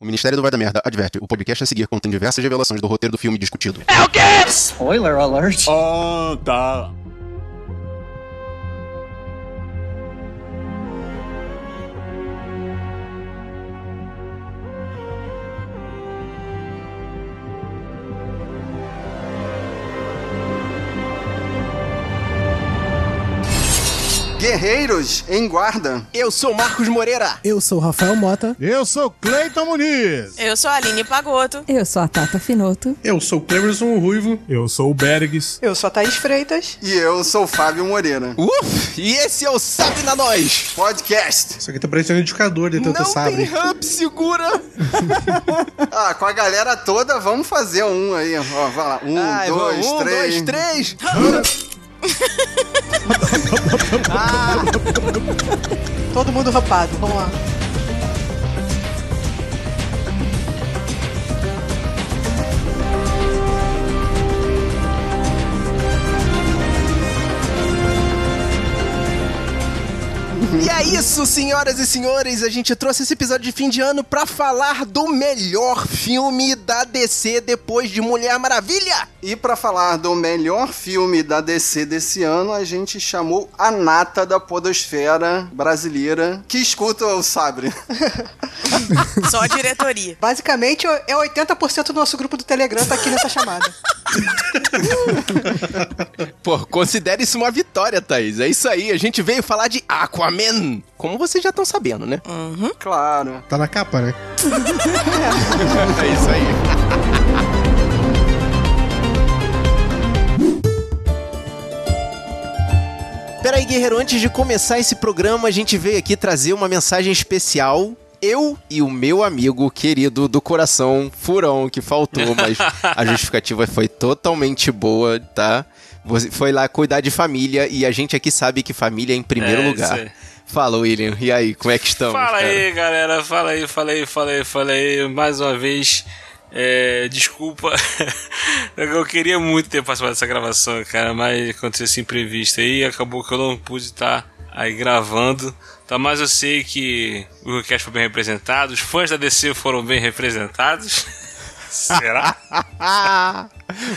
O Ministério do Vai da Merda adverte: o podcast a seguir contém diversas revelações do roteiro do filme discutido. É o quê? Spoiler alert. Oh, tá. Guerreiros em guarda. Eu sou Marcos Moreira. Eu sou Rafael Mota. Eu sou Cleiton Muniz. Eu sou a Aline Pagoto. Eu sou a Tata Finoto. Eu sou o Cleverson Ruivo. Eu sou o Bergs. Eu sou a Thaís Freitas. E eu sou o Fábio Moreira. Uf! E esse é o Sabe na Nós Podcast. Isso aqui tá parecendo um indicador de tanto Não sabre. tem hub, segura! Ah, com a galera toda, vamos fazer um aí. Ó, vai lá. Um, Ai, dois, vamos, um, três. dois, três. Todo mundo rapado. Vamos lá. Isso, senhoras e senhores. A gente trouxe esse episódio de fim de ano pra falar do melhor filme da DC depois de Mulher Maravilha. E pra falar do melhor filme da DC desse ano, a gente chamou a nata da podosfera brasileira que escuta o Sabre. Só a diretoria. Basicamente, é 80% do nosso grupo do Telegram tá aqui nessa chamada. Pô, considere isso uma vitória, Thaís. É isso aí. A gente veio falar de Aquaman. Como vocês já estão sabendo, né? Claro. Tá na capa, né? É isso aí. Peraí, guerreiro, antes de começar esse programa, a gente veio aqui trazer uma mensagem especial. Eu e o meu amigo querido do coração, Furão, que faltou, mas a justificativa foi totalmente boa, tá? Você foi lá cuidar de família e a gente aqui sabe que família é em primeiro É, lugar. isso aí. Fala, William, e aí, como é que estamos? Fala cara? aí, galera. Fala aí, fala aí, fala aí, fala aí. Mais uma vez, é, desculpa. eu queria muito ter participado dessa gravação, cara, mas aconteceu esse imprevisto aí acabou que eu não pude estar aí gravando. Tá, mas eu sei que o request foi bem representado, os fãs da DC foram bem representados. Será?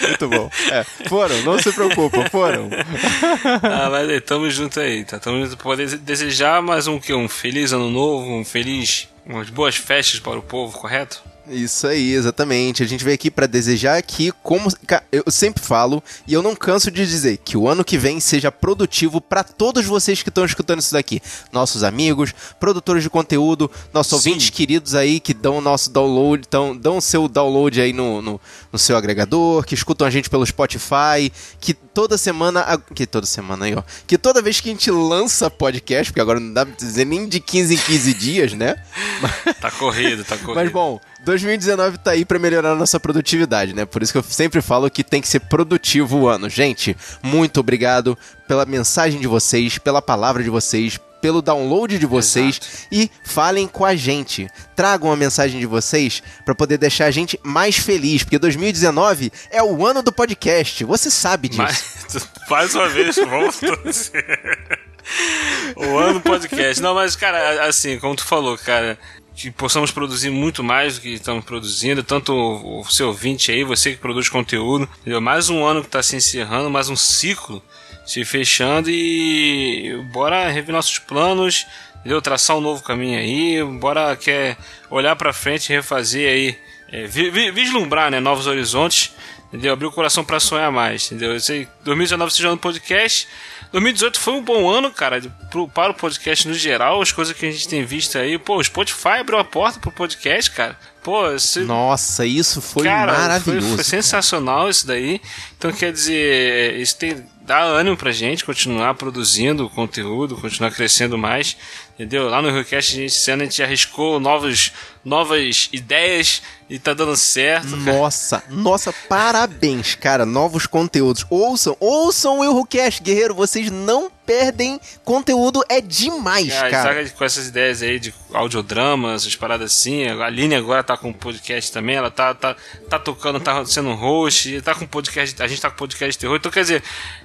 Muito bom. É, foram, não se preocupa, foram. ah, mas aí, tamo junto aí, tá? Tamo junto pra desejar mais um que? Um feliz ano novo, um feliz. umas boas festas para o povo, correto? Isso aí, exatamente. A gente veio aqui pra desejar que, como eu sempre falo, e eu não canso de dizer, que o ano que vem seja produtivo pra todos vocês que estão escutando isso daqui. Nossos amigos, produtores de conteúdo, nossos Sim. ouvintes queridos aí que dão o nosso download, dão o seu download aí no, no, no seu agregador, que escutam a gente pelo Spotify, que toda semana. Que toda semana aí, ó. Que toda vez que a gente lança podcast, porque agora não dá pra dizer nem de 15 em 15 dias, né? Tá corrido, tá corrido. Mas bom, 2019 tá aí pra melhorar a nossa produtividade, né? Por isso que eu sempre falo que tem que ser produtivo o ano. Gente, muito obrigado pela mensagem de vocês, pela palavra de vocês, pelo download de vocês e falem com a gente. Tragam a mensagem de vocês pra poder deixar a gente mais feliz, porque 2019 é o ano do podcast. Você sabe disso. Mas, mais uma vez, vamos torcer. o ano do podcast. Não, mas, cara, assim, como tu falou, cara, que possamos produzir muito mais do que estamos produzindo, tanto o, o seu ouvinte aí, você que produz conteúdo, entendeu? Mais um ano que está se encerrando, mais um ciclo se fechando e bora rever nossos planos, entendeu? Traçar um novo caminho aí, bora quer olhar pra frente refazer aí, é, vi- vi- vislumbrar, né, novos horizontes, entendeu? Abrir o coração pra sonhar mais, entendeu? Eu sei, 2019 seja no podcast, 2018 foi um bom ano, cara, pro- para o podcast no geral, as coisas que a gente tem visto aí, pô, o Spotify abriu a porta pro podcast, cara. Pô, esse, Nossa, isso foi Cara, maravilhoso. Foi, foi sensacional isso daí. Então, quer dizer, isso tem, dá ânimo pra gente continuar produzindo conteúdo, continuar crescendo mais. Entendeu? Lá no Request, a gente, a gente arriscou novos, novas ideias e tá dando certo. cara. Nossa, nossa, parabéns, cara. Novos conteúdos. Ouçam, ouçam o Eurocast, guerreiro. Vocês não perdem conteúdo, é demais, Ah, cara. sabe com essas ideias aí de audiodramas, essas paradas assim. A Aline agora tá com podcast também, ela tá, tá, tá tocando, tá sendo host, tá com podcast, a gente tá com podcast de terror. Então, quer dizer,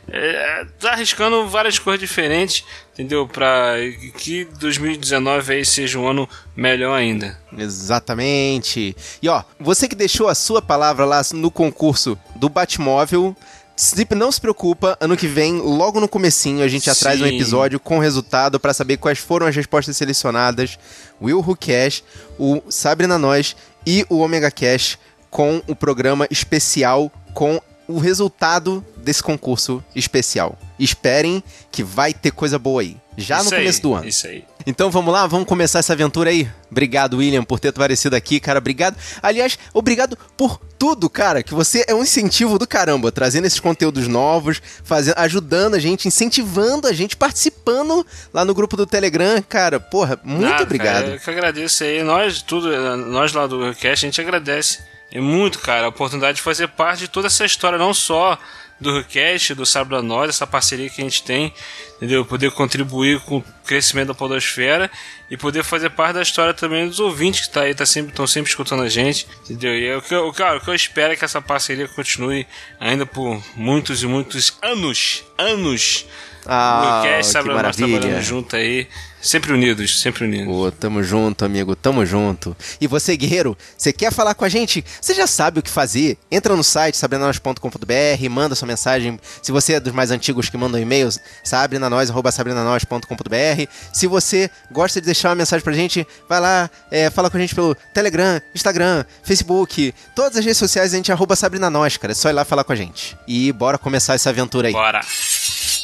é, tá arriscando várias coisas diferentes, entendeu? Pra que 2019 aí seja um ano melhor ainda. Exatamente. E ó, você que deixou a sua palavra lá no concurso do Batmóvel, se- não se preocupa, ano que vem, logo no comecinho, a gente já Sim. traz um episódio com resultado pra saber quais foram as respostas selecionadas. Will Who Cash, o Sabrina Nós e o Omega Cash com o programa especial com o resultado desse concurso especial. Esperem que vai ter coisa boa aí. Já Isso no aí, começo do ano. Isso aí. Então vamos lá, vamos começar essa aventura aí. Obrigado, William, por ter aparecido aqui, cara. Obrigado. Aliás, obrigado por tudo, cara. Que você é um incentivo do caramba, trazendo esses conteúdos novos, fazendo, ajudando a gente, incentivando a gente, participando lá no grupo do Telegram, cara. Porra, muito Nada, obrigado. Cara, eu que agradeço aí. Nós, tudo, nós lá do Request, a gente agradece. É muito, cara, a oportunidade de fazer parte de toda essa história, não só do Request, do da Nós, essa parceria que a gente tem, entendeu? Poder contribuir com o crescimento da podosfera e poder fazer parte da história também dos ouvintes que tá aí, tá sempre, estão sempre escutando a gente, entendeu? E é o que eu, cara, o que eu espero é que essa parceria continue ainda por muitos e muitos anos, anos. Ah, o Request, que da Nós maravilha. trabalhando junto aí, sempre unidos, sempre unidos. Pô, tamo junto, amigo, tamo junto. E você, guerreiro, você quer falar com a gente? Você já sabe o que fazer. Entra no site sabrinanois.com.br, manda sua mensagem. Se você é dos mais antigos que mandam e-mails, sabrinanois.sabrinanois.com.br. Se você gosta de deixar uma mensagem pra gente, vai lá, é, fala com a gente pelo Telegram, Instagram, Facebook, todas as redes sociais a gente é arroba sabrinanois, cara. É só ir lá falar com a gente. E bora começar essa aventura aí. Bora!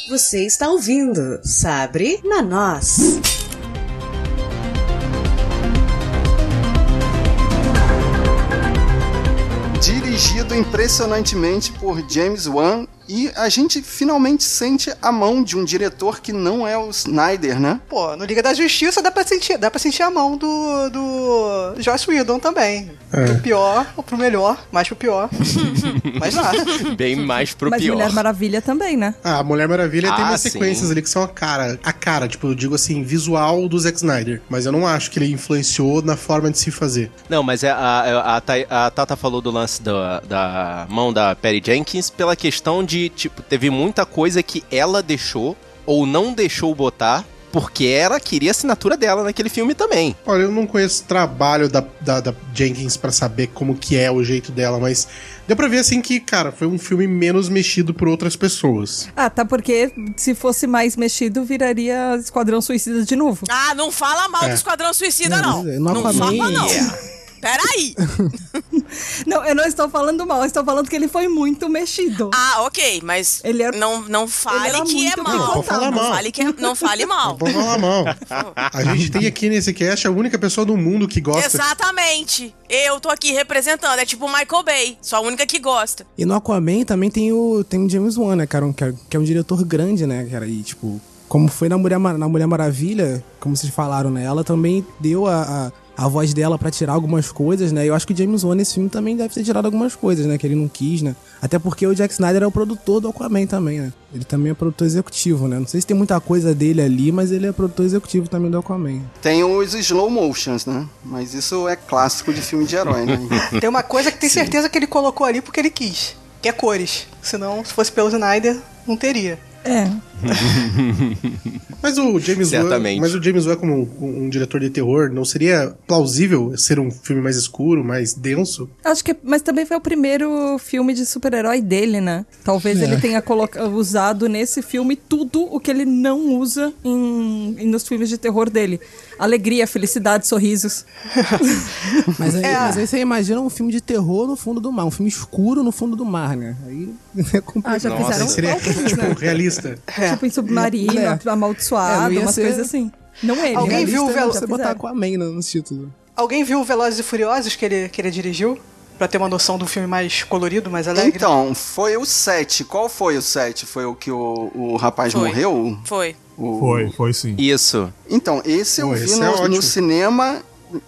Você está ouvindo Sabre na Nós. Dirigido impressionantemente por James Wan. E a gente finalmente sente a mão de um diretor que não é o Snyder, né? Pô, no Liga da Justiça dá pra sentir, dá pra sentir a mão do, do Joss Whedon também. Do pior pro melhor, mais pro pior. Mas lá. Bem mais pro Mas pior. Mulher Maravilha também, né? Ah, a Mulher Maravilha tem Ah, umas sim. sequências ali que são a cara. A cara, tipo, eu digo assim, visual do Zack Snyder. Mas eu não acho que ele influenciou na forma de se fazer. Não, mas é a, a, a, Tai- a Tata falou do lance da, da mão da Perry Jenkins pela questão de, tipo, teve muita coisa que ela deixou ou não deixou botar porque ela queria a assinatura dela naquele filme também. Olha, eu não conheço o trabalho da, da, da Jenkins pra saber como que é o jeito dela, mas deu pra ver assim que, cara, foi um filme menos mexido por outras pessoas. Ah, tá porque se fosse mais mexido, viraria Esquadrão Suicida de novo. Ah, não fala mal do É. Esquadrão Suicida, Não, não. é, Não Aquaman- fala, não. Peraí. Não, eu não estou falando mal, eu estou falando que ele foi muito mexido. Ah, ok, mas Ele era- não, não fale que é mal. Não, pode falar não, mal. Fale que é- não fale mal. Falar mal. A gente tem aqui nesse cast a única pessoa do mundo que gosta. Exatamente. Eu tô aqui representando. É tipo o Michael Bay. Sou a única que gosta. E no Aquaman também tem o, tem o James Wan, né, cara? Um- que, é, que é um diretor grande, né, cara? E, tipo, como foi na Mulher, na Mulher Maravilha, como vocês falaram, né? Ela também deu a, a, a voz dela pra tirar algumas coisas, né? Eu acho que o James Wan nesse filme também deve ter tirado algumas coisas, né? Que ele não quis, né? Até porque o Jack Snyder é o produtor do Aquaman também, né? Ele também é produtor executivo, né? Não sei se tem muita coisa dele ali, mas ele é produtor executivo também do Aquaman. Tem os slow motions, né? Mas isso é clássico de filme de herói, né? Tem uma coisa que tem certeza que ele colocou ali porque ele quis. Que é cores. Senão, se fosse pelo Snyder, não teria. É. Mas o James Wan, Certamente. mas o James Wan como um, um diretor de terror, não seria plausível ser um filme mais escuro, mais denso? Acho que, mas também foi o primeiro filme de super-herói dele, né? Talvez É. ele tenha usado nesse filme tudo o que ele não usa em, em- nos filmes de terror dele. Alegria, felicidade, sorrisos. Mas aí, É. mas aí você imagina um filme de terror no fundo do mar, um filme escuro no fundo do mar, né? Aí é complicado. Ah, já Nossa, fizeram Seria alguns, tipo né? realista. Tipo em submarino, É. É, amaldiçoado, ia umas ser- coisas assim. Não ele. Alguém né? viu o Já Velo- Você botar fizeram. Aquaman no, no título. Alguém viu Velozes e Furiosos que ele, que ele dirigiu? Pra ter uma noção do filme mais colorido, mais alegre? Então, foi o 7. Qual foi o 7? Foi o que o, o rapaz Foi. morreu? Foi. O- Foi, foi sim. Isso. Então, esse eu Pô, vi esse no, é no cinema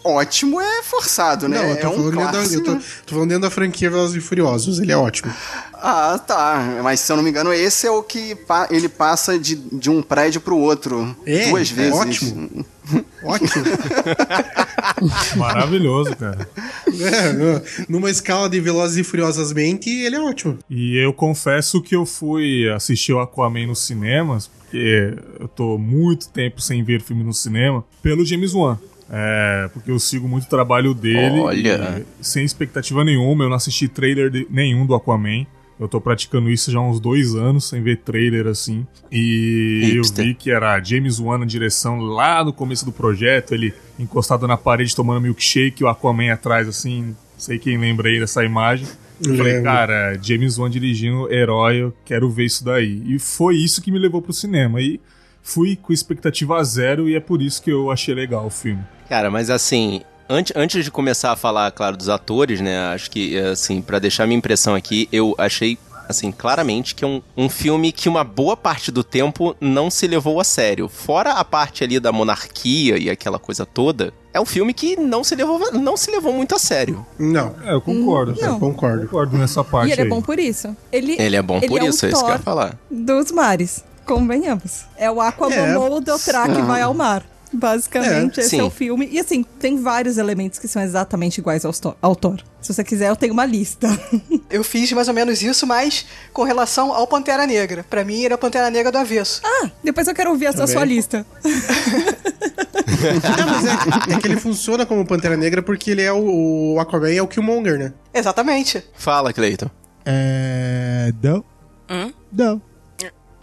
ótimo é forçado, né? Não, eu tô, é um falando dentro da, eu tô, tô falando dentro da franquia Velozes e Furiosos. Ele é ótimo. Ah, tá. Mas se eu não me engano, esse é o que pa- ele passa de, de um prédio pro outro É, duas é vezes. ótimo. Ótimo. Maravilhoso, cara. É, numa escala de Velozes e Furiosamente, ele é ótimo. E eu confesso que eu fui assistir o Aquaman nos cinemas, porque eu tô muito tempo sem ver filme no cinema, pelo James Wan. É, porque eu sigo muito o trabalho dele. Olha. e sem expectativa nenhuma, eu não assisti trailer de- nenhum do Aquaman. Eu tô praticando isso já há uns dois anos, sem ver trailer assim. E Hipster. eu vi que era James Wan na direção lá no começo do projeto, ele encostado na parede tomando milkshake, o Aquaman atrás, assim. Não sei quem lembra aí dessa imagem. Eu falei, Lembro. cara, James Wan dirigindo herói, eu quero ver isso daí. E foi isso que me levou pro cinema. E fui com expectativa zero e é por isso que eu achei legal o filme. Cara, mas assim, antes, antes de começar a falar, claro, dos atores, né? Acho que, assim, pra deixar minha impressão aqui, eu achei, assim, claramente que é um, um filme que uma boa parte do tempo não se levou a sério. Fora a parte ali da monarquia e aquela coisa toda, é um filme que não se levou, não se levou muito a sério. Não, É, eu concordo. Não. eu concordo. Concordo nessa parte E ele é aí. bom por isso. Ele, Ele é bom por um isso, é isso que eu ia falar. Dos mares, convenhamos. É o Aquamomo do Tra que vai ao mar. Basicamente, É, esse sim. é o filme. E assim, tem vários elementos que são exatamente iguais ao Thor. Ao Thor. Se você quiser, eu tenho uma lista. Eu fiz mais ou menos isso, mas com relação ao Pantera Negra. Pra mim, era Pantera Negra do avesso. Ah, depois eu quero ouvir a sua- Também. sua lista. Não, mas é, é que ele funciona como Pantera Negra porque ele é o, o Aquaman é o Killmonger, né? Exatamente. Fala, Cleiton. É. Não. Hum? Não.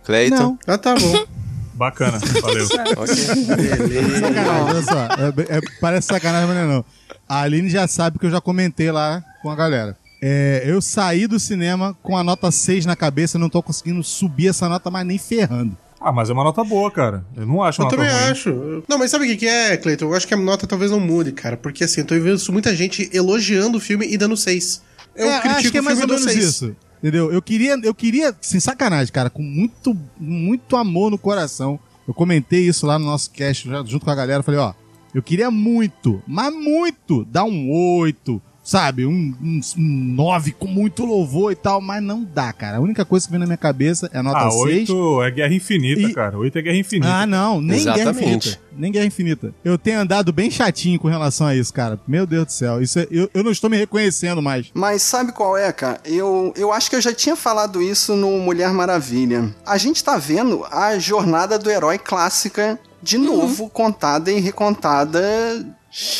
Cleiton? Não. Ah, tá bom. Bacana, valeu. Sacanagem, olha só. É- é- parece sacanagem, mas não é não. A Aline já sabe que eu já comentei lá com a galera. É, eu saí do cinema com a nota 6 na cabeça, não tô conseguindo subir essa nota mais nem ferrando. Ah, mas é uma nota boa, cara. Eu não acho Eu uma nota também ruim. acho. Não, mas sabe o que, que é, Cleiton? Eu acho que a nota talvez não mude, cara. Porque assim, eu tô vendo muita gente elogiando o filme e dando 6. Eu É, critico acho que é o mais filme ou menos seis. isso. Entendeu? Eu queria, eu queria, sem sacanagem, cara, com muito, muito amor no coração. Eu comentei isso lá no nosso cast, junto com a galera. Falei, ó, eu queria muito, mas muito, dar um 8, sabe? Um, um, um 9 com muito louvor e tal, mas não dá, cara. A única coisa que vem na minha cabeça é a nota Ah, 6. 8 é Guerra Infinita, E- cara. 8 é Guerra Infinita. Ah, não, nem Guerra Exatamente. Infinita. Nem Guerra Infinita. Eu tenho andado bem chatinho com relação a isso, cara. Meu Deus do céu. Isso é- eu, eu não estou me reconhecendo mais. Mas sabe qual é, cara? Eu, eu acho que eu já tinha falado isso no Mulher Maravilha. A gente tá vendo a jornada do herói clássica de novo, contada e recontada.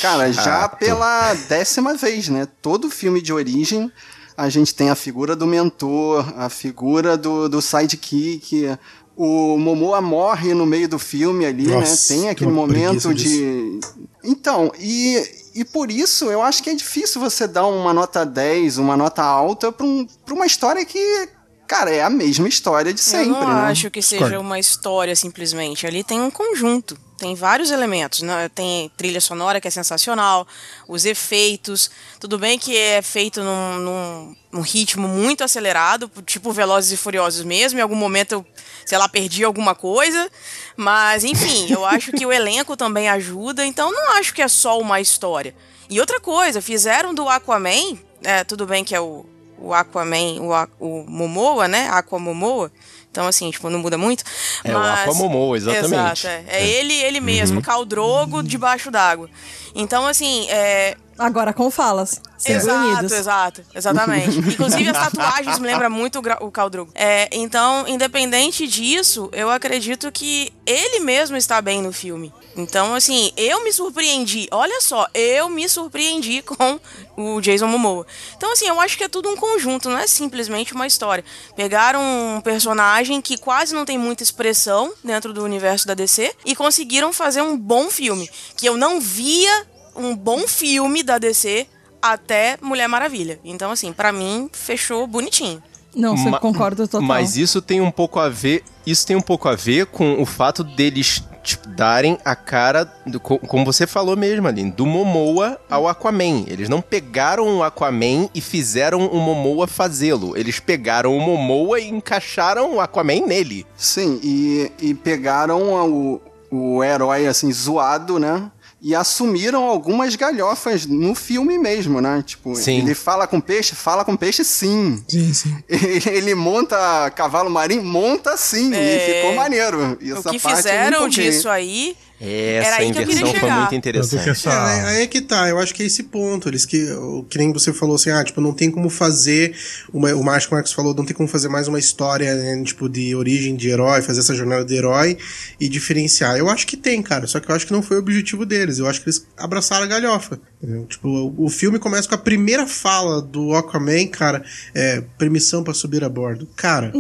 Cara, já Chato. pela décima vez, né? Todo filme de origem, a gente tem a figura do mentor, a figura do, do sidekick. O Momoa morre no meio do filme ali, Nossa, né? Tem aquele momento de. Então, e, e por isso eu acho que é difícil você dar uma nota 10, uma nota alta pra, um, pra uma história que, cara, é a mesma história de sempre, eu não né? acho que seja uma história simplesmente. Ali tem um conjunto. Tem vários elementos. Né? Tem trilha sonora que é sensacional, os efeitos. Tudo bem que é feito num, num, num ritmo muito acelerado, tipo Velozes e Furiosos mesmo. Em algum momento eu, sei lá, perdi alguma coisa. Mas, enfim, eu acho que o elenco também ajuda. Então, não acho que é só uma história. E outra coisa, fizeram do Aquaman. É, tudo bem que é o, o Aquaman, o, o Momoa, né? Aqua Momoa. Então, assim, tipo, não muda muito. É, o mas... Aquamomoa, exatamente. Exato, é. É ele, ele mesmo, Caldrogo debaixo d'água. Então, assim, é... Agora com falas. Exato, unidos. exato, exatamente. Inclusive as tatuagens me lembram muito o Gra- o Caldrogo. É, então, independente disso, eu acredito que ele mesmo está bem no filme. Então, assim, eu me surpreendi. Olha só, eu me surpreendi com o Jason Momoa. Então, assim, eu acho que é tudo um conjunto, não é simplesmente uma história. Pegaram um personagem que quase não tem muita expressão dentro do universo da DC e conseguiram fazer um bom filme. Que eu não via um bom filme da DC até Mulher Maravilha. Então, assim, pra mim, fechou bonitinho. Não, você Ma- concordo total. Mas isso tem um pouco a ver, isso tem um pouco a ver com o fato deles tipo, darem a cara, do, co- como você falou mesmo, Aline, do Momoa ao Aquaman. Eles não pegaram o Aquaman e fizeram o Momoa fazê-lo. Eles pegaram o Momoa e encaixaram o Aquaman nele. Sim, e, e pegaram o, o herói, assim, zoado, né? E assumiram algumas galhofas no filme mesmo, né? Tipo, Sim. ele fala com peixe, fala com peixe sim. Sim, sim. Ele, ele monta cavalo marinho, monta sim, É. e ficou maneiro. O Essa que fizeram disso aí. Essa Era que inversão foi muito interessante. essa... É, aí é que tá, eu acho que é esse ponto. Eles que, o- que nem você falou assim, ah, tipo, não tem como fazer, uma, o Márcio Marcos falou, não tem como fazer mais uma história, né, tipo, de origem de herói, fazer essa jornada de herói e diferenciar. Eu acho que tem, cara, só que eu acho que não foi o objetivo deles. Eu acho que eles abraçaram a galhofa. entendeu? Tipo, o, o filme começa com a primeira fala do Aquaman, cara, é, permissão pra subir a bordo. Cara,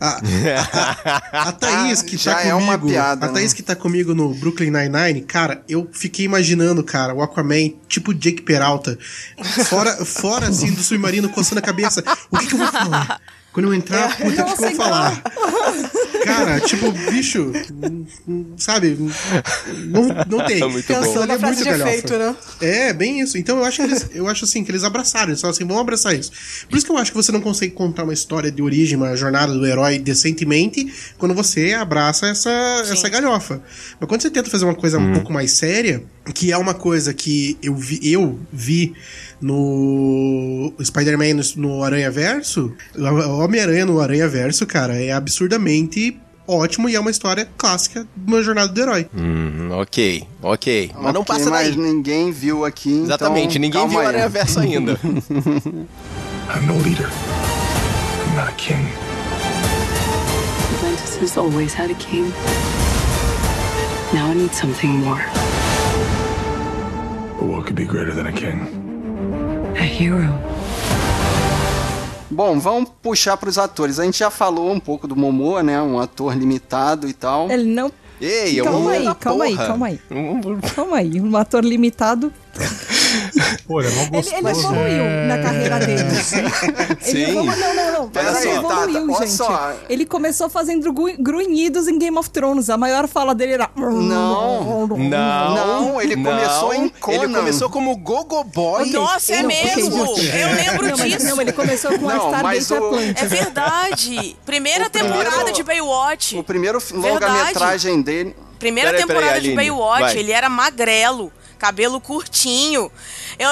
a, a, a Thaís que Já tá é comigo, uma piada, a Thaís né? que tá comigo no Brooklyn Nine-Nine, cara, eu fiquei imaginando, cara, o Aquaman, tipo Jake Peralta, fora, fora assim do submarino, coçando a cabeça. O que, que eu vou falar? Quando eu entrar, puta, o que, eu vou falar? Cara, tipo, bicho, hum, hum, sabe? Não, não tem. Muito bom. Pensando é muito de galhofa. efeito, né? É, bem isso. Então eu acho que eles, eu acho assim que eles abraçaram, eles falaram assim, vamos abraçar isso. Por isso que eu acho que você não consegue contar uma história de origem, uma jornada do herói decentemente, quando você abraça essa, essa galhofa. Mas quando você tenta fazer uma coisa um pouco mais séria, que é uma coisa que eu vi, eu vi no Spider-Man no, no Aranha Verso, Homem-Aranha no Aranha Verso, cara, é absurdamente ótimo e é uma história clássica de uma jornada do herói. Hum, ok, ok. Mas não Ok, passa mas daí. ninguém viu aqui. então Exatamente, ninguém calma viu o aí. Aranha Verso ainda. I'm no leader. I'm not a king. Atlantis has always had a king. Now I need something more. But what could be greater than a king? A hero. Bom, vamos puxar pros atores. A gente já falou um pouco do Momoa, né? Um ator limitado e tal. Ele não. Ei, é calma uma aí, calma aí, calma aí. Calma aí, um ator limitado. Pô, ele é mó Ele, gostoso. ele evoluiu na carreira dele. Ele Sim. evolu- Não, não, não. Pera ele aí, evoluiu, Tata, olha gente. só. Ele começou fazendo gru- grunhidos em Game of Thrones. A maior fala dele era. Não. Não, Não, ele começou em Conan. Ele começou como Gogo Boy. Nossa, é Não, mesmo! Eu lembro Não, mas, disso. não, ele começou com a Não, mas Stargate o- Atlantis. É verdade. Primeira primeiro- temporada de Baywatch. O primeiro longa-metragem dele. Primeira Peraí, temporada peraí, de Aline, Baywatch, vai. ele era magrelo, cabelo curtinho. Eu,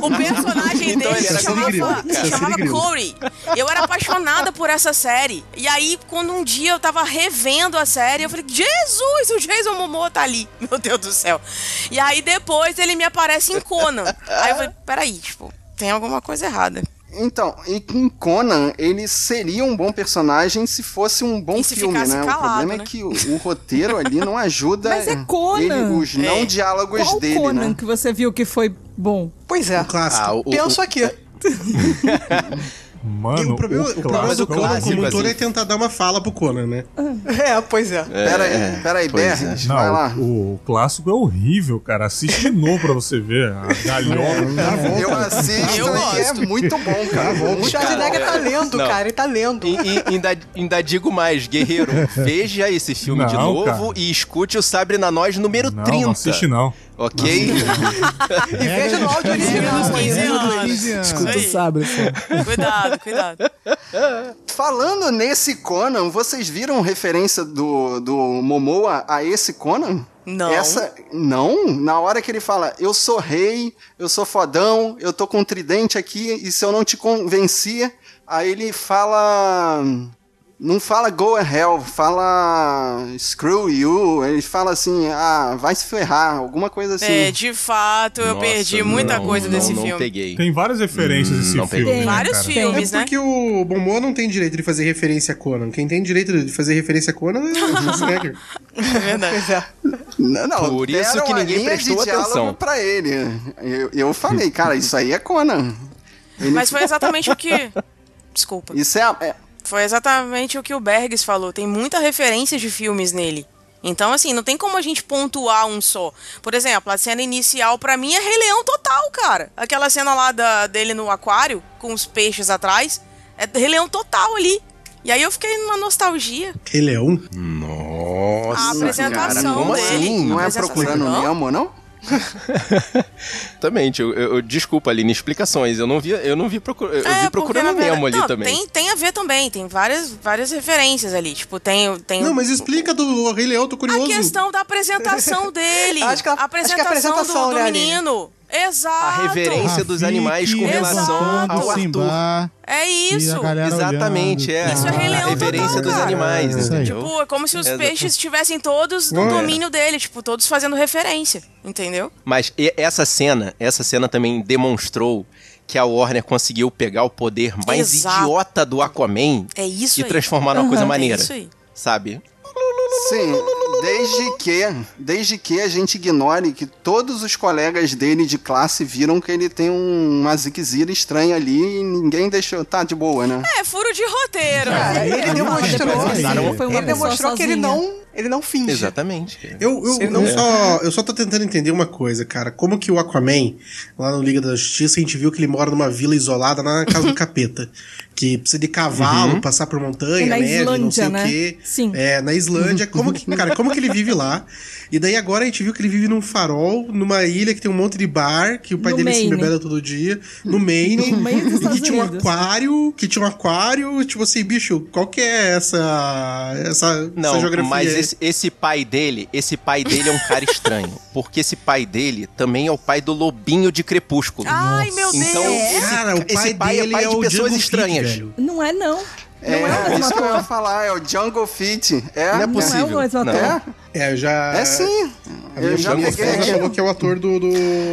o, personagem Então dele se chamava, se chamava. Corey. Eu era apaixonada por essa série. E aí, quando um dia eu tava revendo a série, eu falei, Jesus, o Jason Momoa tá ali. Meu Deus do céu. E aí, depois, ele me aparece em Conan. Aí eu falei, peraí, tipo, tem alguma coisa errada. Então, e em Conan, ele seria um bom personagem se fosse um bom E se filme, né? calado, o problema né? é que o, o roteiro ali não ajuda Mas é Conan. ele- os não É. diálogos Qual dele, Conan né? que você viu que foi bom? Pois é. O clássico. Ah, o, o- Penso aqui. E Mano, o problema, o problema Mas do o Conan clássico, como um todo é tentar dar uma fala pro Conan, né? É, pois é. Pera aí, pera aí, pois é. Bernes, vai lá. Não, o, o clássico é horrível, cara. Assiste de novo pra você ver. A galhofa. Eu assisto Eu é gosto. muito bom, cara. O Muito Schwarzenegger tá lendo, Não. cara. Ele tá lendo. E, e- ainda, ainda digo mais, guerreiro, veja esse filme de Não, novo cara. e escute o Sabre na Nós número Não, 30. não assiste não. Ok? E veja no áudio original. Nos 15 anos. Escuta o sabre, pô. Cuidado, cuidado. Falando nesse Conan, vocês viram referência do, do Momoa a esse Conan? Não. Essa, não? Na hora que ele fala, eu sou rei, eu sou fodão, eu tô com um tridente aqui, e se eu não te convencia, aí ele fala... Não fala go a hell, fala screw you, ele fala assim, ah, vai se ferrar, alguma coisa assim. É, de fato, eu Nossa, perdi muita não, coisa não, desse não filme. peguei. Tem várias referências esse não filme. peguei. né, Vários cara? filmes, é né? porque o Momoa não tem direito de fazer referência a Conan. Quem tem direito de fazer referência a Conan é o Schwarzenegger. É verdade. É. Não, não, Por isso que ninguém prestou atenção. pra ele. Eu, eu falei, cara, isso aí é Conan. Ele- Mas foi exatamente o que. Desculpa. Isso é, a- é- Foi exatamente o que o Bergs falou. Tem muita referência de filmes nele. Então, assim, não tem como a gente pontuar um só. Por exemplo, a cena inicial pra mim é Rei Leão total, cara. Aquela cena lá da, dele no aquário, com os peixes atrás, é Rei Leão total ali. E aí eu fiquei numa nostalgia. Rei Leão? Nossa, a apresentação cara, como dele. assim? não é procurando? Nemo, não? Exatamente. Eu, eu, eu- desculpa, Aline, explicações. Eu não vi, eu não vi, procur, eu vi porque, procurando na verdade- Nemo ali não, também. Tem, tem a ver também, tem várias, várias referências ali. Tipo, tem. tem Não, mas explica do Rei Leão, tô curioso. A questão da apresentação dele. Acho que a acho que é apresentação, a apresentação, do, do né, Aline? menino. Exato. A reverência dos animais com relação ao Arthur. Simba. É isso. a Exatamente, olhando. é. Isso é Rei a Leão reverência total, dos cara. animais, É? Tipo, é como se os Exato. peixes estivessem todos no Ué. domínio dele, tipo, todos fazendo referência, entendeu? Mas essa cena, essa cena também demonstrou que a Warner conseguiu pegar o poder mais Exato. idiota do Aquaman É isso e aí. transformar numa coisa Aham, maneira. É isso aí. Sabe? Sim, desde que, desde que a gente ignore que todos os colegas dele de classe viram que ele tem um, uma ziquezira estranha ali e ninguém deixou. Tá de boa, né? É, furo de roteiro. Cara, né? ele demonstrou, ele demonstrou que ele não, ele não finge. Exatamente. Eu, eu, não- eu só, eu só tô tentando entender uma coisa, cara. Como que o Aquaman, lá no Liga da Justiça, a gente viu que ele mora numa vila isolada na casa do capeta. Que precisa de cavalo, Uhum. passar por montanha, É na neve, não sei Islândia, o né? quê. Sim. É, na Islândia. Como que, cara, como que ele vive lá? E daí agora a gente viu que ele vive num farol, numa ilha que tem um monte de bar, que o pai No dele se Maine. embebeda todo dia, no Maine. No dos e que tinha um Unidos. aquário, que tinha um aquário, tipo assim, bicho, qual que é essa, essa, Não, essa geografia? mas esse, esse pai dele, esse pai dele é um cara estranho. Porque esse pai dele também é o pai do lobinho de Crepúsculo. Ai, meu Deus. Então, esse, Cara, o esse pai pai é dele pai é de o pessoas estranhas. Não é, não. É, não é o mesmo isso que eu ia falar, é o Jungle Fit. É, Não é Não possível. é o mesmo Não. ator. É, É, eu já. é sim. Eu já peguei aqui. falou que é o ator do. do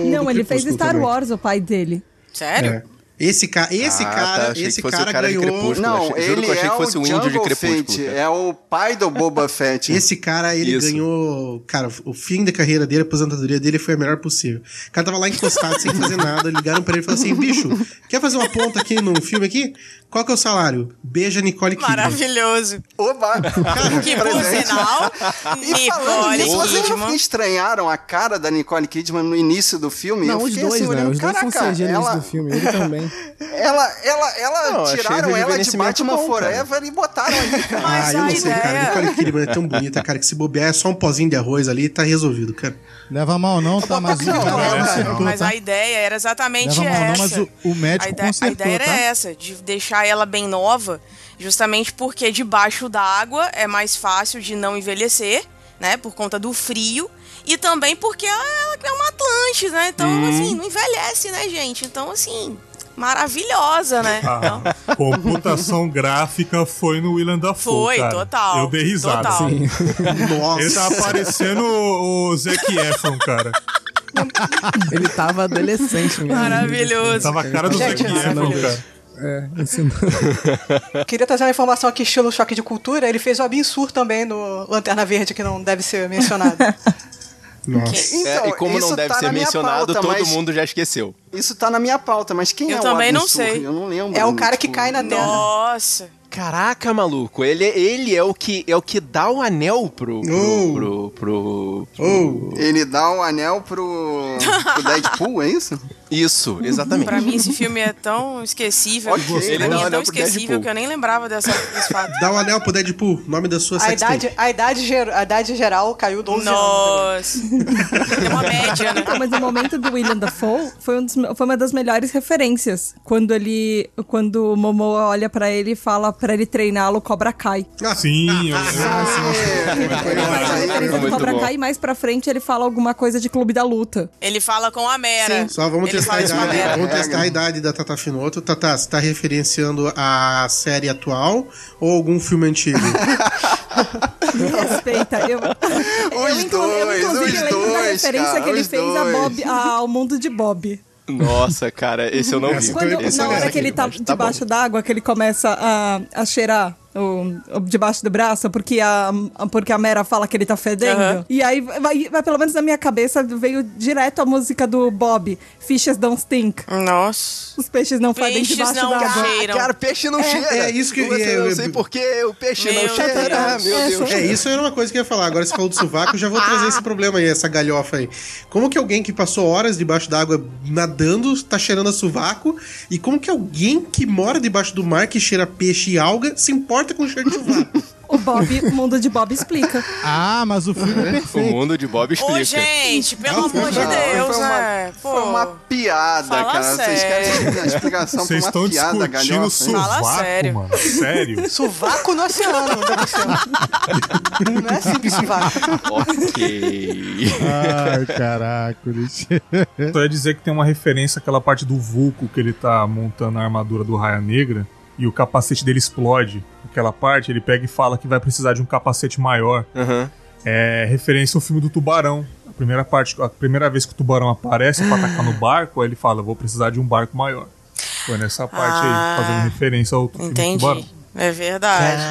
Não, do ele fez Star também. Wars, o pai dele. Sério? É. Esse, ca esse Ah, cara, tá, achei esse que fosse cara o cara de ganhou. Crepúsculo. Não, achei- juro ele que eu achei é que fosse o o índio de Crepúsculo, Fett, é o pai do Boba Fett. Esse cara, ele Isso. ganhou. Cara, o fim da carreira dele, a aposentadoria dele foi a melhor possível. O cara tava lá encostado, sem fazer nada. Ligaram pra ele e falaram assim: bicho, quer fazer uma ponta aqui num filme aqui? Qual que é o salário? Beija Nicole Kidman. Maravilhoso. Oba! Que, por sinal, E falando Nicole nisso, vocês não Kidman. estranharam a cara da Nicole Kidman no início do filme? Não, Eu os fiquei dois, assim, né? Os dois são caraca, CG no início ela, do filme, ele também. ela, ela, ela Não, tiraram ela de Batman bom, cara. Forever e botaram ali, cara. Mas ah, eu não sei, cara. Nicole Kidman é tão bonita, cara, que se bobear é só um pozinho de arroz ali e tá resolvido, cara. Leva mal não, tá? Mas o cara acertou, Mas tá? a ideia era exatamente Leva mal não, essa. mas o, o médico a, ide- a consertou, ideia era tá? essa, de deixar ela bem nova, justamente porque debaixo d'água é mais fácil de não envelhecer, né? Por conta do frio. E também porque ela, ela é uma Atlantis, né? Então, Hum. assim, não envelhece, né, gente? Então, assim, maravilhosa, né? Então, A computação gráfica foi no William Dafoe, Foi, cara. total, Eu dei risada. total. Sim. Nossa. Ele tá parecendo o o Zac Efron, cara. Ele tava adolescente mesmo. maravilhoso. Tava a cara do Gente, Zac Efron, cara. É, ensinou. Queria trazer uma informação aqui, estilo choque de cultura. Ele fez o Abin Sur também no Lanterna Verde, que não deve ser mencionado. Nossa. Então, É, e como não deve tá ser mencionado, pauta, todo mas mundo já esqueceu. Isso tá na minha pauta, mas quem Eu é o também não sei. Eu não lembro. É o cara que tipo, cai na terra. Nossa. Caraca, maluco, ele, ele é o que é o que dá o anel pro pro Oh. pro, pro, pro- Oh. Ele dá o anel pro, pro Deadpool, é isso? isso, exatamente. Pra mim, esse filme é tão esquecível. Ok, pra ele um é tão anel pro esquecível Deadpool. que eu nem lembrava dessa, desse fato. Dá o anel pro Deadpool, nome da sua A idade, a, idade, ger- a idade geral caiu 12 anos. Nossa. Tem uma média, né? Então, mas o momento do William Dafoe foi, um dos- foi uma das melhores referências. Quando ele. Quando o Momoa olha pra ele e fala pra ele treiná-lo Cobra Kai. Sim, eu, Ele Muito Cobra. Kai e mais pra frente ele fala alguma coisa de Clube da Luta. Ele fala com a Mera. Só vamos testar, a idade, vamos testar a idade da Tata Finoto. Tata, você tá referenciando a série atual ou algum filme antigo? Me respeita. Eu, eu, inclu- eu, dois, inclusive os lembro da dois, referência cara, que ele os fez a dois. Bob, ao mundo de Bob. Nossa, cara, esse eu não vi. Quando, Esse na eu hora que ele tá mas tá debaixo d'água, que ele começa a, a cheirar o, o debaixo do braço, porque a, porque a Mera fala que ele tá fedendo. Aham. E aí, vai, vai, pelo menos na minha cabeça, veio direto a música do Bob, Fishes Don't Stink. Nossa. Os peixes não fedem Peixes debaixo não d'água. cheiram. Cara, peixe não cheira. é isso que eu- Você é, não eu- sei por que o peixe Meu não cheira. Deus. Meu Essa- Deus. É, isso era uma coisa que eu ia falar. Agora você falou do sovaco, eu já vou trazer esse problema aí, essa galhofa aí. Como que alguém que passou horas debaixo d'água nadando tá cheirando a sovaco? E como que alguém que mora debaixo do mar, que cheira peixe e alga, se importa com o cheiro de sovaco? O Bob, o mundo de Bob explica. Ah, mas o filme é O perfeito. mundo de Bob explica. Ô, gente, pelo amor de Não, Deus, foi uma- né? Pô, Foi uma piada, Fala cara. Vocês querem a explicação Vocês pra uma estão piada galhofa? hein? Fala sovaco, sério. mano. Sério? Sovaco no oceano. Não é simples sovaco. Ok. Ai, caraca. Só ia dizer que tem uma referência àquela parte do Vulco que ele tá montando a armadura do Raia Negra e o capacete dele explode. Aquela parte, ele pega e fala que vai precisar de um capacete maior. Aham. É referência ao filme do Tubarão. A primeira parte, a primeira vez que o tubarão aparece pra atacar no barco, aí ele fala: Vou precisar de um barco maior. Foi nessa parte Ah, aí, fazendo referência ao outro filme do entendi. Tubarão. É verdade.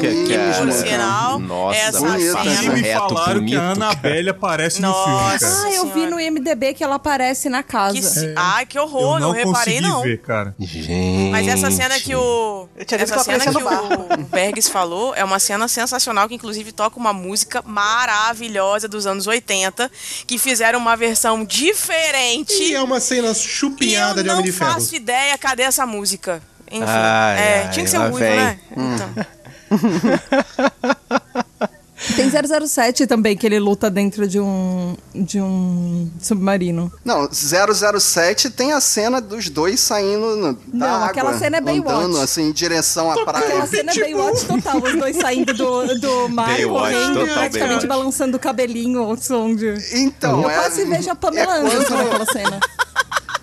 Que, que E por a- sinal, Nossa, essa cena- me reto, falaram bonito, que a cara. Annabelle aparece no Nossa. filme, cara. Ah, eu vi no IMDB que ela aparece na casa. Que se- Ai, que horror, Eu não, não reparei consegui não. ver, cara. Gente. Mas essa cena que o. Eu Essa que cena que no o Bergs falou é uma cena sensacional que, inclusive, toca uma música maravilhosa dos anos 80, que fizeram uma versão diferente. E é uma cena E eu chupinhada de não Homem de Ferro. faço ideia cadê essa música. Enfim, Ai, é, ai, tinha que ser o ruivo, vem. né? Então. Tem 007 também, que ele luta dentro de um, de um submarino. Não, 007 tem a cena dos dois saindo no- da Não, água. aquela cena é Baywatch. Andando, assim, em direção à Aquela praia. cena é Baywatch total, os dois saindo do, do mar, Baywatch, correndo, total praticamente Baywatch. balançando o cabelinho ao som de... Então, Eu é... quase vejo a Pamela é Anderson quando- naquela cena.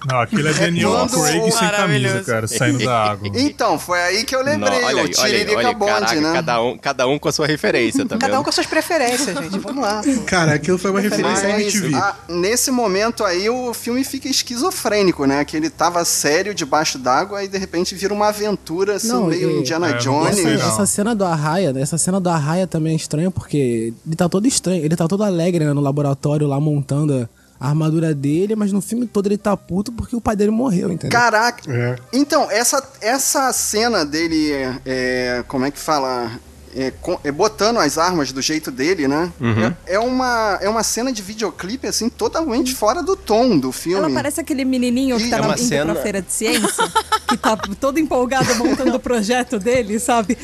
Não, aquilo é Daniel quando- Craig sem camisa, cara, saindo da água. Então, foi aí que eu lembrei, Não, olha o olha Tiririca olha aí, Bonde, caraca, né? cada um, cada um com a sua referência, tá Cada um com as suas preferências, gente. Vamos lá. pô. Cara, aquilo foi uma referência à Mas, MTV. a- nesse momento aí, o filme fica esquizofrênico, né? Que ele tava sério debaixo d'água e de repente vira uma aventura, assim, Não, meio e- Indiana É, Jones. Essa, não. essa cena do Arraia, essa cena do Arraia também é estranha porque ele tá todo estranho, ele tá todo alegre né, no laboratório lá montando a armadura dele, mas no filme todo ele tá puto porque o pai dele morreu, entendeu? Caraca! É. Então, essa, essa cena dele, é, como é que fala? É, com- é botando as armas do jeito dele, né? Uhum. É, é uma, é uma cena de videoclipe, assim, totalmente fora do tom do filme. Ela parece aquele menininho que E tá é na, cena- pra feira de ciência, que tá todo empolgado montando o projeto dele, sabe?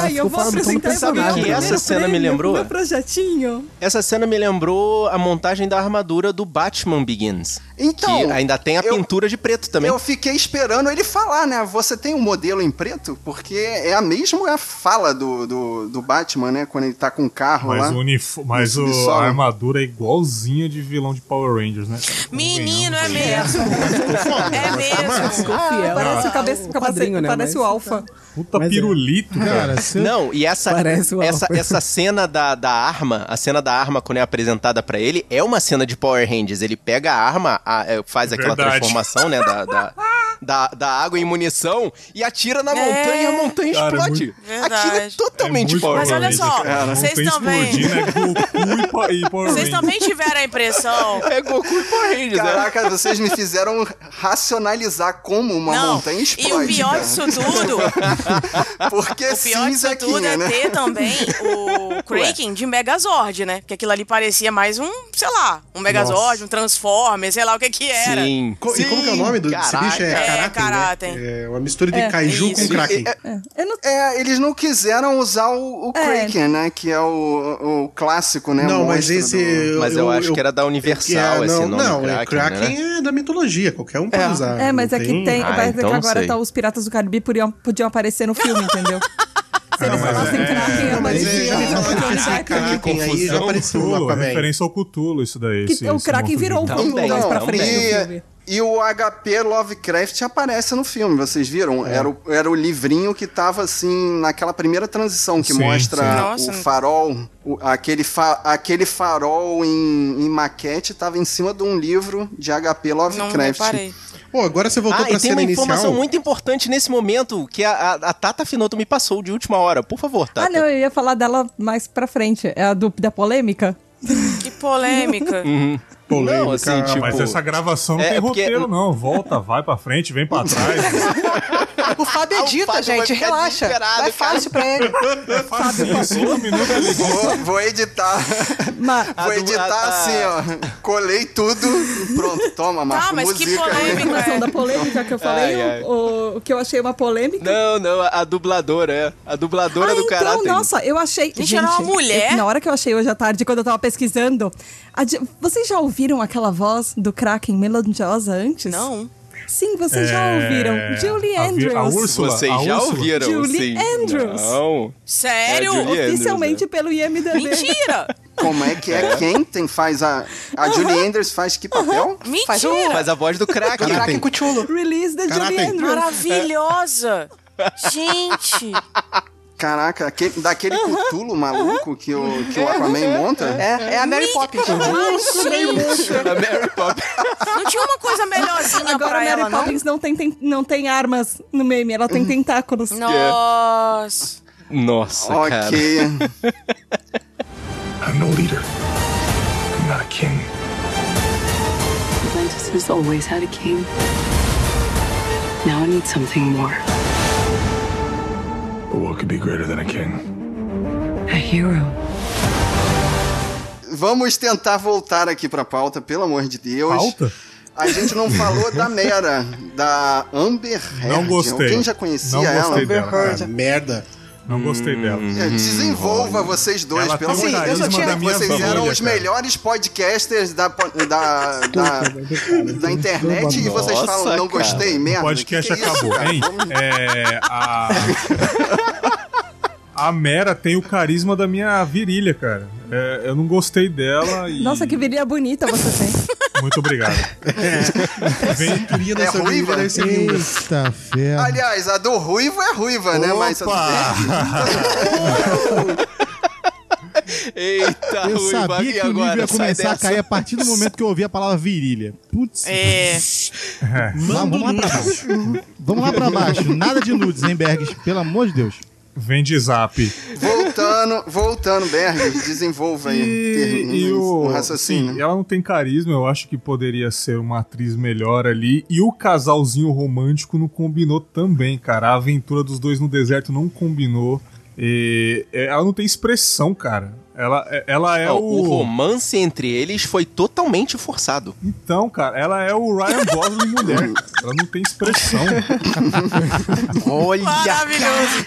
Ai, eu vou apresentar esse personagem. primeiro Essa cena me lembrou? Meu projetinho. Essa cena me lembrou a montagem da armadura do Batman Begins. Então, que ainda tem a eu- pintura de preto também. Eu fiquei esperando ele falar, né? Você tem um modelo em preto? Porque é a mesma fala do, do, do Batman, né? Quando ele tá com o carro Mas, lá. o, unif... Mas o- a armadura é igualzinha de vilão de Power Rangers, né? Menino, é mesmo. É mesmo. Fiel Parece, o cabeça, parece, quadrinho, né? parece Mas- o Alpha. Puta Mas é. pirulito, cara. Cara, Não, e essa, o essa, essa cena da, da arma, a cena da arma quando é apresentada pra ele, é uma cena de Power Rangers. Ele pega a arma, a- é, faz aquela Verdade. transformação, né, da, da, da, da água em munição e atira na É. montanha e a montanha Cara, é explode. muito- Aquilo é totalmente muito Power Mas olha só, vocês também- é e e Power Vocês também tiveram a impressão. É Goku e Power Rangers, né? Caraca, vocês me fizeram racionalizar como uma Não, montanha e explode. o pior cara. disso tudo, Porque o pior disso tudo é né? ter também o Kraken de Megazord, né? Porque aquilo ali parecia mais um, sei lá, um Megazord, Nossa. um Transformer, sei lá o que que era. Sim. Co- e como que é o nome do, desse bicho? É, É, Karaten, Karaten. né? É uma mistura de É, Kaiju isso. com Kraken. É, Eu não é, eles não quiseram usar o, o É. Kraken, né? Que é o, o clássico, né? Não, mas esse... do- Mas eu acho que era da Universal é, esse não, nome Não, Kraken, é, Kraken né? é da mitologia, qualquer um pode usar. É, mas não é que tem. Ah, parece então que não agora sei. tá, os Piratas do Caribe podiam, podiam aparecer no filme, entendeu? Se eles mas falassem é- Kraken, Não, mas aparecia é, já o. Kraken aí apareceu Cthulhu, Aquaman. referência ao Cthulhu, isso daí. Que esse- o Kraken virou o. Cthulhu mais pra Não, frente e, o HP Lovecraft aparece no filme, vocês viram? Era, o, era o livrinho que tava assim, naquela primeira transição que Sim, mostra sim. o Nossa. farol, o- aquele, fa- aquele farol em, em maquete tava em cima de um livro de HP Não Lovecraft. reparei. Pô, agora você voltou Ah, pra e tem cena uma informação inicial. muito importante nesse momento que a, a, a Tata Finoto me passou de última hora. Por favor, Tata. Ah, não, eu ia falar dela mais pra frente. É a do, da polêmica. Que polêmica. Uhum. Polêmica. Não, assim, Ah, tipo... mas essa gravação não É, tem porque- roteiro, não. Volta, vai pra frente, vem pra trás. O Fábio edita, Fábio vai gente, ficar relaxa. cara. fácil pra ele. É fácil, em cinco minutos ele. Vou, vou editar. Mas, Vou editar a- assim, ó. Colei tudo. Pronto, toma, Marco. mas que música. polêmica. questão da polêmica que eu falei, Ai, ai. O, o que eu achei uma polêmica. Não, não, a dubladora, é. A dubladora Ah, do então, Karate. nossa, eu achei. Gente, era uma mulher? eu- na hora que eu achei hoje à tarde, quando eu tava pesquisando, vocês já ouviram aquela voz do Kraken melodiosa antes? Não. Sim, vocês já É, ouviram. Julie a Vi- a Andrews. Úrsula. Vocês a já Úrsula. ouviram, Julie sim. Andrews. Não. Sério? É, Julie Andrews, Oficialmente pelo IMDB. Mentira! Como é que é? Quem tem, faz a. A Julie Andrews faz que papel? Faz o Mentira! Faz a voz do Kraken. Kraken Cuchulo. Release da Julie. Andrews. Maravilhosa! Gente! Caraca, aquele, daquele cutulo maluco que o, que o Aquaman monta? É, é a Mary Poppins. Ai, gente! A Mary Poppins. Não tinha uma coisa melhorzinha Agora pra a Mary ela, não? Poppins não tem, tem- não tem armas no meme, ela tem tentáculos. Nossa! Nossa, cara. Ok. I'm no leader. I'm not a king. Atlantis has always had a king. Now I need something more. But what could be greater than a king? A hero. Vamos tentar voltar aqui pra pauta, pelo amor de Deus. Pauta? A gente não falou da Mera, da Amber Heard. Não gostei. Quem já conhecia Não ela? dela. Ah, merda. Não gostei dela. É, Desenvolva vocês dois, Ela pelo tem amor o de Deus. carisma da minha Vocês família, eram os cara. melhores podcasters da, da, da, da internet e vocês Nossa, falam, não cara. gostei, merda. O podcast Que que é isso, acabou, cara? hein? É, a... a Mera tem o carisma da minha virilha, cara. É, eu não gostei dela e... Nossa, que virilha bonita você tem. Muito obrigado. Vem... Queria É dessa ruiva? vida deve ser linda. Eita ferro. Aliás, a do Ruivo é ruiva, né? Mas Opa! Eita, Eu sabia que o nível agora? ia começar a cair a partir do momento que eu ouvi a palavra virilha. Putz. É. Vamos, vamos lá pra baixo. Vamos lá pra baixo. Nada de nudes, hein, Bergs? Pelo amor de Deus. Vem de zap. voltando, voltando, Berg, desenvolva aí E, ter- e o, o raciocínio. sim, ela não tem carisma, eu acho que poderia ser uma atriz melhor ali. E o casalzinho romântico não combinou também, cara. A aventura dos dois no deserto não combinou. E ela não tem expressão, cara. Ela, ela é Não, o. o romance entre eles foi totalmente forçado. Então, cara, ela é o Ryan Gosling mulher. ela não tem expressão. Olha, Maravilhoso.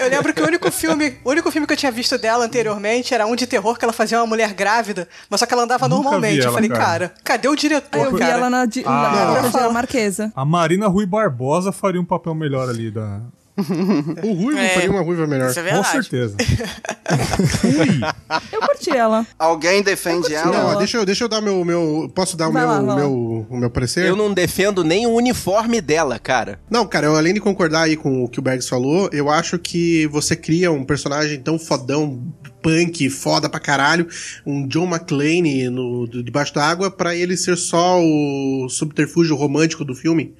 Eu lembro que o único filme, o único filme que eu tinha visto dela anteriormente era um de terror que ela fazia uma mulher grávida, mas só que ela andava Nunca normalmente. vi eu ela, falei, cara. cara, cadê o diretor, Eu vi cara? ela na, di- Ah. na. Marquesa. A Marina Rui Barbosa faria um papel melhor ali da. O Ruivo É. faria uma ruiva melhor. Isso é Com verdade. certeza. Eu curti ela. Alguém defende Eu ela? Não, deixa eu, deixa eu dar meu. meu posso dar o meu, lá, lá. meu, o meu parecer? Eu não defendo nem o uniforme dela, cara. Não, cara, eu, além de concordar aí com o que o Bergs falou, eu acho que você cria um personagem tão fodão, punk, foda pra caralho, um John McClane no, debaixo da água, pra ele ser só o subterfúgio romântico do filme.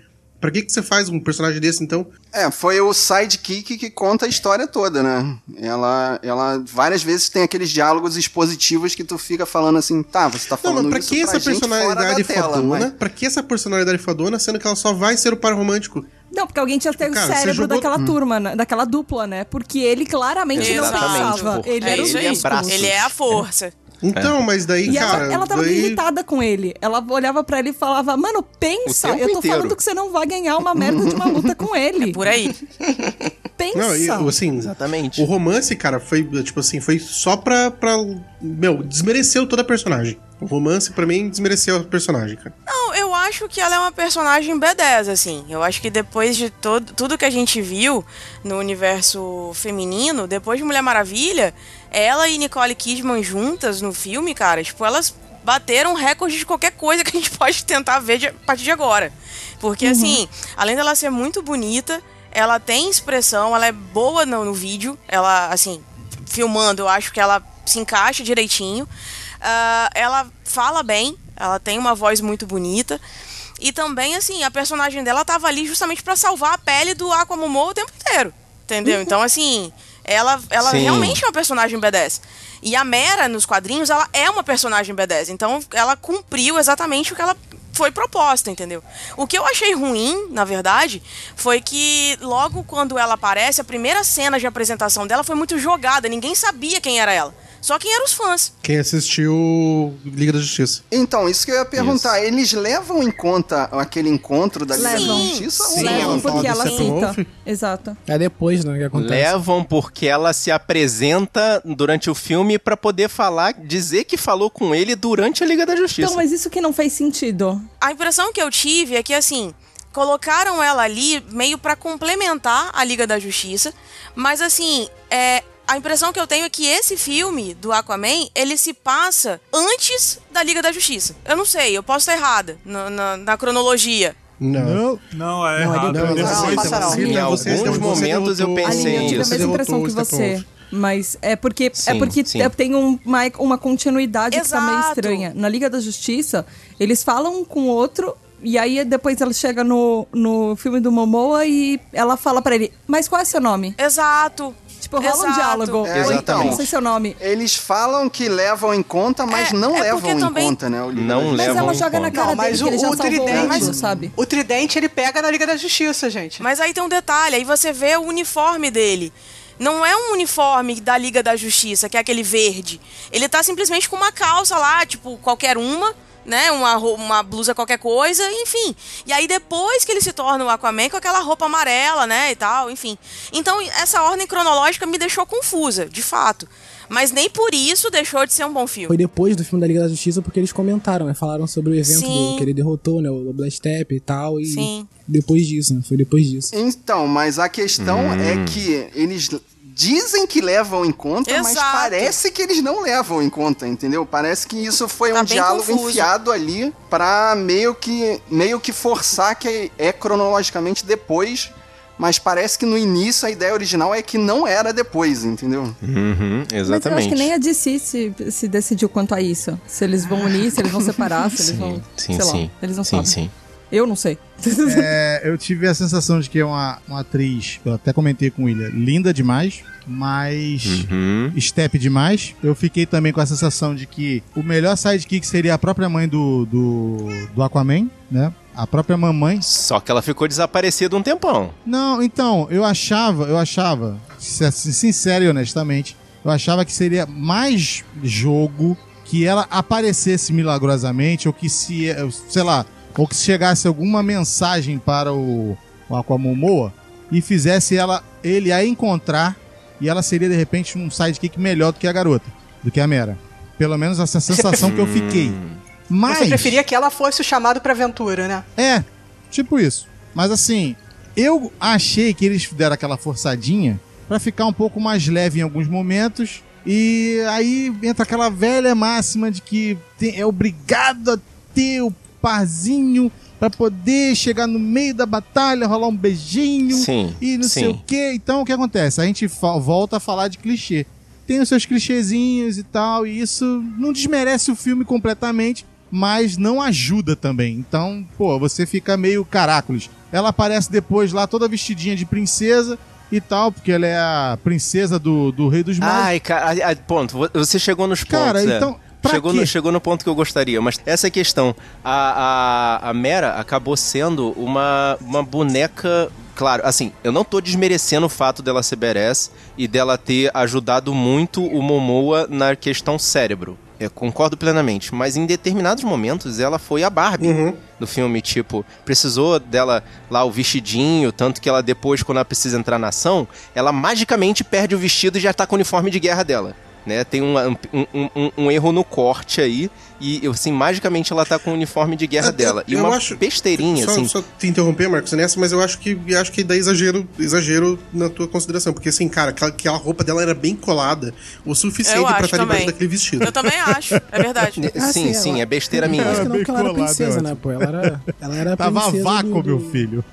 Pra que, que você faz um personagem desse, então? É, foi o sidekick que conta a história toda, né? Ela, ela várias vezes tem aqueles diálogos expositivos que tu fica falando assim, tá, você tá Não, falando mas pra isso que essa gente fora personalidade da tela, mas- Pra que essa personalidade fodona, sendo que ela só vai ser o par romântico? Não, porque alguém tinha que ter o cérebro jogou- daquela turma, né? daquela dupla, né? Porque ele claramente não Exatamente, pensava. pô. Ele É era o braços. Ele é a força. Então, mas daí, E cara. ela, ela tava daí... irritada com ele. Ela olhava pra ele e falava: Mano, pensa, eu tô inteiro. falando que você não vai ganhar uma merda de uma luta com ele. Por aí. Pensa. Não, e, assim, Exatamente. O romance, cara, foi, tipo assim, foi só pra, pra. Meu, desmereceu toda a personagem. O romance, pra mim, desmereceu a personagem, cara. Não, eu acho que ela é uma personagem B10, assim. Eu acho que depois de todo, tudo que a gente viu no universo feminino, depois de Mulher Maravilha, ela e Nicole Kidman juntas no filme, cara, tipo, elas bateram recorde de qualquer coisa que a gente pode tentar ver de- a partir de agora. Porque, assim, além dela ser muito bonita, ela tem expressão, ela é boa no, no vídeo, ela, assim, filmando, eu acho que ela se encaixa direitinho. Ah, ela fala bem, ela tem uma voz muito bonita. E também, assim, a personagem dela tava ali justamente pra salvar a pele do Aquamomo o tempo inteiro. Entendeu? Então, assim, ela, ela Sim. realmente é uma personagem B10. E a Mera, nos quadrinhos, ela é uma personagem B10. Então, ela cumpriu exatamente o que ela foi proposta, entendeu? O que eu achei ruim, na verdade, foi que logo quando ela aparece, a primeira cena de apresentação dela foi muito jogada. Ninguém sabia quem era ela. Só quem eram os fãs. Quem assistiu Liga da Justiça. Então, isso que eu ia perguntar. Eles levam em conta aquele encontro da Liga da Levam. Justiça? ou Sim, ela Levam porque ela Steppenwolf? cita. Exato. É depois, né, que acontece. Levam porque ela se apresenta durante o filme pra poder falar, dizer que falou com ele durante a Liga da Justiça. Então, mas isso que não fez sentido. A impressão que eu tive é que, assim, colocaram ela ali meio pra complementar a Liga da Justiça, mas, assim, é. A impressão que eu tenho é que esse filme do Aquaman, ele se passa antes da Liga da Justiça. Eu não sei, eu posso estar errada na, na- na cronologia. Não. Não, é Não, é errado. Não, não. Em alguns momentos eu pensei Aline, eu tive a mesma impressão que o você. Mas é porque, é Sim, porque sim. é- tem um, uma, uma continuidade que tá meio Exato. estranha. Na Liga da Justiça, eles falam um com o outro. E aí depois ela chega no, no filme do Momoa e ela fala pra ele, mas qual é seu nome? Exato. Tipo, rola um Exato. diálogo. É, Oi, exatamente. não sei seu nome. Eles falam que levam em conta, mas É, não é levam em também- conta, né? o Não. Mas levam ela em joga na conta. cara Não, mas dele o- já o tridente- sabe? O tridente ele pega na Liga da Justiça, gente. Mas aí tem um detalhe, aí você vê o uniforme dele. Não é um uniforme da Liga da Justiça, que é aquele verde. Ele tá simplesmente com uma calça lá, tipo, qualquer uma, né? Uma, uma blusa qualquer coisa, enfim. E aí depois que ele se torna o Aquaman com aquela roupa amarela, né? E tal, enfim. Então essa ordem cronológica me deixou confusa, de fato. Mas nem por isso deixou de ser um bom filme. Foi depois do filme da Liga da Justiça porque eles comentaram, né? Falaram sobre o evento do- que ele derrotou, né? O Step e tal. E Sim. depois disso, né? Foi depois disso. Então, mas a questão Hum. é que eles dizem que levam em conta, mas Exato. parece que eles não levam em conta, entendeu? Parece que isso foi Tá um diálogo confuso. enfiado ali pra meio que meio que forçar que é cronologicamente depois, mas parece que no início a ideia original é que não era depois, entendeu? Uhum, Mas eu acho exatamente. que nem a DC se, se decidiu quanto a isso. Se eles vão unir, se eles vão separar, se eles Sim, vão. sim, sei sim. lá. Eles não sim, sabem. sim. Eu não sei. É, eu tive a sensação de que é uma, uma atriz, eu até comentei com o William, linda demais, mas Uhum. step demais. Eu fiquei também com a sensação de que o melhor sidekick seria a própria mãe do, do, do Aquaman, né? A própria mamãe. Só que ela ficou desaparecida um tempão. Não, então, eu achava, eu achava, sin- sincero e honestamente, eu achava que seria mais jogo que ela aparecesse milagrosamente, ou que se, sei lá, ou que chegasse alguma mensagem para o, o Aquamomoa e fizesse ela, ele a encontrar e ela seria de repente um sidekick melhor do que a garota, do que a Mera. Pelo menos essa sensação que eu fiquei. Mas Você preferia que ela fosse o chamado pra aventura, né? é, tipo isso. Mas assim, eu achei que eles deram aquela forçadinha pra ficar um pouco mais leve em alguns momentos. E aí entra aquela velha máxima de que tem- é obrigado a ter o parzinho pra poder chegar no meio da batalha, rolar um beijinho Sim, e não sei sim. o que. Então o que acontece? A gente volta a falar de clichê. Tem os seus clichêzinhos e tal, e isso não desmerece o filme completamente, mas não ajuda também. Então, pô, você fica meio caracoles. Ela aparece depois lá toda vestidinha de princesa e tal, porque ela é a princesa do, do Rei dos Mares. Ai, cara, ponto. vo- Você chegou nos pontos. Cara, é. então, pra Chegou quê? no, chegou no ponto que eu gostaria, mas essa questão. A, a, a Mera acabou sendo uma, uma boneca. Claro, assim, eu não tô desmerecendo o fato dela ser badass e dela ter ajudado muito o Momoa na questão cérebro. Eu concordo plenamente, mas em determinados momentos ela foi a Barbie Uhum. do filme, tipo, precisou dela lá o vestidinho, tanto que ela depois, quando ela precisa entrar na ação, ela magicamente perde o vestido e já tá com o uniforme de guerra dela. Né? Tem um, um, um- um erro no corte aí, e assim, magicamente ela tá com o uniforme de guerra Eu- dela. E uma acho- besteirinha, Só, assim. só te interromper, Marcos, nessa, mas eu acho que acho que dá exagero, exagero na tua consideração. Porque, assim, cara, aquela, aquela roupa dela era bem colada o suficiente Eu pra acho estar debaixo daquele vestido. Eu também acho, é verdade. Ah, sim, sim, ela- é besteira minha. Acho que não, ela era colada, princesa, é né, pô? Ela era, ela era Tava a princesa vácuo, do- meu filho.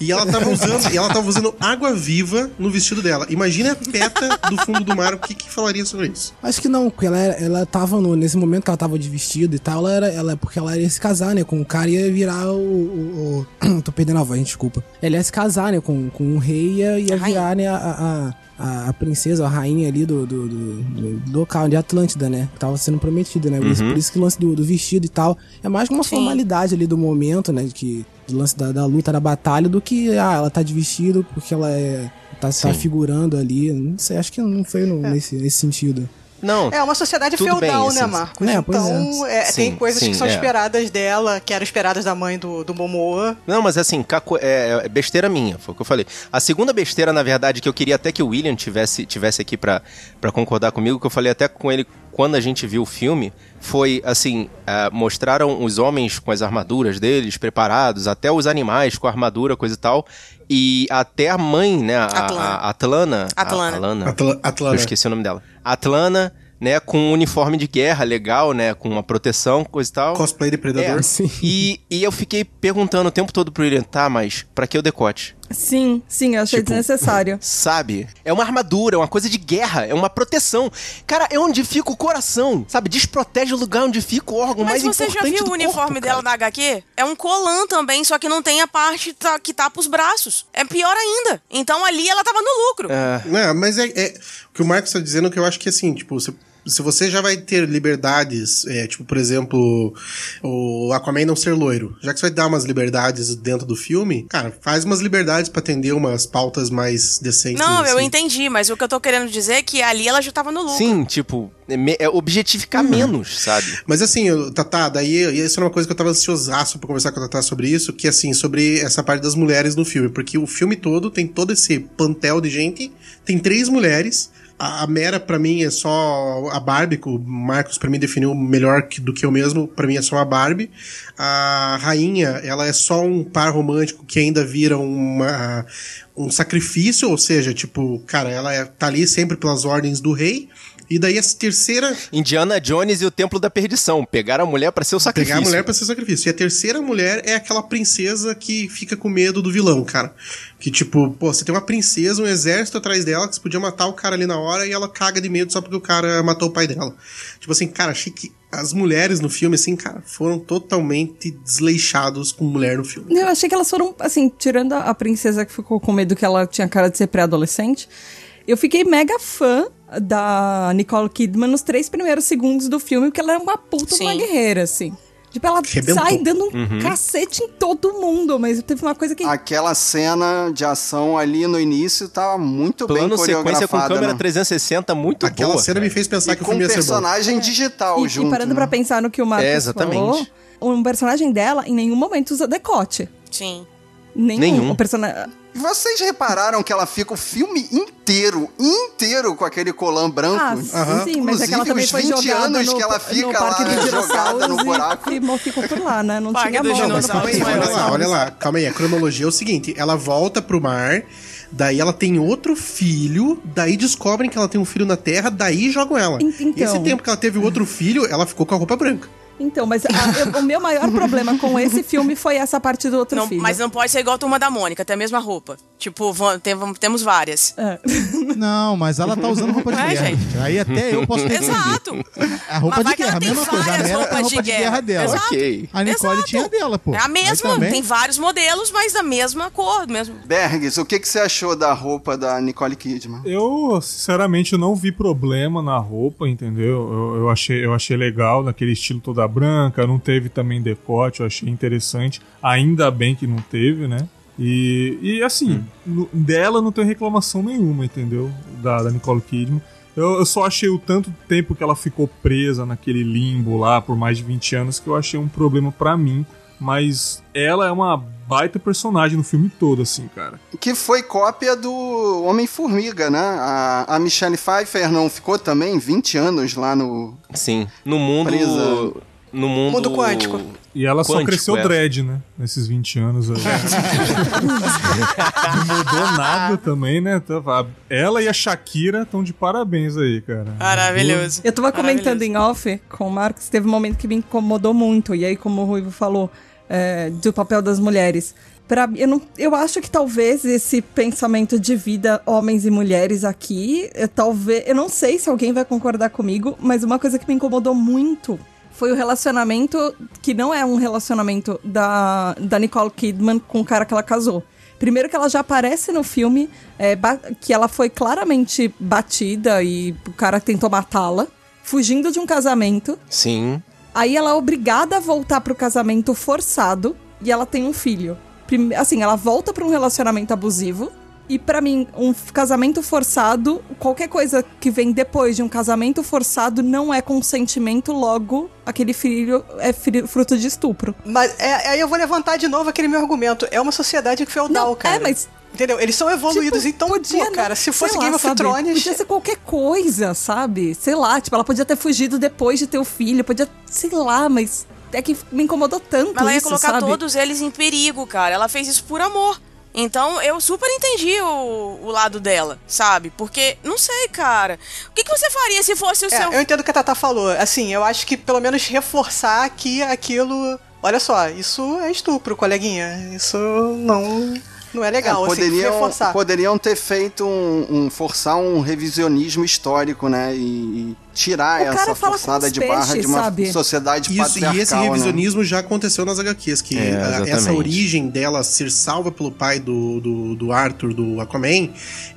E ela tava usando, e ela tava usando água viva no vestido dela. Imagina a peta do fundo do mar, o que, que falaria sobre isso? Acho que não, porque ela, ela tava no, nesse momento que ela tava de vestido e tal, ela era, ela, porque ela ia se casar, né? Com o cara ia virar o. o- o- tô perdendo a voz, desculpa. Ela ia se casar, né? Com, com um rei ia, ia virar, né? A, a, a, a princesa, a rainha ali do, do, do, do- do local, de Atlântida, né? Que tava sendo prometida, né? Por isso- Uhum. Por isso que o lance do, do vestido e tal é mais uma Sim. formalidade ali do momento, né? Que, do lance da, da luta, da batalha, do que, ah, ela tá de vestido porque ela é. Tá, tá figurando ali. Não sei, acho que não foi no- nesse, nesse sentido. Não. É uma sociedade bem, feudal, assim, né, Marcos? É, pois então, é, Sim, tem coisas sim, que são é. esperadas dela, que eram esperadas da mãe do, do Momoa. Não, mas assim, caco- é, é besteira minha, foi o que eu falei. A segunda besteira, na verdade, que eu queria até que o William tivesse, tivesse aqui pra, pra concordar comigo, que eu falei até com ele quando a gente viu o filme, foi assim: ah, mostraram os homens com as armaduras deles, preparados, até os animais com a armadura, coisa e tal. E até a mãe, né? A, Atlana. a Atlana. a- Atlana. Alana. Atla- Atlana. Eu esqueci o nome dela. Atlana, né, com um uniforme de guerra legal, né, com uma proteção, coisa e tal. Cosplay de Predador. É, e, e eu fiquei perguntando o tempo todo pro William, tá, mas pra que o decote? Sim, sim, eu achei Tipo, desnecessário. Sabe? É uma armadura, é uma coisa de guerra, é uma proteção. Cara, é onde fica o coração, sabe? Desprotege o lugar onde fica o órgão Mas mais você já importante viu o uniforme corpo, dela da HQ? É um colã também, só que não tem a parte que tapa os braços. É pior ainda. Então ali ela tava no lucro. Não, mas é, é- o que o Marcos tá dizendo que eu acho que assim, tipo, se, se você já vai ter liberdades, é, tipo, por exemplo, o Aquaman não ser loiro, já que você vai dar umas liberdades dentro do filme, cara, faz umas liberdades pra atender umas pautas mais decentes. Não, eu assim. entendi, mas o que eu tô querendo dizer é que ali ela já tava no lucro. Sim, tipo, é, é objetificar menos, sabe? Mas assim, eu- Tatá, daí isso era uma coisa que eu tava ansiosaço pra conversar com a Tatá sobre isso, que assim, sobre essa parte das mulheres no filme, porque o filme todo tem todo esse plantel de gente, tem três mulheres, a, a Mera pra mim é só a Barbie, que o Marcos pra mim definiu melhor que- do que eu mesmo, pra mim é só a Barbie. A Rainha, ela é só um par romântico que ainda vira uma, um sacrifício, ou seja, tipo, cara, ela é- tá ali sempre pelas ordens do rei. E daí essa terceira Indiana Jones e o Templo da Perdição. Pegaram a mulher pra ser o sacrifício. Pegar a mulher pra ser sacrifício. E a terceira mulher é aquela princesa que fica com medo do vilão, cara. Que tipo, pô, você tem uma princesa, um exército atrás dela, que você podia matar o cara ali na hora e ela caga de medo só porque o cara matou o pai dela. Tipo assim, cara, achei que as mulheres no filme, assim, cara, foram totalmente desleixados com mulher no filme. Eu achei que elas foram, assim, tirando a a princesa que ficou com medo que ela tinha cara de ser pré-adolescente, eu fiquei mega fã da Nicole Kidman nos três primeiros segundos do filme, porque ela é uma puta de uma Sim. guerreira, assim. Tipo, ela Arrebentou. sai dando um Uhum. cacete em todo mundo, mas teve uma coisa que. Aquela cena de ação ali no início tava muito bem Plano sequência com coreografada. câmera né? 360 muito Aquela boa. cena me fez pensar E que o filme ia ser bom. personagem digital e, junto. e parando né? pra pensar no que o Marcos É, exatamente. falou, um personagem dela em nenhum momento usa decote. Sim. Nenhum. Nenhum. O personagem. Vocês repararam que ela fica o filme inteiro, inteiro com aquele colã branco? Ah, sim, mas é que ela Inclusive, também os foi 20 jogada anos no, que ela no fica Parque lá dos jogada no buraco. e, e ficou por lá, né? Não Parque tinha bola Parque dos Olha lá, olha lá, calma aí. A cronologia é o seguinte: ela volta pro mar, daí ela tem outro filho, daí descobrem que ela tem um filho na Terra, daí jogam ela. Então. E esse tempo que ela teve o outro filho, ela ficou com a roupa branca. Então, mas a- eu- o meu maior problema com esse filme foi essa parte do outro Não, filho. mas não pode ser igual a Turma da Mônica, tem a mesma roupa. Tipo, tem- vamos- temos várias. Não, mas ela tá usando roupa de É, guerra. gente. gente. Aí até eu posso defender. Exato. A roupa Mas de guerra, a mesma coisa. A várias Mera é a roupas roupa de de guerra. guerra dela. Exato. Ok. A Nicole tinha dela, pô. É a mesma, também. tem vários modelos, mas da mesma cor, mesmo. Bergs, o que, que você achou da roupa da Nicole Kidman? Eu, sinceramente, não vi problema na roupa, entendeu? Eu, eu achei, eu achei legal, naquele estilo toda branca, não teve também decote, eu achei interessante. Ainda bem que não teve, né? E, e assim, no- dela não tenho reclamação nenhuma, entendeu? Da, da Nicole Kidman. Eu, eu só achei o tanto tempo que ela ficou presa naquele limbo lá por mais de 20 anos que eu achei um problema pra mim. Mas ela é uma baita personagem no filme todo, assim, cara. Que foi cópia do Homem-Formiga, né? A, a Michelle Pfeiffer não ficou também 20 anos lá no. Sim. No mundo. Presa. No mundo. Mundo quântico. E ela só Quântico, cresceu é. dread, né? Nesses 20 anos aí. Não mudou nada também, né? Tá- Ela e a Shakira estão de parabéns aí, cara. Maravilhoso. Eu tava comentando em off com o Marcos, teve um momento que me incomodou muito, e aí, como o Ruivo falou, é, do papel das mulheres. Pra, eu, não, eu acho que talvez esse pensamento de vida homens e mulheres aqui, eu, talvez, eu não sei se alguém vai concordar comigo, mas uma coisa que me incomodou muito foi o relacionamento que não é um relacionamento da, da Nicole Kidman com o cara que ela casou. Primeiro que ela já aparece no filme é, que ela foi claramente batida e o cara tentou matá-la, fugindo de um casamento. Sim. Aí ela é obrigada a voltar pro casamento forçado e ela tem um filho. Prime- assim, ela volta pra um relacionamento abusivo. E pra mim, um casamento forçado, qualquer coisa que vem depois de um casamento forçado não é consentimento, logo aquele filho é fruto de estupro. Mas é, aí eu vou levantar de novo aquele meu argumento. É uma sociedade feudal, cara. É, mas Entendeu? Eles são evoluídos, então, podia, pô, cara, se fosse lá, Game of sabe? Thrones. Podia ser qualquer coisa, sabe? Sei lá, tipo, ela podia ter fugido depois de ter o filho, podia, sei lá, mas é que me incomodou tanto Ela ia isso, colocar sabe? todos eles em perigo, cara. Ela fez isso por amor. Então eu super entendi o, o lado dela, sabe? Porque, não sei, cara. O que, que você faria se fosse o É, seu. eu entendo o que a Tata falou. Assim, eu acho que pelo menos reforçar que aquilo. Olha só, isso é estupro, coleguinha. Isso não. Não é legal, É, assim, poderiam, reforçar. poderiam ter feito um, um- forçar um revisionismo histórico, né? E, e tirar O essa forçada de barra peixes, de uma sabe? sociedade Isso, patriarcal. e esse né? revisionismo já aconteceu nas HQs, que É, a- essa origem dela ser salva pelo pai do, do, do Arthur, do Aquaman,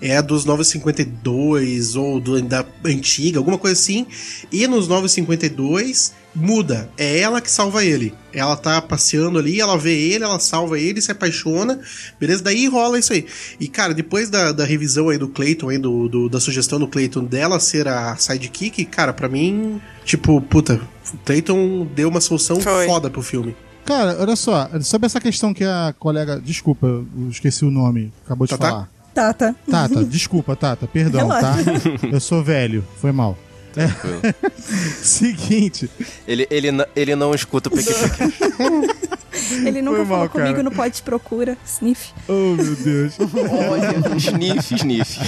é dos 952 ou do, da antiga, alguma coisa assim. E nos 952 muda, é ela que salva ele. Ela tá passeando ali, ela vê ele, ela salva ele, se apaixona, beleza? Daí rola isso aí. E cara, depois da, da revisão aí do Clayton, aí do, do- da sugestão do Clayton dela ser a sidekick, cara, pra mim, tipo, puta, o Clayton deu uma solução foda pro filme. Cara, olha só, sobre essa questão que a colega. Desculpa, eu esqueci o nome, acabou de Tatá? falar. Tata. Tata, desculpa, Tata, perdão, tá? Relaxa. Eu sou velho, foi mal. É. Seguinte. Ele, ele, ele não escuta o Pique Ele nunca Foi falou mal, comigo cara. no Pode Procura, Sniff. Oh, meu Deus. sniff, sniff.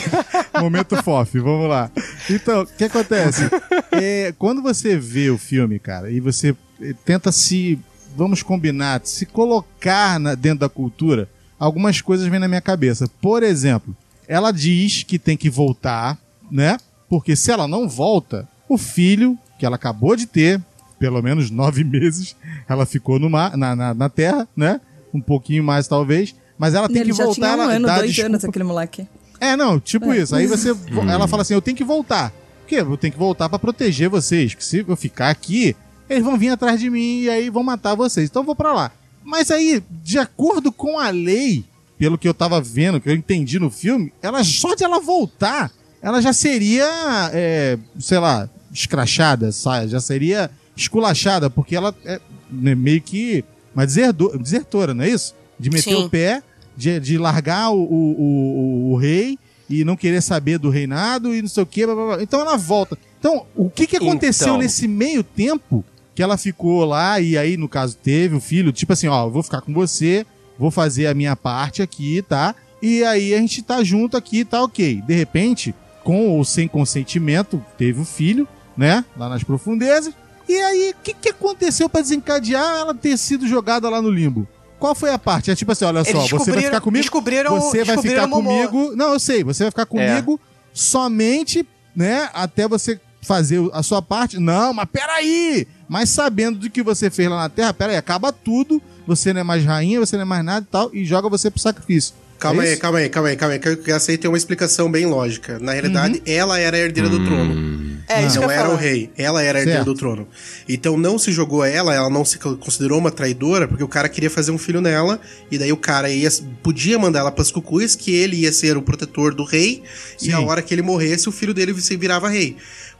Momento FOF, vamos lá. Então, o que acontece? É, quando você vê o filme, cara, e você eh, tenta se, vamos combinar, se colocar na- dentro da cultura, algumas coisas vêm na minha cabeça. Por exemplo, ela diz que tem que voltar, né? Porque se ela não volta, o filho que ela acabou de ter, pelo menos nove meses, ela ficou no mar, na, na, na terra, né? Um pouquinho mais, talvez. Mas ela tem Ele que já voltar. tinha um ela ano, dois desculpa anos, aquele moleque. é, não, tipo É. isso. Aí você. Ela fala assim: eu tenho que voltar. Por quê? Eu tenho que voltar pra proteger vocês. Que se eu ficar aqui, eles vão vir atrás de mim e aí vão matar vocês. Então eu vou pra lá. Mas aí, de acordo com a lei, pelo que eu tava vendo, que eu entendi no filme, ela só de ela voltar, ela já seria, é, sei lá, escrachada, sabe? já seria esculachada, porque ela é né, meio que uma deserdo- desertora, não é isso? De meter Sim. o pé, de, de largar o, o, o, o rei e não querer saber do reinado e não sei o que. Então ela volta. Então, o que, que aconteceu Então. nesse meio tempo que ela ficou lá e aí, no caso, teve o filho, tipo assim, ó, eu vou ficar com você, vou fazer a minha parte aqui, tá? E aí a gente tá junto aqui, tá ok. De repente, com ou sem consentimento, teve o filho, né? Lá nas profundezas. E aí, o que, que aconteceu pra desencadear ela ter sido jogada lá no limbo? Qual foi a parte? É tipo assim, olha só, você vai ficar comigo. descobriram- você vai ficar comigo. Não, eu sei, você vai ficar comigo somente, né, até você fazer a sua parte. Não, mas peraí! Mas sabendo do que você fez lá na Terra, peraí, acaba tudo, você não é mais rainha, você não é mais nada e tal, e joga você pro sacrifício. Calma É aí, calma aí, calma aí, calma aí. Que essa aí tem uma explicação bem lógica. Na realidade, ela era a herdeira do trono. É, isso não que eu ia era o falar. rei. Ela era a herdeira Certo. do trono. Então não se jogou ela, ela não se considerou uma traidora, porque o cara queria fazer um filho nela, e daí o cara ia, podia mandar ela pras cucuis, que ele ia ser o protetor do rei, e a Sim. hora que ele morresse, o filho dele se virava rei.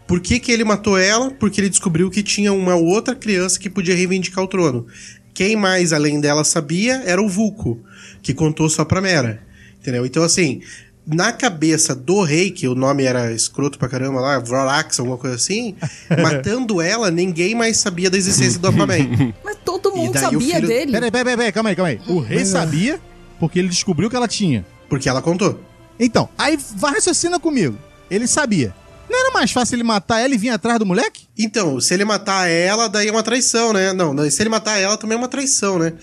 Por que, que ele matou ela? Porque ele descobriu que tinha uma outra criança que podia reivindicar o trono. Quem mais além dela sabia era o Vulco, que contou só pra Mera. Entendeu? Então, assim, na cabeça do rei, que o nome era escroto pra caramba lá, Vrorax, alguma coisa assim, matando ela, ninguém mais sabia da existência do Aquaman. Mas todo mundo sabia filho- dele. Peraí, peraí, peraí, calma aí, calma aí. O rei Mas é. sabia porque ele descobriu que ela tinha. Porque ela contou. Então, aí vai raciocina comigo. Ele sabia. Não era mais fácil ele matar ela e vir atrás do moleque? Então, se ele matar ela, daí é uma traição, né? Não, não, se ele matar ela, também é uma traição, né?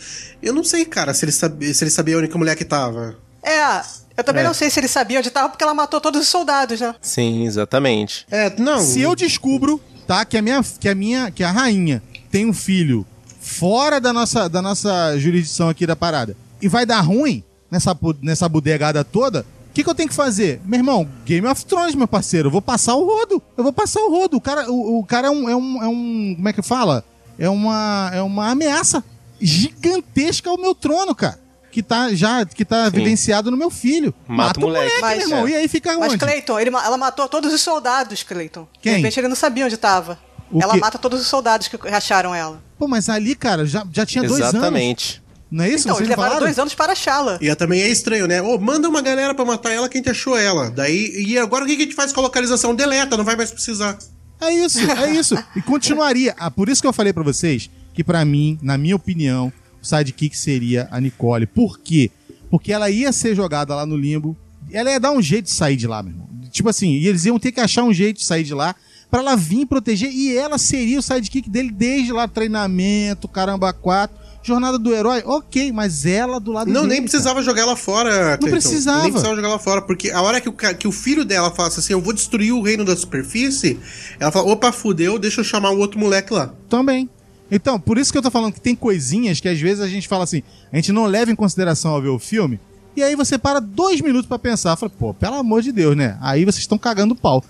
Eu não sei, cara, se ele sabia, se ele sabia onde que a mulher que tava. É, eu também É. não sei se ele sabia onde tava, porque ela matou todos os soldados, né? Sim, exatamente. É, não. Se eu descubro, tá, que a minha, que a minha, que a rainha tem um filho fora da nossa, da nossa jurisdição aqui da parada e vai dar ruim nessa, nessa bodegada toda, o que, que eu tenho que fazer? Meu irmão, Game of Thrones, meu parceiro. Eu vou passar o rodo. Eu vou passar o rodo. O cara, o, o cara é, um, é, um, é um. Como é que fala? É uma, é uma ameaça gigantesca ao meu trono, cara. Que tá já que tá evidenciado no meu filho. Mata o moleque. Mas, meu irmão. E aí fica Mas onde? Cleiton, ele ela matou todos os soldados, Cleiton. Quem? De repente ele não sabia onde tava. O ela quê? mata todos os soldados que acharam ela. Pô, mas ali, cara, já, já tinha dois anos. Exatamente. Não é isso? então, Vocês eles levaram falaram? dois anos para achá-la. E também é estranho, né? Ô, manda uma galera pra matar ela, quem te achou ela. Daí, e agora o que que a gente faz com a localização? Deleta, não vai mais precisar. É isso, é isso. E continuaria. Ah, por isso que eu falei pra vocês que pra mim, na minha opinião, o sidekick seria a Nicole. Por quê? Porque ela ia ser jogada lá no limbo. Ela ia dar um jeito de sair de lá, meu irmão. Tipo assim, e eles iam ter que achar um jeito de sair de lá pra ela vir proteger e ela seria o sidekick dele desde lá treinamento, caramba, quatro. Jornada do herói, ok, mas ela do lado Não, dele, nem precisava jogar ela fora, Cleiton. precisava. Nem precisava jogar ela fora, porque a hora que o, que o filho dela fala assim, eu vou destruir o reino da superfície, ela fala, opa, fudeu, deixa eu chamar o outro moleque lá. Também. Então, por isso que eu tô falando que tem coisinhas que às vezes a gente fala assim, a gente não leva em consideração ao ver o filme, e aí você para dois minutos pra pensar, fala, pô, pelo amor de Deus, né? Aí vocês estão cagando pau.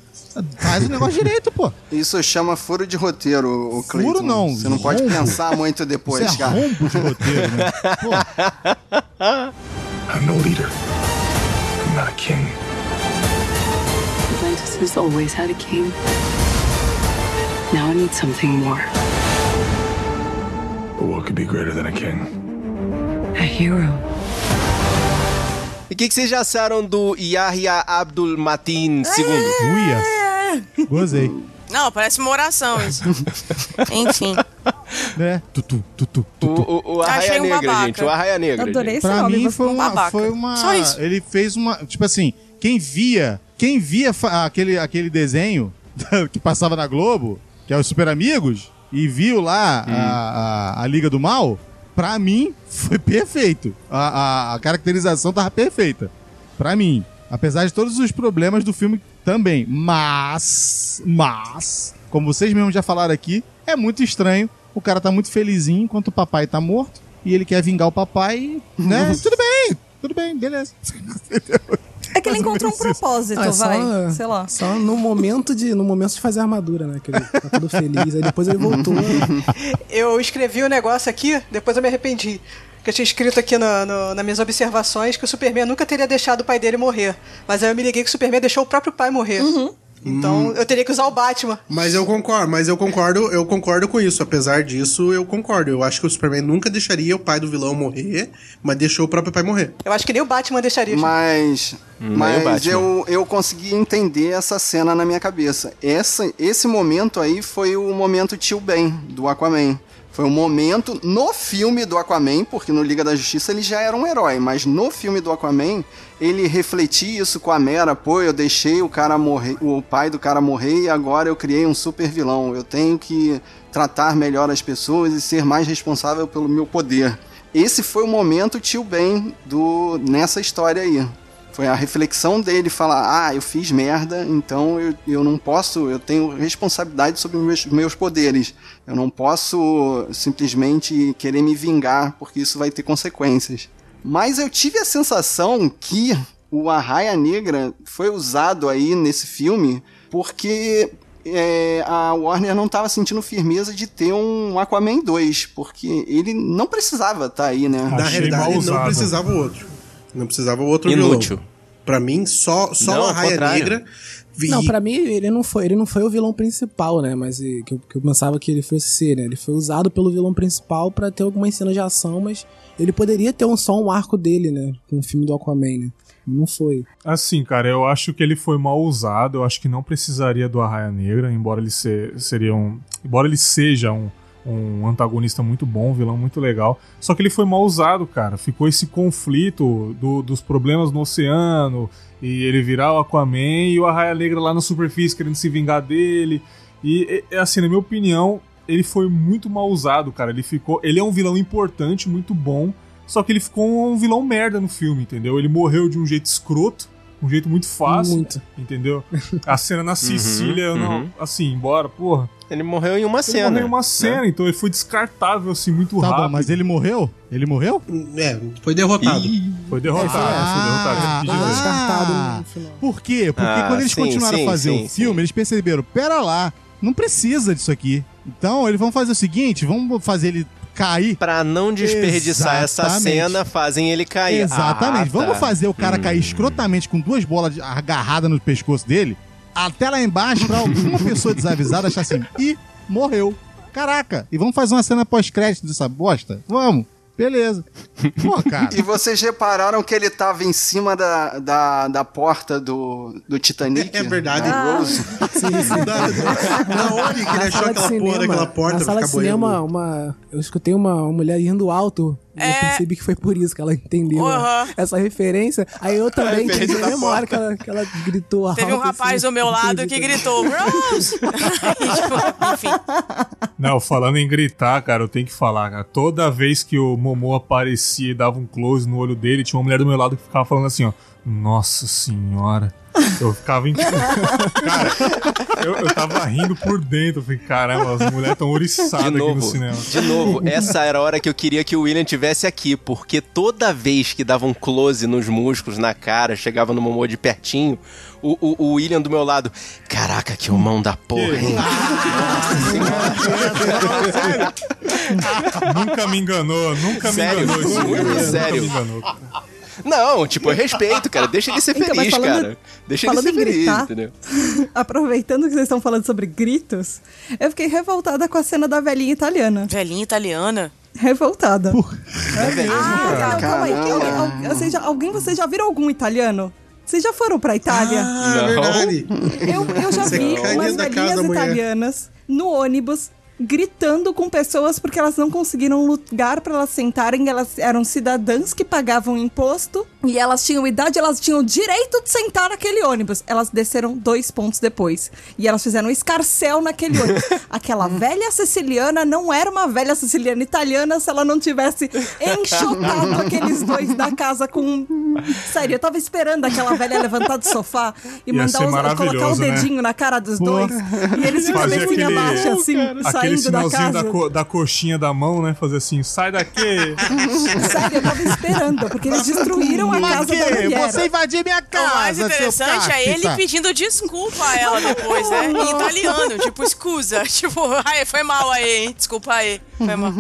Faz o negócio direito, pô. Isso chama furo de roteiro, o Cleiton. Furo não, Você não pode rombo. pensar muito depois, Isso é cara. rombo de roteiro, né? I'm no leader. I'm not a king. Atlantis has always had a king. Now I need something more. But what could be greater than a king? A hero. E o que, que vocês já acharam do Yahya Abdul Matin II? Uia. Gozei. Não, parece uma oração isso. Enfim. Né? Tutu, tutu, O, o, o Achei Arraia um Negra, babaca. gente. O Arraia Negra. Adorei gente. esse Pra nome, mim você foi é um uma, babaca. foi uma. Só isso. Ele fez uma. Tipo assim, quem via. Quem via aquele, aquele desenho que passava na Globo, que é os Super Amigos, e viu lá a, a, a Liga do Mal, pra mim foi perfeito. A, a, a caracterização tava perfeita. Pra mim. Apesar de todos os problemas do filme também. Mas. Mas. Como vocês mesmos já falaram aqui, é muito estranho. O cara tá muito felizinho enquanto o papai tá morto. E ele quer vingar o papai, né? tudo bem, tudo bem, beleza. É que ele encontrou um propósito, Ah, é só- vai. Sei lá. Só no momento de, no momento de fazer a armadura, né? Que ele tá todo feliz. Aí depois ele voltou. Eu escrevi o negócio aqui, depois eu me arrependi. Que eu tinha escrito aqui no, no, nas minhas observações que o Superman nunca teria deixado o pai dele morrer. Mas aí eu me liguei que o Superman deixou o próprio pai morrer. Então eu teria que usar o Batman. Mas eu concordo, mas eu concordo, eu concordo com isso. Apesar disso, eu concordo. Eu acho que o Superman nunca deixaria o pai do vilão morrer, mas deixou o próprio pai morrer. Eu acho que nem o Batman deixaria. Mas, o mas Batman. eu, eu consegui entender essa cena na minha cabeça. Essa, esse momento aí foi o momento tio Ben, do Aquaman. Foi um momento no filme do Aquaman, porque no Liga da Justiça ele já era um herói, mas no filme do Aquaman ele refletia isso com a Mera, pô, eu deixei o cara morrer, o pai do cara morrer e agora eu criei um super vilão. Eu tenho que tratar melhor as pessoas e ser mais responsável pelo meu poder. Esse foi o momento tio Ben do nessa história aí. Foi a reflexão dele falar: ah, eu fiz merda, então eu, eu não posso, eu tenho responsabilidade sobre os meus, meus poderes. Eu não posso simplesmente querer me vingar, porque isso vai ter consequências. Mas eu tive a sensação que o Arraia Negra foi usado aí nesse filme porque é, a Warner não estava sentindo firmeza de ter um Aquaman 2, porque ele não precisava estar aí, né? Na Achei realidade, mal não precisava o outro. Não precisava o outro Inútil. vilão. Pra mim, só, só Não, a Raia contrário. Negra. vi- Não, pra mim ele não foi, ele não foi o vilão principal, né? Mas que eu, que eu pensava que ele fosse ser, né? Ele foi usado pelo vilão principal pra ter algumas cenas de ação, mas ele poderia ter um, só um arco dele, né? Com o filme do Aquaman, né? Não foi. Assim, cara, eu acho que ele foi mal usado. Eu acho que não precisaria do Arraia Negra, embora ele se, seria um, embora ele seja um, um antagonista muito bom, um vilão muito legal. Só que ele foi mal usado, cara. Ficou esse conflito do- dos problemas no oceano e ele virar o Aquaman e o Arraia Negra lá na superfície querendo se vingar dele. E é assim, na minha opinião, ele foi muito mal usado, cara. Ele ficou, ele é um vilão importante, muito bom. Só que ele ficou um vilão merda no filme, entendeu? Ele morreu de um jeito escroto, um jeito muito fácil, Muito. entendeu? A cena na Sicília, eu não, uhum. assim, embora, porra. Ele morreu em uma Ele cena. morreu em uma né? cena, então ele foi descartável, assim, muito Tá rápido. bom, mas ele morreu? Ele morreu? É, foi derrotado. Foi derrotado, foi derrotado. Ah, descartado ah, no final. Por quê? Porque Ah, quando eles sim, continuaram sim, a fazer sim, o filme, eles perceberam, pera lá, não precisa disso aqui. Então, eles vão fazer o seguinte, vamos fazer ele cair. Pra não desperdiçar essa Exatamente. cena, fazem ele cair. Exatamente. Ah, tá. Vamos fazer o cara Hum. cair escrotamente com duas bolas de- agarradas no pescoço dele, até lá embaixo, pra alguma pessoa desavisada achar assim, ih, morreu. Caraca, e vamos fazer uma cena pós-crédito dessa bosta? Vamos. Beleza. Pô, cara. E vocês repararam que ele tava em cima da, da, da porta do, do Titanic? É verdade. Da Rose. Sim, sim. Da, da onde que ele Na achou aquela porra cinema, daquela porta na sala de ficar cinema, boiando? uma, eu escutei uma, uma mulher rindo alto. E eu É. percebi que foi por isso que ela entendeu Aham. essa referência. Aí eu também tive na hora porta. que ela, que ela gritou alto. Teve um rapaz assim, do meu lado que gritou, Rose! Tipo, enfim. Não, falando em gritar, cara, eu tenho que falar, cara. Toda vez que o Momô aparecia e dava um close no olho dele, tinha uma mulher do meu lado que ficava falando assim, ó. Nossa senhora. Eu ficava em. cara, eu, eu tava rindo por dentro. Eu falei, caramba, as mulheres tão oriçadas De aqui no novo, cinema. de novo, essa era a hora que eu queria que o William tivesse aqui, porque toda vez que dava um close nos músculos, na cara, chegava no Momô de pertinho, o, o, o William do meu lado, caraca, que mão da porra, hein? Nunca me enganou, nunca me Sério? enganou esse Muito William, sério. Nunca me enganou. Cara. Não, tipo, eu respeito, cara, deixa ele ser Então, feliz, falando- cara. Deixa ele ser feliz, gritar, entendeu? Aproveitando que vocês estão falando sobre gritos, eu fiquei revoltada com a cena da velhinha italiana. Velhinha italiana. Revoltada. É Ah, não, calma aí. Alguém, al- vocês já- alguém, vocês já viram algum italiano? Vocês já foram pra Itália? Ah, Não. verdade. Eu, eu já Você vi cai umas velhinhas italianas no ônibus gritando com pessoas porque elas não conseguiram lugar para elas sentarem. Elas eram cidadãs que pagavam imposto e elas tinham idade, elas tinham o direito de sentar naquele ônibus. Elas desceram dois pontos depois e elas fizeram um escarcel naquele ônibus. Aquela velha siciliana não era uma velha siciliana italiana se ela não tivesse enxotado aqueles dois da casa com. Sério, eu tava esperando aquela velha levantar do sofá e Ia mandar os, colocar o né? dedinho na cara dos Pô. dois e eles de cabecinha aquele- baixa, assim, saindo da casa. da, co- da coxinha da mão, né? Fazer assim, sai daqui. Sério, eu tava esperando, porque eles destruíram a casa da mulher. Você invadiu minha casa, o mais interessante é ele pedindo desculpa a ela depois, né? Em italiano, tipo, escusa. Tipo, ai, foi mal aí, hein? Desculpa aí. Foi mal.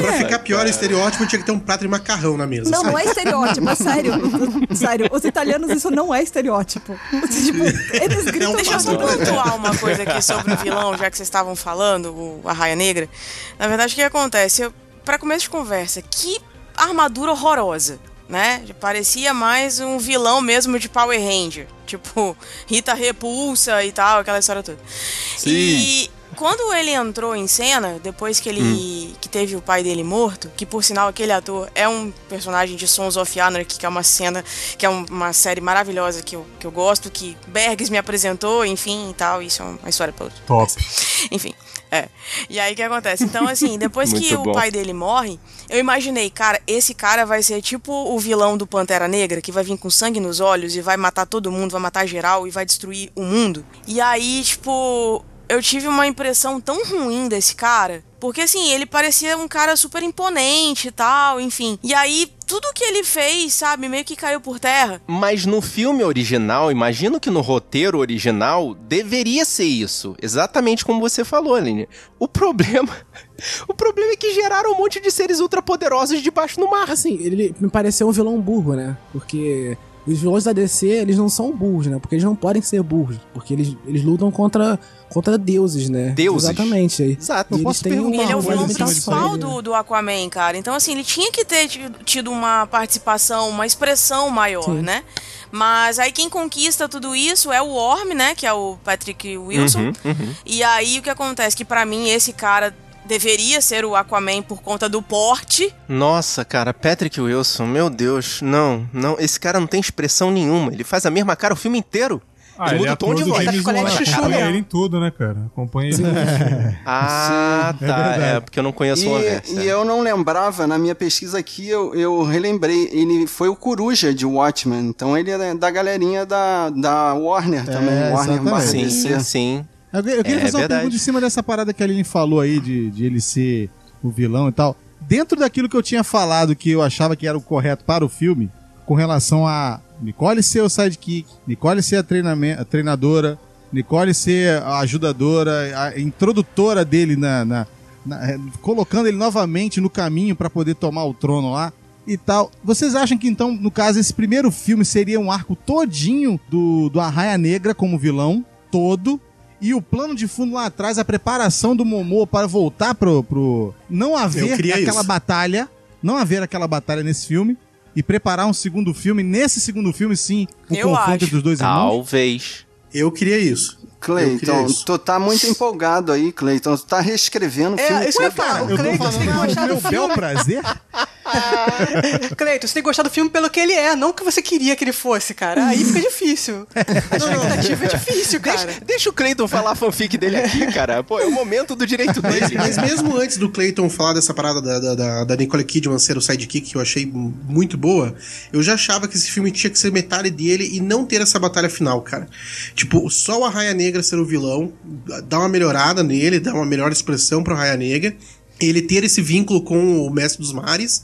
Pra ficar pior, o estereótipo tinha que ter um prato de macarrão na mesa. Não, sabe? não é estereótipo, é sério. Sério, os italianos isso não é estereótipo. Tipo, eles gritam Deixa eu só pontuar uma coisa aqui sobre o vilão, já que vocês estavam falando, o a Raia Negra. Na verdade, o que acontece? Eu, pra começo de conversa, que armadura horrorosa, né? Parecia mais um vilão mesmo de Power Ranger. Tipo, Rita Repulsa e tal, aquela história toda. E quando ele entrou em cena, depois que ele que teve o pai dele morto, que por sinal aquele ator é um personagem de Sons of Anarchy, que é uma cena, que é um- uma série maravilhosa que eu, que eu gosto, que Bergs me apresentou, enfim e tal, isso é uma história pra outro. Top. Enfim, é. E aí o que acontece? Então, assim, depois que Muito o bom. pai dele morre, eu imaginei, cara, esse cara vai ser tipo o vilão do Pantera Negra, que vai vir com sangue nos olhos e vai matar todo mundo, vai matar geral e vai destruir o mundo. E aí, tipo, eu tive uma impressão tão ruim desse cara. Porque assim, ele parecia um cara super imponente e tal, enfim. E aí, tudo que ele fez, sabe, meio que caiu por terra. Mas no filme original, imagino que no roteiro original deveria ser isso. Exatamente como você falou, Aline. O problema. O problema é que geraram um monte de seres ultrapoderosos debaixo do mar. Assim, ele me pareceu um vilão burro, né? Porque os vilões da DC, eles não são burros, né? Porque eles não podem ser burros. Porque eles, eles lutam contra, contra deuses, né? Deuses. Exatamente. Exato. E eles posso têm perguntar uma Ele é o vilão principal do, do Aquaman, cara. Então, assim, ele tinha que ter ti- tido uma participação, uma expressão maior, Sim. né? Mas aí quem conquista tudo isso é o Orm, né? Que é o Patrick Wilson. Uhum, uhum. E aí o que acontece? Que pra mim esse cara deveria ser o Aquaman por conta do porte. Nossa, cara, Patrick Wilson, meu Deus, não, não, esse cara não tem expressão nenhuma. Ele faz a mesma cara o filme inteiro. Ah, ele ele muda é o tom de voz. Tá Wan. chuchu, Acompanha né? ele em tudo, né, cara? Acompanha ele. Ah, é tá. verdade. É, porque eu não conheço o Anversa. E, eu não lembrava, na minha pesquisa aqui, eu, eu relembrei, ele foi o Coruja de Watchmen, então ele é da galerinha da, da Warner também, Warner exatamente. barra Sim, DC. sim. Eu, eu queria É, fazer uma verdade. pergunta em cima dessa parada que a Aline falou aí, de, de ele ser o vilão e tal. Dentro daquilo que eu tinha falado, que eu achava que era o correto para o filme, com relação a Nicole ser o sidekick, Nicole ser a, a treinadora, Nicole ser a ajudadora, a introdutora dele na. na- na- eh, colocando ele novamente no caminho para poder tomar o trono lá e tal. Vocês acham que então, no caso, esse primeiro filme seria um arco todinho do, do Arraia Negra como vilão? Todo. E o plano de fundo lá atrás, a preparação do Momô para voltar pro. pro não haver Eu aquela isso. batalha. Não haver aquela batalha nesse filme. E preparar um segundo filme. Nesse segundo filme, sim, o Eu confronto acho. entre os dois irmãos. Talvez. Eu queria isso. Eu Cleiton, tu tá muito empolgado aí, Cleiton. Tu tá reescrevendo o É, filme isso eu falar. O Eu tô Cleiton, você tem que falando gostar do do meu bel prazer. Cleiton, você tem que gostar do filme pelo que ele é, não o que você queria que ele fosse, cara. Aí fica difícil. A expectativa é difícil, cara. Deixa, deixa o Cleiton falar a fanfic dele aqui, cara. Pô, é o momento do direito dele. Mas mesmo antes do Clayton falar dessa parada da, da, da, Nicole Kidman ser o sidekick, que eu achei muito boa, eu já achava que esse filme tinha que ser metade dele e não ter essa batalha final, cara. Tipo, só o Arraia Negra ser o vilão, dar uma melhorada nele, dar uma melhor expressão pro Arraia Negra, ele ter esse vínculo com o Mestre dos Mares,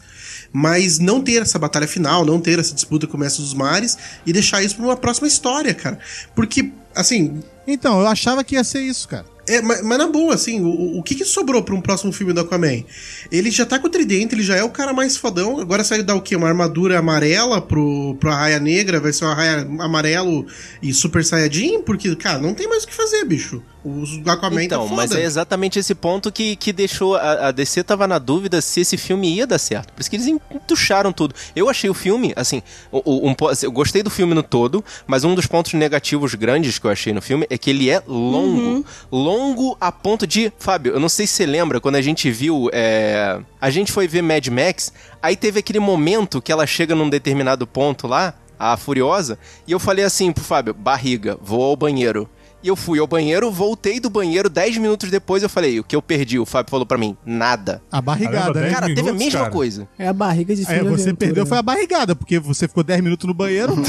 mas não ter essa batalha final, não ter essa disputa com o Mestre dos Mares e deixar isso pra uma próxima história, cara. Porque, assim, Então, eu achava que ia ser isso, cara. É, mas, mas na boa, assim, o, o que, que sobrou pra um próximo filme do Aquaman? Ele já tá com o tridente, ele já é o cara mais fodão. Agora sai dar o quê? Uma armadura amarela pro, pro Arraia Negra, vai ser um Arraia amarelo e Super Saiyajin? Porque, cara, não tem mais o que fazer, bicho. O Aquaman Então, tá foda. mas é exatamente esse ponto que, que deixou. A, a DC tava na dúvida se esse filme ia dar certo. Por isso que eles entucharam tudo. Eu achei o filme, assim, o- o- um po- eu gostei do filme no todo, mas um dos pontos negativos grandes que eu achei no filme é que ele é longo. Longo a ponto de. Fábio, eu não sei se você lembra quando a gente viu. é, A gente foi ver Mad Max, aí teve aquele momento que ela chega num determinado ponto lá, a Furiosa, e eu falei assim pro Fábio: barriga, vou ao banheiro. E eu fui ao banheiro, voltei do banheiro, 10 minutos depois eu falei, o que eu perdi? O Fábio falou pra mim, nada. A barrigada, Caramba, né? Cara, teve a minutos, mesma cara. coisa. É a barriga de filme de você aventura, perdeu né? foi a barrigada, porque você ficou 10 minutos no banheiro.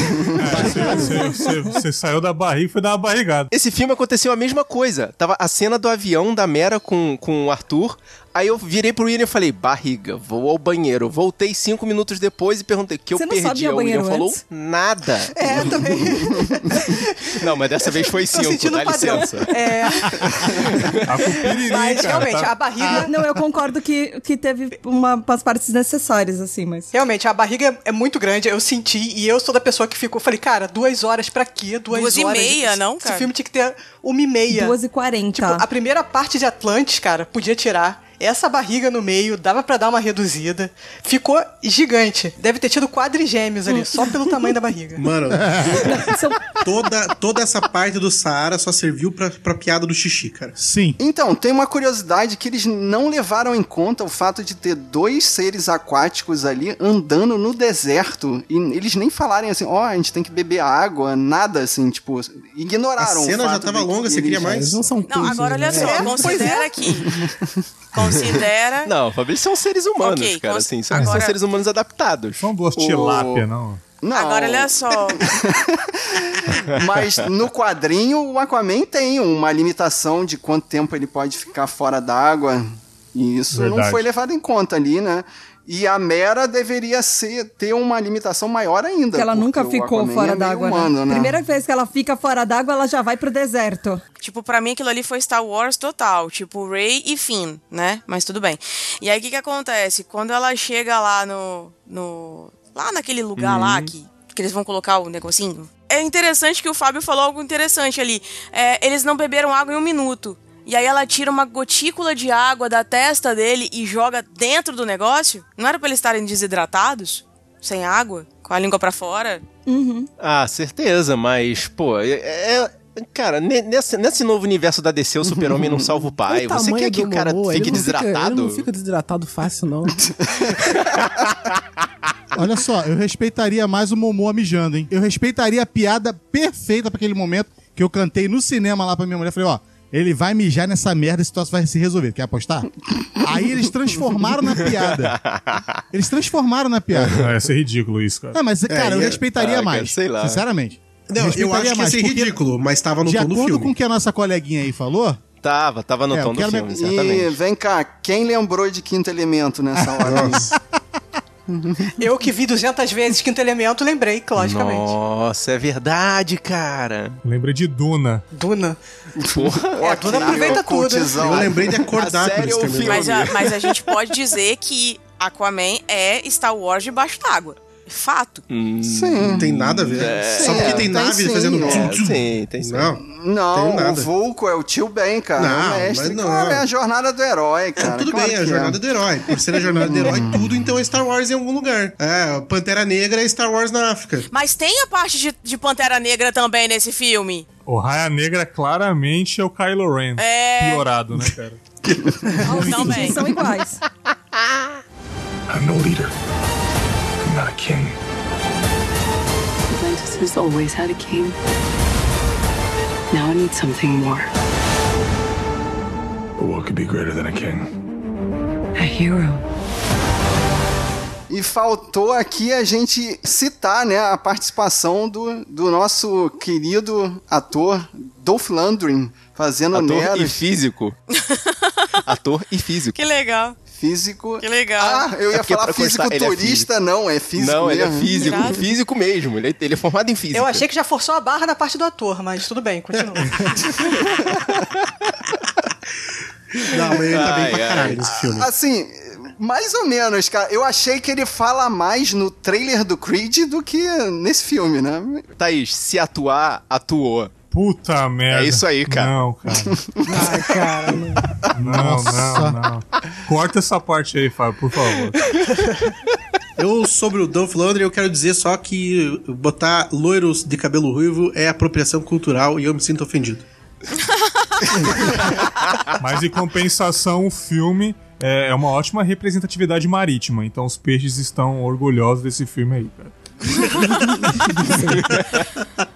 Você, você- você saiu da barriga e foi dar uma barrigada. Esse filme aconteceu a mesma coisa. Tava a cena do avião da Mera com, com o Arthur. Aí eu virei pro William e falei, barriga, vou ao banheiro. Voltei cinco minutos depois e perguntei, o que Você eu não perdi? O William banheiro falou, antes? nada. É, também. Não, mas dessa vez foi cinco, sentindo dá padrão. licença. É, A cupiririm, mas cara, realmente, tá- a barriga. Ah, não, eu concordo que, que teve uma, umas partes necessárias, assim, mas. Realmente, a barriga é muito grande, eu senti, e eu sou da pessoa que ficou, falei, cara, duas horas pra quê? Duas, Duas e horas. meia, Esse- não, Esse cara? filme tinha que ter uma e meia. 2 e 40 Tipo, a primeira parte de Atlantis, cara, podia tirar. Essa barriga no meio, dava pra dar uma reduzida. Ficou gigante. Deve ter tido quadrigêmeos ali, só pelo tamanho da barriga. Mano, toda, toda essa parte do Saara só serviu pra, pra piada do xixi, cara. Sim. Então, tem uma curiosidade que eles não levaram em conta o fato de ter dois seres aquáticos ali andando no deserto. E eles nem falarem assim, ó, a gente tem que beber água, nada assim, tipo, ignoraram A cena o já tava longa, você queria mais? Não são Não, agora olha né? só, É, considera aqui. Considera. Não, eles são seres humanos, Ok, cara, cons- assim, são, agora- são seres humanos adaptados. São duas tilápia, não. Não, Agora olha só. Mas no quadrinho, o Aquaman tem uma limitação de quanto tempo ele pode ficar fora d'água. E isso não Verdade. foi levado em conta ali, né? E a Mera deveria ser, ter uma limitação maior ainda. que ela nunca ficou fora é d'água, humano, né? né? Primeira vez que ela fica fora d'água, ela já vai pro deserto. Tipo, pra mim aquilo ali foi Star Wars total. Tipo, Rey e Finn, né? Mas tudo bem. E aí o que que acontece? Quando ela chega lá no. no lá naquele lugar Uhum. lá que, que eles vão colocar o negocinho. É interessante que o Fábio falou algo interessante ali. É, eles não beberam água em um minuto. E aí ela tira uma gotícula de água da testa dele e joga dentro do negócio? Não era pra eles estarem desidratados? Sem água? Com a língua pra fora? Uhum. Ah, certeza, mas, pô, é. é- Cara, ne- nesse, nesse novo universo da DC, o super-homem não salva o pai. O Você quer que o cara ele fique fica- desidratado? ele não fica desidratado fácil, não. Olha só, eu respeitaria mais o Momô mijando, hein? Eu respeitaria a piada perfeita pra aquele momento que eu cantei no cinema lá pra minha mulher. Falei, ó, ele vai mijar nessa merda e a situação vai se resolver. Quer apostar? Aí eles transformaram na piada. Eles transformaram na piada. Vai ser ridículo isso, cara. Não, mas, cara, eu e- respeitaria ah, cara, mais. sei lá. Sinceramente. Não, eu acho que ia ser ridículo, mas tava no De tom do acordo filme. com o que a nossa coleguinha aí falou, Tava, tava no É, tom eu do filme, me- certamente. E vem cá, quem lembrou de Quinto Elemento nessa hora? Eu que vi 200 vezes Quinto Elemento, lembrei, logicamente. Nossa, é verdade, cara. Lembrei de Duna. Duna. Porra. É, Duna aproveita tudo. Eu lembrei de acordar A série terminaram. Mas a, mas a gente pode dizer que Aquaman é Star Wars debaixo d'água. Fato. Sim. Não tem nada a ver. É, Só porque tem tem nave sim, fazendo. é. tchum, tchum. Sim, tem sim. Não. Não, Tem nada. o Vulco é o tio Ben, cara. Não, é o mestre. mas não. Cara, é a jornada do herói, É, cara. tudo claro bem, é a que jornada do herói. Por ser a jornada do herói, tudo então é Star Wars em algum lugar. É, Pantera Negra é Star Wars na África. Mas tem a parte de, de Pantera Negra também nesse filme. O Raia Negra claramente é o Kylo Ren. É. Piorado, né, cara? Também. São iguais. I'm no leader. Not a king. Atlantis has always had a king. Now I need something more. But what could be greater than a king? A hero. E faltou aqui a gente citar, né, a participação do, do nosso querido ator Dolph Lundgren, fazendo Ator e Neros. físico. Ator e físico. Que legal. Físico. Que legal. Ah, eu É ia porque falar ele é não, é físico Não, ele é mesmo. físico, Irado. físico mesmo. Ele é, ele é formado em física. Eu achei que já forçou a barra na parte do ator, mas tudo bem, continua. Não, mas ele tá bem Ai, pra ai. caralho nesse filme. Assim, mais ou menos, cara. Eu achei que ele fala mais no trailer do Creed do que nesse filme, né? Thaís, se atuar, atuou. Puta merda. É isso aí, cara. Não, cara. Ai, cara. não. Não, não, não. Corta essa parte aí, Fábio, por favor. Eu, sobre o Dolph Lundgren, eu quero dizer só que botar loiros de cabelo ruivo é apropriação cultural e eu me sinto ofendido. Mas em compensação, o filme é é uma ótima representatividade marítima. Então os peixes estão orgulhosos desse filme aí, cara.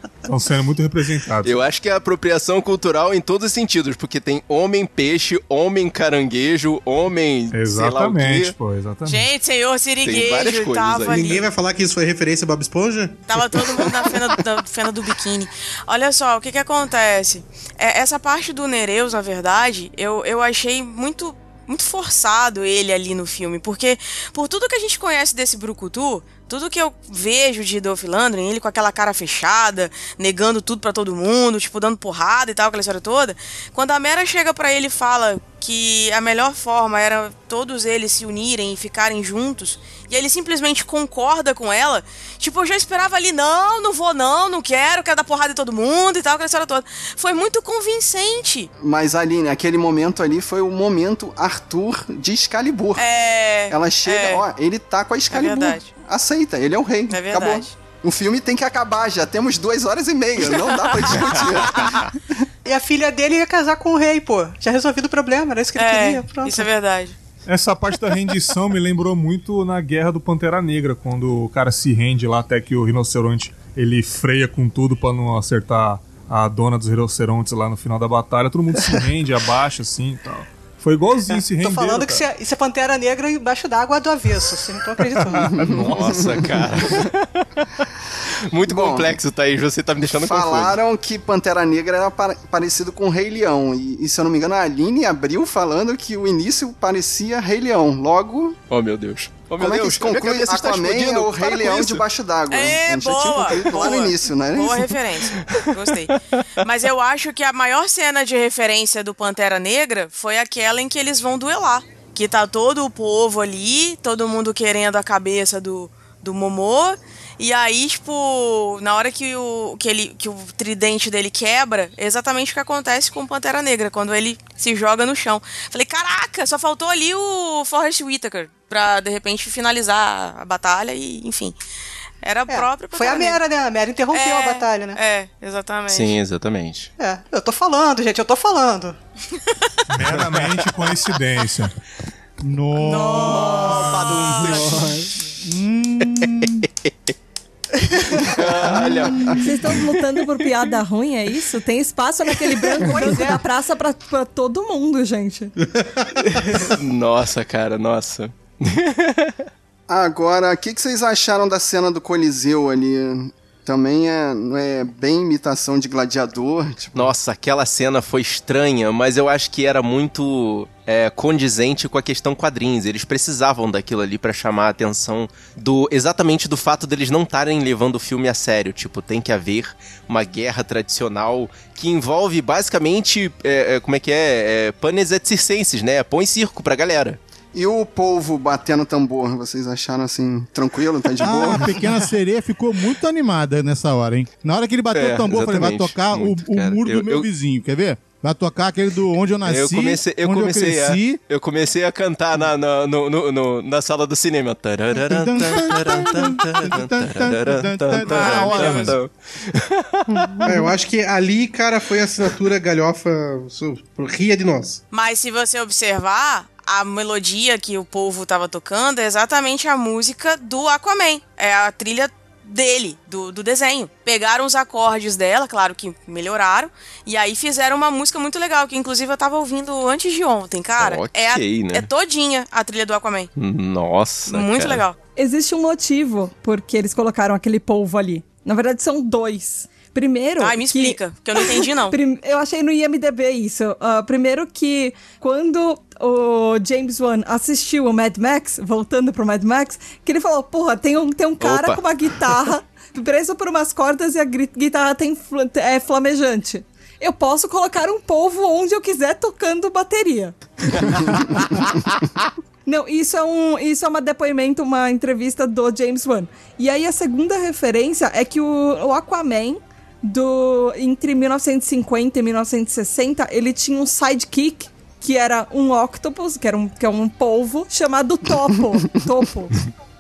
Estão sendo muito representados. Eu acho que é apropriação cultural em todos os sentidos, porque tem homem peixe, homem caranguejo, homem sei lá o Exatamente, quê. pô, exatamente. Gente, senhor Tem várias Siriguejo coisas tava aí. ali. Ninguém vai falar que isso foi referência a Bob Esponja? Tava todo mundo na fena, da fena do biquíni. Olha só, o que que acontece? É, essa parte do Nereus, na verdade, eu, eu achei muito muito forçado ele ali no filme, porque por tudo que a gente conhece desse Brucutu, tudo que eu vejo de Dolph Lundgren, ele com aquela cara fechada, negando tudo pra todo mundo, tipo dando porrada e tal, aquela história toda, quando a Mera chega pra ele e fala que a melhor forma era todos eles se unirem e ficarem juntos, e ele simplesmente concorda com ela, tipo, eu já esperava ali, não, não vou não, não quero, quero dar porrada em todo mundo e tal, aquela história toda. Foi muito convincente. Mas Aline, aquele momento ali foi o momento Arthur de Excalibur. É. Ela chega, é. ó, ele tá com a Excalibur. verdade. Aceita, ele é o rei. É verdade. Acabou. O filme tem que acabar, já temos duas horas e meia, não dá pra discutir. e a filha dele ia casar com o rei, pô. Já resolvido o problema, era isso que ele É, queria. Pronto. isso é verdade. Essa parte da rendição me lembrou muito na Guerra do Pantera Negra, quando o cara se rende lá até que o rinoceronte ele freia com tudo pra não acertar a dona dos rinocerontes lá no final da batalha. Todo mundo se rende, abaixa assim e tal. Foi igualzinho se Tô renderam, falando que isso cara. é, isso é Pantera Negra embaixo d'água do avesso. Vocês não estão acreditando. Nossa, cara. Muito Bom, complexo, Thaís. Você tá me deixando confuso. Falaram que Pantera Negra era pa- parecido com Rei Leão. E, e, se eu não me engano, a Aline abriu falando que o início parecia Rei Leão. Logo, Oh, meu Deus. Oh, meu como é que Deus. se minha conclui? cabeça está Aquaman é o Rei Leão isso. debaixo d'água. É, a gente já tinha boa, concluído lá no boa. início, né? Boa referência. Gostei. Mas eu acho que a maior cena de referência do Pantera Negra foi aquela em que eles vão duelar. Que tá todo o povo ali, todo mundo querendo a cabeça do, do Momô. E aí, tipo, na hora que o, que, ele, que o tridente dele quebra, é exatamente o que acontece com o Pantera Negra, quando ele se joga no chão. Falei, caraca, só faltou ali o Forrest Whitaker pra, de repente, finalizar a batalha e, enfim. Era a própria Foi a Mera, né? A Mera interrompeu É, a batalha, né? É, exatamente. Sim, exatamente. É, eu tô falando, gente, eu tô falando. Meramente coincidência. Olha. Vocês estão lutando por piada ruim, é isso? Tem espaço naquele branco, branco da praça pra, pra todo mundo, gente. Nossa, cara, nossa. Agora, o que, que vocês acharam da cena do Coliseu ali? Também é, é bem imitação de gladiador. Tipo, Nossa, aquela cena foi estranha, mas eu acho que era muito é, condizente com a questão quadrinhos. Eles precisavam daquilo ali pra chamar a atenção do exatamente do fato deles não estarem levando o filme a sério. Tipo, tem que haver uma guerra tradicional que envolve basicamente, é, é, como é que é, é panes et circenses, né? Põe circo pra galera. E o polvo batendo tambor, vocês acharam assim, tranquilo, tá de boa? Ah, a pequena sereia ficou muito animada nessa hora, hein? Na hora que ele bateu É, o tambor, eu falei, vai tocar o, Muito, o cara. muro do Eu- meu eu- vizinho, quer ver? Vai tocar aquele do onde eu nasci, eu comecei, eu onde comecei, eu cresci. a, eu comecei a cantar na, na, no- no- no- na sala do cinema. Ah, hora, mas- É, eu acho que ali, cara, foi a assinatura galhofa. Ria de nós. Mas se você observar, a melodia que o povo tava tocando é exatamente a música do Aquaman. É a trilha dele, do, do desenho. Pegaram os acordes dela, claro que melhoraram, e aí fizeram uma música muito legal, que inclusive eu tava ouvindo antes de ontem, cara. é, a- né? é todinha a trilha do Aquaman. Nossa. Muito cara. legal. Existe um motivo porque eles colocaram aquele polvo ali. Na verdade, são dois. Primeiro. Ai, me que- explica, que eu não entendi, não. Eu achei no IMDB isso. Ah, primeiro que quando o James Wan assistiu o Mad Max, voltando pro Mad Max, que ele falou, porra, tem um, tem um cara Opa. com uma guitarra preso por umas cordas e a guitarra tem é flamejante. Eu posso colocar um polvo onde eu quiser tocando bateria. Não, isso é um, isso é uma depoimento, uma entrevista do James Wan. E aí a segunda referência é que o, o Aquaman do entre 1950 e 1960, ele tinha um sidekick que era um octopus, que era um, que é um polvo chamado Topo, Topo.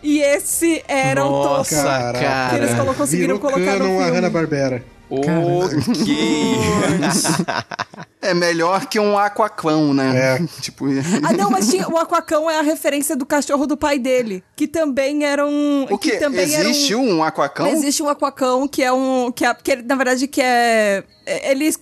E esse era o Topo. Nossa, cara. Que eles conseguiram Virou colocar no filme. Hanna-Barbera. Ok. É melhor que um aquacão, né? É. Tipo, Ah, não, mas tinha, o Aquacão é a referência do cachorro do pai dele, que também era um... o que que? também era um- Existe um aquacão? Existe um aquacão que é um. Que, é, que ele, na verdade, que é. é- Eles,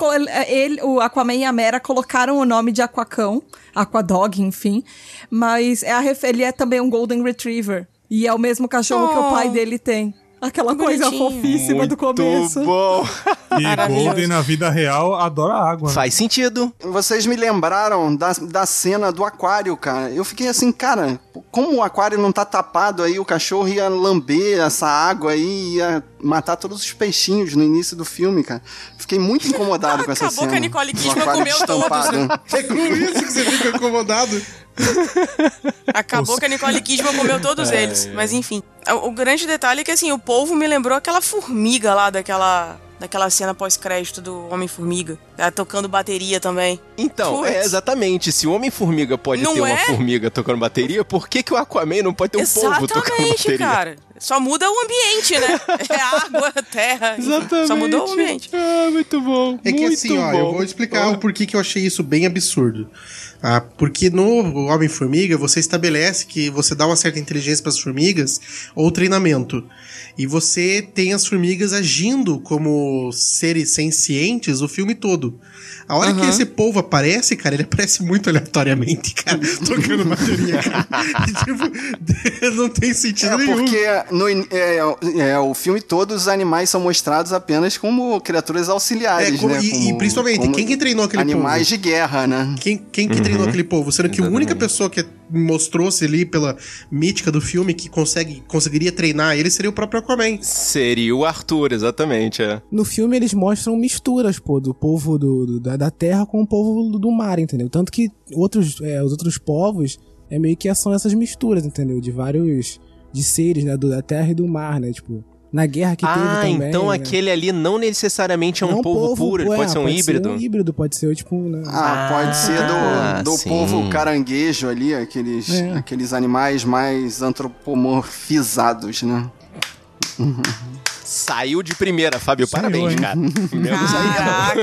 ele, o Aquaman e a Mera colocaram o nome de Aquacão, Aquadog, enfim. Mas é a, ele é também um Golden Retriever. E é o mesmo cachorro que o pai Oh. dele tem. Aquela Que coisa bonitinho. fofíssima do começo. Muito bom. E. Golden na vida real adora água. né? Faz sentido. Vocês me lembraram da, da cena do aquário, cara. Eu fiquei assim, cara, como o aquário não tá tapado aí, o cachorro ia lamber essa água aí, ia matar todos os peixinhos no início do filme, cara. Fiquei muito incomodado com essa Acabou cena. que a Nicole Kidman comeu todos, destampado. né? É com isso que você fica incomodado. Acabou que a Nicole Kidman comeu todos eles. Mas enfim. O, o grande detalhe é que assim, o povo me lembrou aquela formiga lá daquela. Daquela cena pós-crédito do Homem-Formiga. Ela tocando bateria também. Então, Putz. é exatamente. Se o Homem-Formiga pode Não ter uma é? formiga tocando bateria, por que, que o Aquaman não pode ter um polvo tocando Exatamente, bateria? cara. Só muda o ambiente, né? É água, terra. Exatamente. Só mudou o ambiente. Ah, muito bom. É que muito assim, ó, bom. eu vou explicar o porquê que eu achei isso bem absurdo. Ah, porque no Homem-Formiga você estabelece que você dá uma certa inteligência para as formigas ou treinamento. E você tem as formigas agindo como seres sencientes o filme todo. A hora que esse povo aparece, cara, ele aparece muito aleatoriamente, cara, tocando bateria, cara. tipo, não tem sentido É nenhum. porque no, in- é, é, o filme todo os animais são mostrados apenas como criaturas auxiliares, É, como- né? e- e Como- principalmente, como quem que treinou aquele Animais povo? de guerra, né? Quem, quem que treinou aquele povo? Sendo que a única pessoa que mostrou-se ali pela mítica do filme que consegue, conseguiria treinar ele seria o próprio Aquaman. Seria o Arthur, exatamente, é. No filme eles mostram misturas, pô, do povo do, do- da, da terra com o povo do, do mar, entendeu? Tanto que outros, é, os outros povos é meio que são essas misturas, entendeu? De vários de seres, né? Do, da terra e do mar, né? Tipo, na guerra que teve Ah, também. então né? aquele ali não necessariamente é um Não polvo puro, ele é, pode ser um híbrido. Ser um híbrido, pode ser tipo. Né? Ah, pode ser do, do sim. povo caranguejo ali, aqueles, É. aqueles animais mais antropomorfizados, né? Saiu de primeira, Fábio. Saiu, Parabéns, hein? cara.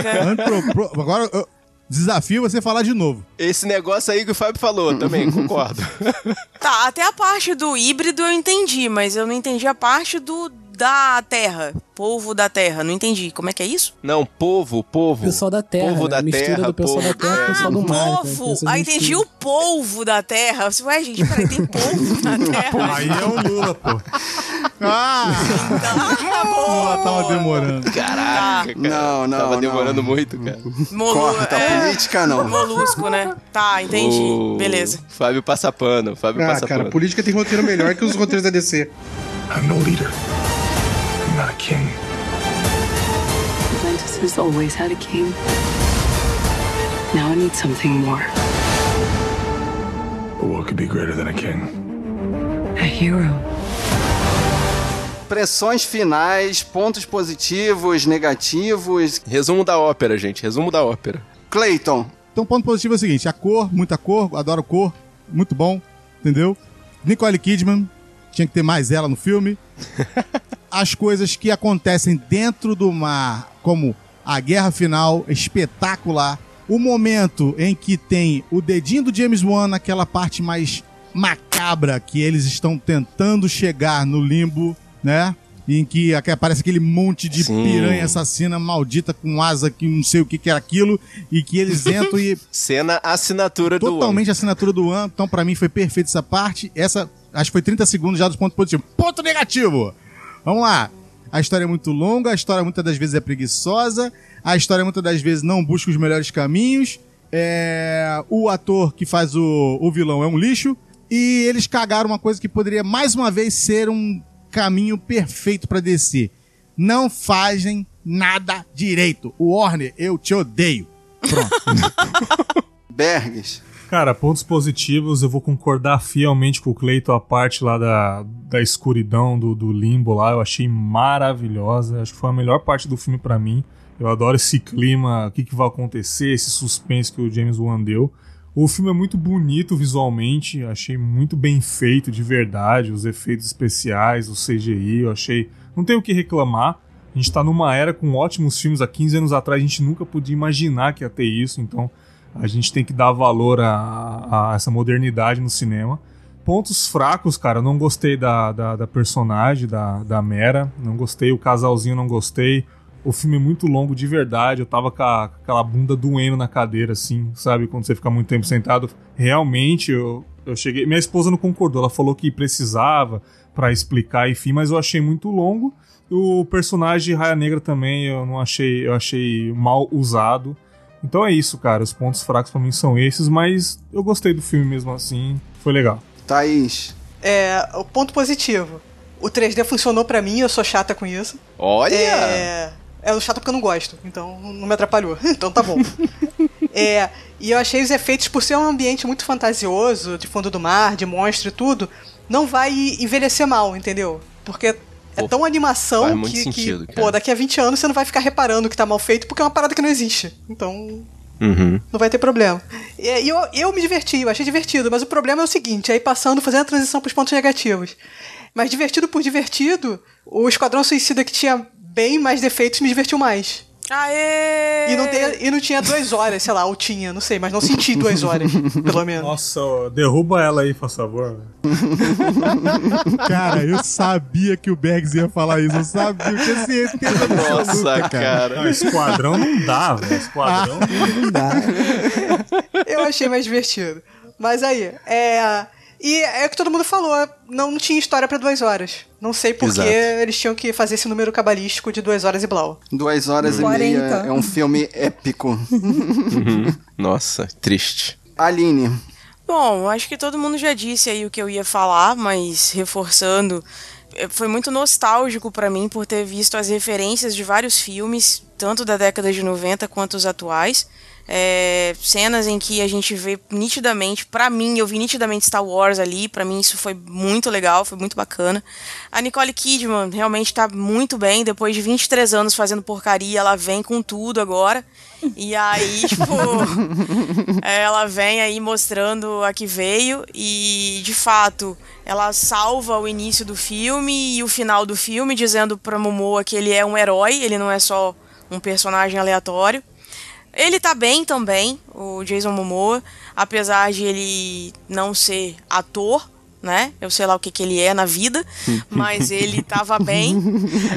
Caraca. Agora, eu- desafio você falar de novo. Esse negócio aí que o Fábio falou também, concordo. Tá, até a parte do híbrido eu entendi, mas eu não entendi a parte do da terra. Povo da terra. Não entendi. Como é que é isso? Não, povo, povo. Pessoal da terra. Povo né? da Mistura terra, do pessoal povo. da terra com o pessoal do mar. então, Povo! essas Ah, entendi o polvo da terra. Eu Ué, gente, peraí, tem polvo na terra? Aí é o Lula, pô. Ah! Lula tava demorando. Caraca, cara. Não, não, Tava não. demorando muito, cara. Molu- Corta a é, política, não. Molusco, né? Tá, entendi. O Beleza. Fábio passa pano, Fábio Ah, passa cara, pano. política tem roteiro melhor que os roteiros da DC. I'm no leader. Not a king. Atlantis has always had a king. Now I need something more. But what could be greater than a king? A hero. Pressões finais, pontos positivos, negativos. Resumo da ópera, gente. Resumo da ópera. Clayton. Então, ponto positivo é o seguinte: a cor, muita cor, adoro cor, muito bom, entendeu? Nicole Kidman, tinha que ter mais ela no filme. As coisas que acontecem dentro do mar, como a guerra final, espetacular. O momento em que tem o dedinho do James Wan naquela parte mais macabra que eles estão tentando chegar no limbo, né? Em que aparece aquele monte de Sim. piranha assassina maldita com asa que não sei o que, que era aquilo, e que eles entram e Cena assinatura do totalmente assinatura do One. Então, pra mim, foi perfeito essa parte. Essa, acho que foi 30 segundos já dos pontos positivos. Ponto negativo! Vamos lá. A história é muito longa, a história muitas das vezes é preguiçosa, a história muitas das vezes não busca os melhores caminhos. É, o ator que faz o, o vilão é um lixo. E eles cagaram uma coisa que poderia mais uma vez ser um caminho perfeito pra descer. Não fazem nada direito. O Warner, eu te odeio. Bergs. Cara, pontos positivos, eu vou concordar fielmente com o Cleiton, a parte lá da, da escuridão, do, do limbo lá, eu achei maravilhosa. Acho que foi a melhor parte do filme pra mim. Eu adoro esse clima, o que, que vai acontecer, esse suspense que o James Wan deu. O filme é muito bonito visualmente, achei muito bem feito de verdade, os efeitos especiais, o CGI, eu achei. Não tenho o que reclamar. A gente tá numa era com ótimos filmes. Há 15 anos atrás a gente nunca podia imaginar que ia ter isso, então a gente tem que dar valor a, a essa modernidade no cinema. Pontos fracos, cara, eu não gostei da, da, da personagem, da, da Mera, não gostei, o casalzinho não gostei. O filme é muito longo de verdade, eu tava com, a- com aquela bunda doendo na cadeira, assim, sabe? Quando você fica muito tempo sentado. Realmente, eu, eu cheguei. Minha esposa não concordou, ela falou que precisava pra explicar, enfim, mas eu achei muito longo. O personagem Raia Negra também eu não achei, eu achei mal usado. Então é isso, cara. Os pontos fracos pra mim são esses, mas eu gostei do filme mesmo assim. Foi legal. Thaís. É, o ponto positivo. O 3D funcionou pra mim, eu sou chata com isso. Olha! É, é chato porque eu não gosto, então não me atrapalhou. então tá bom. é, e eu achei os efeitos, por ser um ambiente muito fantasioso, de fundo do mar, de monstro e tudo, não vai envelhecer mal, entendeu? Porque é tão animação que, sentido, que pô, daqui a 20 anos você não vai ficar reparando que tá mal feito, porque é uma parada que não existe. Então, Uhum. não vai ter problema. E eu, eu me diverti, eu achei divertido, mas o problema é o seguinte, aí passando, fazendo a transição pros pontos negativos. Mas divertido por divertido, o Esquadrão Suicida que tinha bem mais defeitos me divertiu mais. Aê! E não, tem- e não tinha duas horas, sei lá, ou tinha, não sei, mas não senti duas horas, pelo menos. Nossa, derruba ela aí, por favor. Cara, eu sabia que o Bergs ia falar isso. Eu sabia, eu tinha certeza Nossa, absoluta, cara. Não, esquadrão não dá, velho. Esquadrão Não dá. Eu achei mais divertido. Mas aí, é. E é o que todo mundo falou, não, não tinha história pra duas horas. Não sei por que Exato. eles tinham que fazer esse número cabalístico de duas horas e blau. Duas horas e 40. meia é um filme épico. Uhum. Nossa, triste. Aline. Bom, acho que todo mundo já disse aí o que eu ia falar, mas reforçando, eh, foi muito nostálgico pra mim por ter visto as referências de vários filmes, tanto da década de 90 quanto os atuais. É, cenas em que a gente vê nitidamente, pra mim, eu vi nitidamente Star Wars ali, pra mim isso foi muito legal, foi muito bacana. A Nicole Kidman realmente tá muito bem, depois de 23 anos fazendo porcaria, ela vem com tudo agora. E aí, tipo, ela vem aí mostrando a que veio e, de fato, ela salva o início do filme e o final do filme, dizendo pra Momoa que ele é um herói, ele não é só um personagem aleatório. Ele tá bem também, o Jason Momoa, apesar de ele não ser ator, né? Eu sei lá o que, que ele é na vida, mas ele tava bem.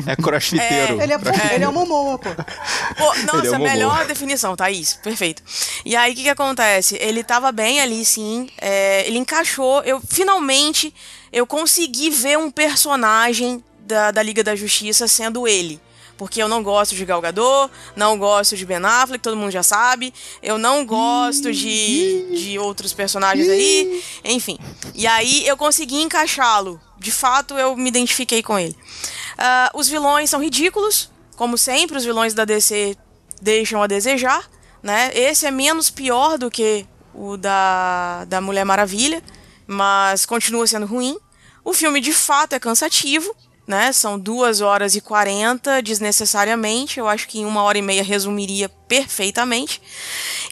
É crossfiteiro. Ele é, É. ele é um Momoa, pô. Pô, Ele é nossa, Momô. melhor definição, Thaís. Perfeito. E aí, o que, que acontece? Ele tava bem ali, sim. é, ele encaixou. Eu finalmente eu consegui ver um personagem da, da Liga da Justiça sendo ele. Porque eu não gosto de Gal Gadot, não gosto de Ben Affleck, todo mundo já sabe. Eu não gosto de, de outros personagens aí. Enfim. E aí eu consegui encaixá-lo. De fato, eu me identifiquei com ele. Ah, os vilões são ridículos. Como sempre, os vilões da DC deixam a desejar. Né? Esse é menos pior do que o da, da Mulher Maravilha. Mas continua sendo ruim. O filme de fato é cansativo né? São duas horas e 40 desnecessariamente. Eu acho que em uma hora e meia resumiria perfeitamente.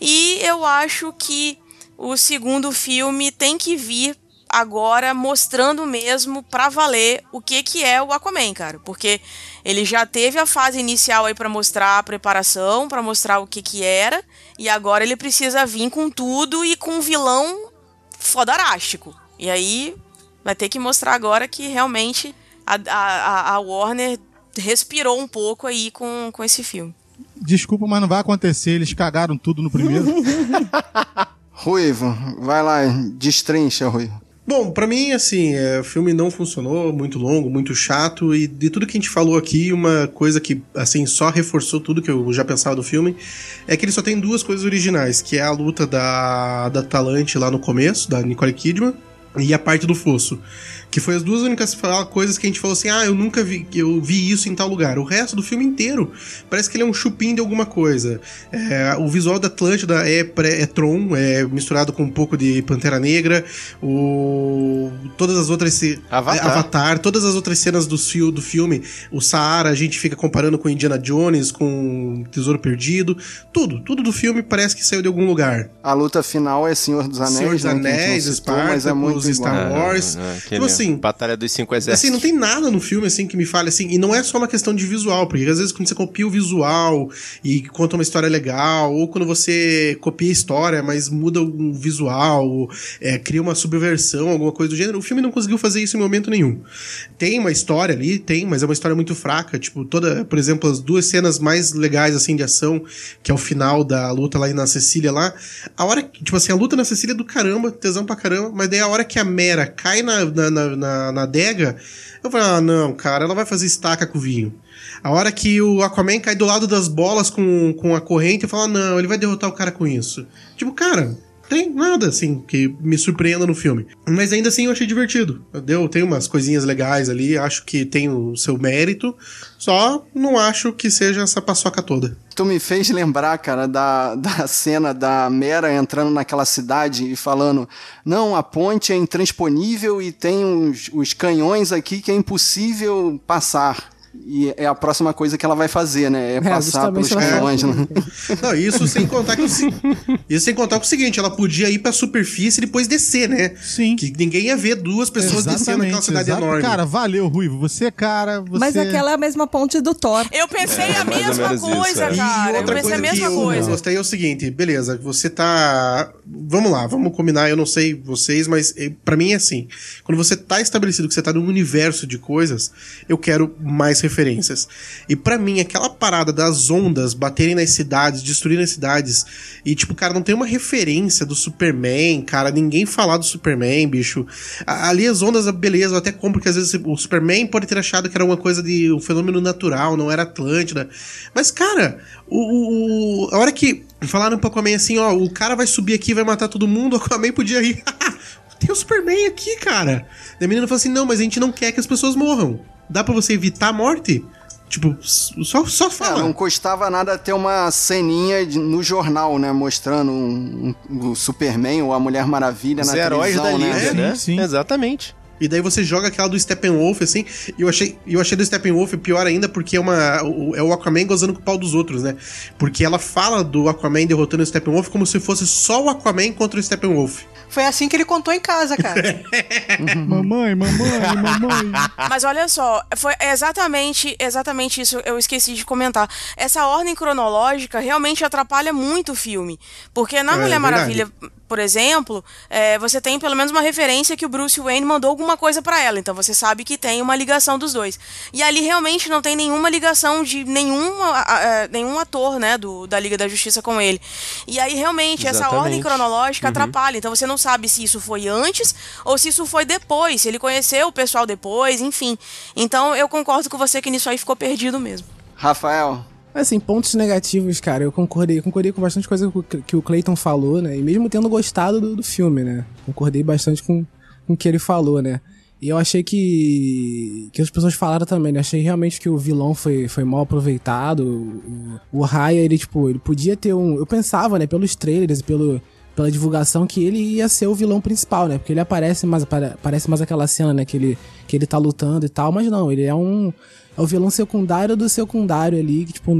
E eu acho que o segundo filme tem que vir agora mostrando mesmo pra valer o que que é o Aquaman, cara, porque ele já teve a fase inicial aí pra mostrar a preparação, pra mostrar o que que era, e agora ele precisa vir com tudo e com um vilão fodarástico. E aí vai ter que mostrar agora que realmente a, a, a Warner respirou um pouco aí com, com esse filme. Desculpa, mas não vai acontecer. Eles cagaram tudo no primeiro. Ruivo, vai lá, destrincha, Ruivo. Bom, pra mim, assim, é, o filme não funcionou, muito longo, muito chato, e de tudo que a gente falou aqui, uma coisa que, assim, só reforçou tudo que eu já pensava do filme, é que ele só tem duas coisas originais, que é a luta da, da Talante lá no começo, da Nicole Kidman, e a parte do fosso. Que foi as duas únicas coisas que a gente falou assim: ah, eu nunca vi, eu vi isso em tal lugar. O resto do filme inteiro parece que ele é um chupim de alguma coisa. É, o visual da Atlântida é, pré, é Tron, é misturado com um pouco de Pantera Negra. O, todas as outras. Avatar. é, Avatar, todas as outras cenas do, do filme. O Saara, a gente fica comparando com Indiana Jones, com Tesouro Perdido. Tudo, tudo do filme parece que saiu de algum lugar. A luta final é Senhor dos Anéis, Senhor dos né, Anéis, citou, mas é muito Star igual. Wars. Tipo aquele assim, Batalha dos Cinco Exércitos. Assim, não tem nada no filme assim que me fale assim, e não é só uma questão de visual, porque às vezes quando você copia o visual e conta uma história legal, ou quando você copia a história, mas muda o visual, ou, é, cria uma subversão, alguma coisa do gênero, o filme não conseguiu fazer isso em momento nenhum. Tem uma história ali, tem, mas é uma história muito fraca, tipo, toda, por exemplo, as duas cenas mais legais assim de ação, que é o final da luta lá na Cecília lá, a hora, que- tipo assim, a luta na Cecília é do caramba, tesão pra caramba, mas daí a hora que a Mera cai na, na, na, na, na adega, eu falei, ah, não, cara, ela vai fazer estaca com o vinho. A hora que o Aquaman cai do lado das bolas com, com a corrente, eu falo, ah, não, ele vai derrotar o cara com isso. Tipo, cara, tem nada, assim, que me surpreenda no filme. Mas ainda assim eu achei divertido. Deu, tem umas coisinhas legais ali, acho que tem o seu mérito, só não acho que seja essa paçoca toda. Tu me fez lembrar, cara, da, da cena da Mera entrando naquela cidade e falando: não, a ponte é intransponível e tem os, os canhões aqui que é impossível passar. E é a próxima coisa que ela vai fazer, né? É, passar pelos canhões. Né? Não, isso sem contar que isso sem contar que o seguinte, ela podia ir pra superfície e depois descer, né? Sim. Que ninguém ia ver duas pessoas descendo naquela cidade exato. enorme. Cara, valeu, Ruivo. Você, cara, você... Mas aquela é a mesma ponte do Thor. Eu pensei É, a mesma menos isso, coisa, é. cara. E Eu outra pensei a coisa que mesma eu coisa. gostei é o seguinte, beleza, você tá. Vamos lá, vamos combinar, eu não sei vocês, mas eh, pra mim é assim. Quando você tá estabelecido que você tá num universo de coisas, eu quero mais referências. E pra mim, aquela parada das ondas baterem nas cidades, destruírem as cidades, e tipo, cara, não tem uma referência do Superman, cara, ninguém falar do Superman, bicho. Ali as ondas, beleza, eu até compro que às vezes o Superman pode ter achado que era uma coisa de um fenômeno natural, não era Atlântida. Mas, cara, o, o- a hora que falaram pro Aquaman assim, ó, o cara vai subir aqui e vai matar todo mundo, o Aquaman podia ir. Tem o Superman aqui, cara. E a menina falou assim: não, mas a gente não quer que as pessoas morram. Dá pra você evitar a morte? Tipo, só, só É, fala. não custava nada ter uma ceninha de- no jornal, né? Mostrando um, um- o Superman ou a Mulher Maravilha Os na heróis televisão, da né? Liga, né? Exatamente. E daí você joga aquela do Steppenwolf, assim. E eu achei, eu achei do Steppenwolf pior ainda porque é, uma, o- é o Aquaman gozando com o pau dos outros, né? Porque ela fala do Aquaman derrotando o Steppenwolf como se fosse só o Aquaman contra o Steppenwolf. Foi assim que ele contou em casa, cara. mamãe, mamãe, mamãe. Mas olha só, foi exatamente, exatamente isso eu esqueci de comentar. Essa ordem cronológica realmente atrapalha muito o filme. Porque na É, Mulher verdade. Por exemplo, é, você tem pelo menos uma referência que o Bruce Wayne mandou alguma coisa pra ela, então você sabe que tem uma ligação dos dois. E ali realmente não tem nenhuma ligação de nenhum, a- a- nenhum ator, né, do, da Liga da Justiça com ele. E aí realmente essa Exatamente. ordem cronológica Uhum. atrapalha, então você não sabe se isso foi antes ou se isso foi depois, se ele conheceu o pessoal depois, enfim. Então eu concordo com você que nisso aí ficou perdido mesmo. Rafael. Assim, pontos negativos, cara, eu concordei, concordei com bastante coisa que o- Clayton falou, né? E mesmo tendo gostado do, do filme, né? Concordei bastante com, com o que ele falou, né? E eu achei que. que as pessoas falaram também, né? Achei realmente que o vilão foi, foi mal aproveitado. O, Raya, ele, tipo, ele podia ter um. Eu pensava, né, pelos trailers e pelo, pela divulgação, que ele ia ser o vilão principal, né? Porque ele aparece mais, apare- aparece mais aquela cena, né? Que ele, que ele tá lutando e tal, mas não, ele é um. É o vilão secundário do secundário ali, que, tipo,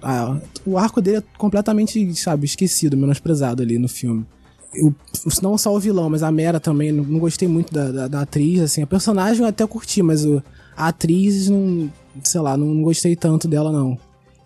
ah, o arco dele é completamente, sabe, esquecido, menosprezado ali no filme. Eu, não só o vilão, mas a Mera também, não, não gostei muito da, da, da atriz, assim, a personagem eu até curti, mas o, a atriz, não, sei lá, não, não gostei tanto dela, não.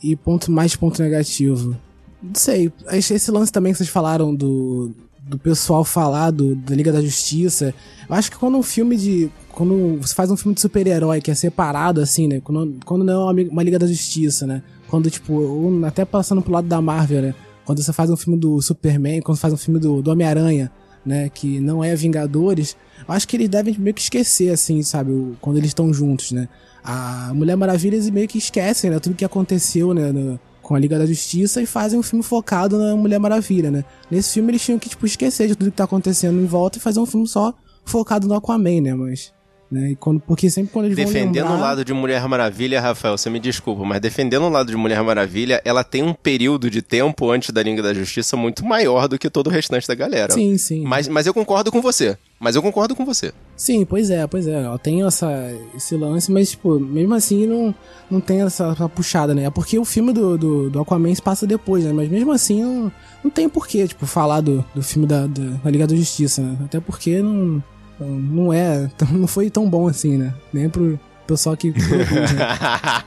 E ponto mais ponto negativo. Não sei, esse lance também que vocês falaram do, do pessoal falar do, da Liga da Justiça. Eu acho que quando um filme de. Quando você faz um filme de super-herói que é separado, assim, né? Quando, quando não é uma, Liga da Justiça, né? Quando, tipo, até passando pro lado da Marvel, né? Quando você faz um filme do Superman, quando você faz um filme do, do Homem-Aranha, né? Que não é Vingadores, eu acho que eles devem meio que esquecer, assim, sabe? quando eles estão juntos, né? A Mulher Maravilha, eles meio que esquecem, né? Tudo que aconteceu, né? no- com a Liga da Justiça e fazem um filme focado na Mulher Maravilha, né? Nesse filme eles tinham que, tipo, esquecer de tudo que tá acontecendo em volta e fazer um filme só focado no Aquaman, né? Mas. Né? E quando, porque sempre quando eles Defendendo vão o lembrar... lado de Mulher Maravilha, Rafael, você me desculpa, mas defendendo o lado de Mulher Maravilha, ela tem um período de tempo antes da Liga da Justiça muito maior do que todo o restante da galera. Sim, sim. Mas, mas eu concordo com você. Mas eu concordo com você. Sim, pois é, pois é. Ela tem essa, esse lance, mas, tipo, mesmo assim não, não tem essa, essa puxada, né? É porque o filme do, do, do Aquaman se passa depois, né? Mas mesmo assim não, não tem porquê, tipo, falar do, do filme da, da, da Liga da Justiça, né? Até porque não, não é, não foi tão bom assim, né? Nem pro pessoal que, produz, né?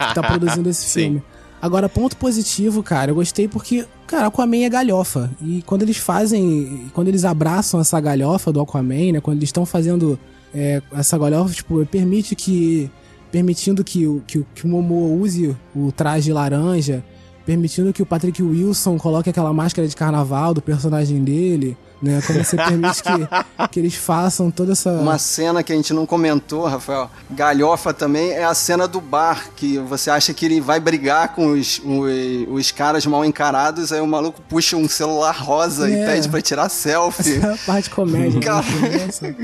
que tá produzindo esse Sim. filme. Agora, ponto positivo, cara, eu gostei porque, cara, Aquaman é galhofa. E quando eles fazem, quando eles abraçam essa galhofa do Aquaman, né? Quando eles estão fazendo é, essa galhofa, tipo, permite que. Permitindo que, o- que, que o Momoa use o traje laranja, permitindo que o Patrick Wilson coloque aquela máscara de carnaval do personagem dele, né? Como você permite que, que eles façam toda essa. Uma cena que a gente não comentou, Rafael, galhofa também, é a cena do bar, que você acha que ele vai brigar com os, os, os caras mal encarados, aí o maluco puxa um celular rosa e É. pede pra tirar selfie. Essa é a parte de comédia. Né? Nossa.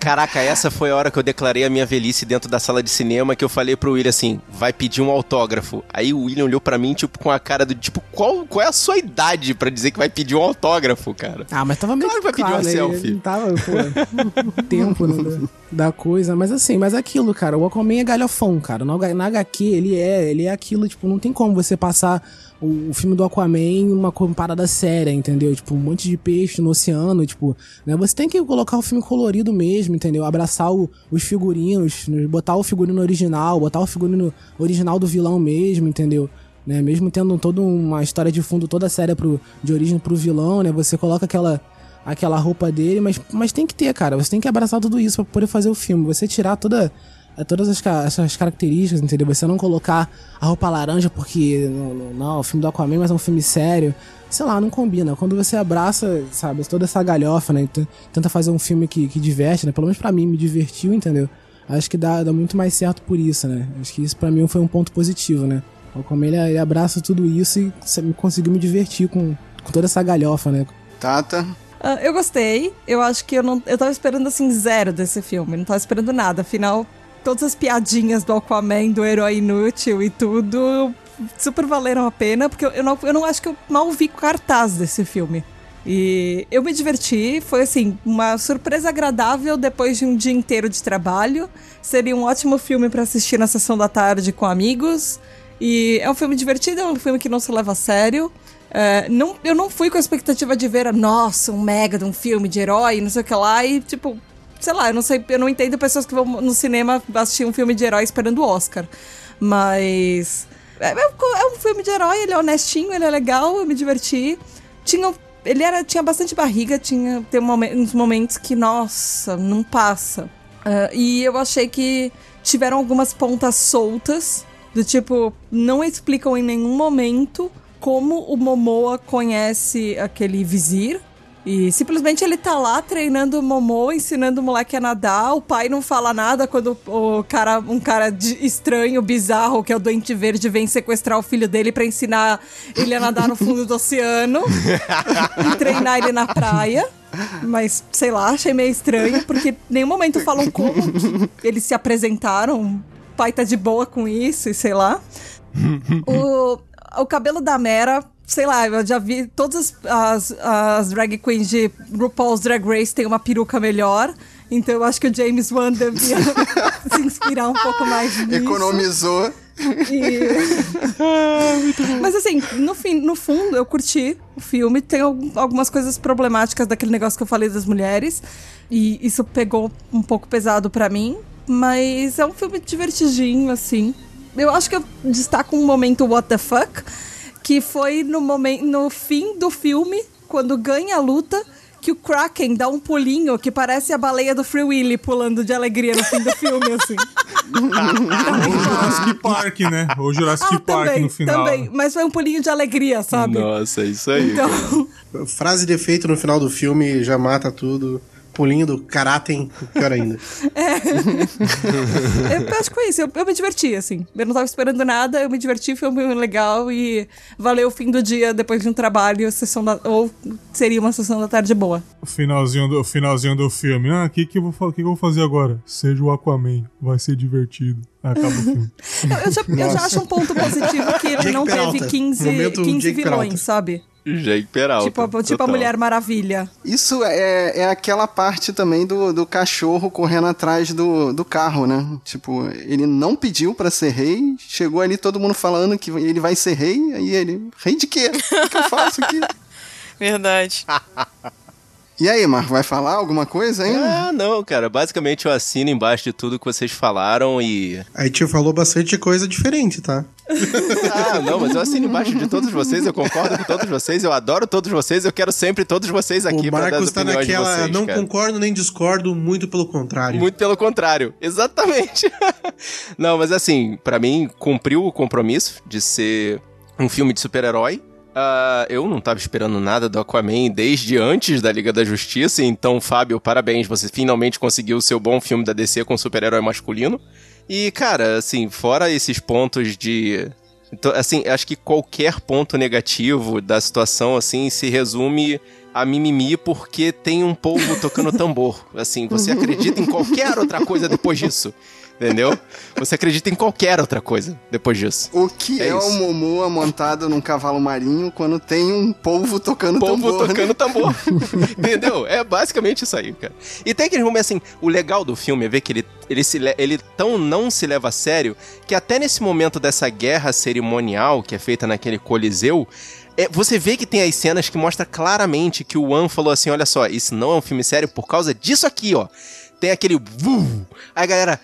Caraca, essa foi a hora que eu declarei a minha velhice dentro da sala de cinema, que eu falei pro William assim, vai pedir um autógrafo. Aí o William olhou pra mim, tipo, com a cara do tipo, qual, qual é a sua idade pra dizer que vai pedir um autógrafo, cara? Ah, mas tava meio Claro que vai pedir uma né? selfie. Não tava, pô, o tempo né, da, da coisa. Mas assim, mas aquilo, cara, o Aquaman é galhofão, cara. Na, na HQ, ele é, ele é aquilo, tipo, não tem como você passar o, o filme do Aquaman uma co- parada séria, entendeu? Tipo, um monte de peixe no oceano, tipo, né? Você tem que colocar o filme colorido mesmo, entendeu? Abraçar o- os figurinos, né? botar o figurino original, botar o figurino original do vilão mesmo, entendeu? Né, mesmo tendo toda uma história de fundo toda séria pro, de origem pro vilão, né? Você coloca aquela aquela roupa dele, mas, mas tem que ter, cara. Você tem que abraçar tudo isso pra poder fazer o filme. Você tirar toda, eh, todas as, essas características, entendeu? Você não colocar a roupa laranja porque, não, não, não, o filme do Aquaman, mas é um filme sério. Sei lá, não combina. Quando você abraça, sabe, toda essa galhofa, né? Tenta fazer um filme que, que diverte, né? Pelo menos pra mim, me divertiu, entendeu? Acho que dá, dá muito mais certo por isso, né? Acho que isso pra mim foi um ponto positivo, né? O Aquaman, ele, ele abraça tudo isso e conseguiu me divertir com, com toda essa galhofa, né? Tata. Ah, eu gostei. Eu acho que eu não. Eu tava esperando assim zero desse filme. Não tava esperando nada. Afinal, todas as piadinhas do Aquaman, do herói inútil e tudo, super valeram a pena, porque eu, não, eu não acho que eu mal vi cartaz desse filme. E eu me diverti, foi assim, uma surpresa agradável depois de um dia inteiro de trabalho. Seria um ótimo filme pra assistir na sessão da tarde com amigos. E é um filme divertido, é um filme que não se leva a sério. É, não, eu não fui com a expectativa de ver, nossa, um mega de um filme de herói, não sei o que lá, e tipo, sei lá, eu não sei, eu não entendo pessoas que vão no cinema assistir um filme de herói esperando o Oscar. Mas. É, é um- é um filme de herói, ele é honestinho, ele é legal, eu me diverti. Tinha ele era, tinha bastante barriga, tinha tem uns momentos que, nossa, não passa. Ah, e eu achei que tiveram algumas pontas soltas, do tipo, não explicam em nenhum momento como o Momoa conhece aquele vizir. E simplesmente ele tá lá treinando o Momoa, ensinando o moleque a nadar. O pai não fala nada quando o cara, um cara de- estranho, bizarro, que é o doente verde, vem sequestrar o filho dele pra ensinar ele a nadar no fundo do oceano e treinar ele na praia. Mas, sei lá, achei meio estranho, porque em nenhum momento falam como eles se apresentaram. O pai tá de boa com isso e sei lá. O, o cabelo da Mera, sei lá, eu já vi todas as, as, drag queens de RuPaul's Drag Race tem uma peruca melhor. Então eu acho que o James Wan devia se inspirar um pouco mais nisso. Economizou. E- Mas assim, no, fim, no fundo, eu curti o filme. Tem al- algumas coisas problemáticas daquele negócio que eu falei das mulheres. E isso pegou um pouco pesado pra mim. Mas é um filme divertidinho, assim. Eu acho que eu destaco um momento what the fuck, que foi no, momento, no fim do filme, quando ganha a luta, que o Kraken dá um pulinho que parece a baleia do Free Willy pulando de alegria no fim do filme, assim. Ou Jurassic Park, né? Ou Jurassic Park Ah, também, no final. também. Mas foi um pulinho de alegria, sabe? Nossa, é isso aí. Então, Frase de efeito no final do filme já mata tudo. Pulinho do Karaten, pior ainda. eu acho que foi isso. Eu, eu me diverti, assim. Eu não tava esperando nada, eu me diverti, foi um legal e valeu o fim do dia depois de um trabalho, sessão da, ou seria uma sessão da tarde boa. O finalzinho do, o finalzinho do filme. Ah, o que, que, eu vou, que, que eu vou fazer agora? Seja o Aquaman. Vai ser divertido. Acaba o filme. Eu, eu já, eu já acho um ponto positivo que ele Jake não Peralta. teve 15, Momento 15 Jake vilões, Peralta. sabe? Jake Peralta. Tipo, a- tipo a total. Mulher Maravilha. Isso é, é aquela parte também do, do cachorro correndo atrás do, do carro, né? Tipo, ele não pediu pra ser rei, chegou ali todo mundo falando que ele vai ser rei, aí ele, rei de quê? O que eu faço aqui? Verdade. E aí, Marco, vai falar alguma coisa aí? Ah, não, cara. Basicamente eu assino embaixo de tudo que vocês falaram e. Aí tio falou bastante coisa diferente, tá? Ah, não, mas eu assino embaixo de todos vocês, eu concordo com todos vocês, eu adoro todos vocês, eu quero sempre todos vocês aqui o pra dar Marcos as tá naquela. vocês, não cara. concordo nem discordo, muito pelo contrário. Muito pelo contrário, exatamente. Não, mas assim, pra mim cumpriu o compromisso de ser um filme de super-herói. Ah, eu não tava esperando nada do Aquaman desde antes da Liga da Justiça, então, Fábio, parabéns, você finalmente conseguiu o seu bom filme da DC com super-herói masculino. E, cara, assim, fora esses pontos de. Então, assim, acho que qualquer ponto negativo da situação, assim, se resume a mimimi porque tem um povo tocando tambor. Assim, você acredita em qualquer outra coisa depois disso. Entendeu? Você acredita em qualquer outra coisa depois disso. O que é, É o. Momoa montado num cavalo marinho quando tem um polvo tocando povo tambor? né? tocando tambor. Entendeu? É basicamente isso aí, cara. E tem aquele momento assim, o legal do filme é ver que ele, ele, se, le- ele tão não se leva a sério que até nesse momento dessa guerra cerimonial que é feita naquele coliseu, é, você vê que tem as cenas que mostra claramente que o Wan falou assim, olha só, isso não é um filme sério por causa disso aqui, ó. Tem aquele... Aí a galera...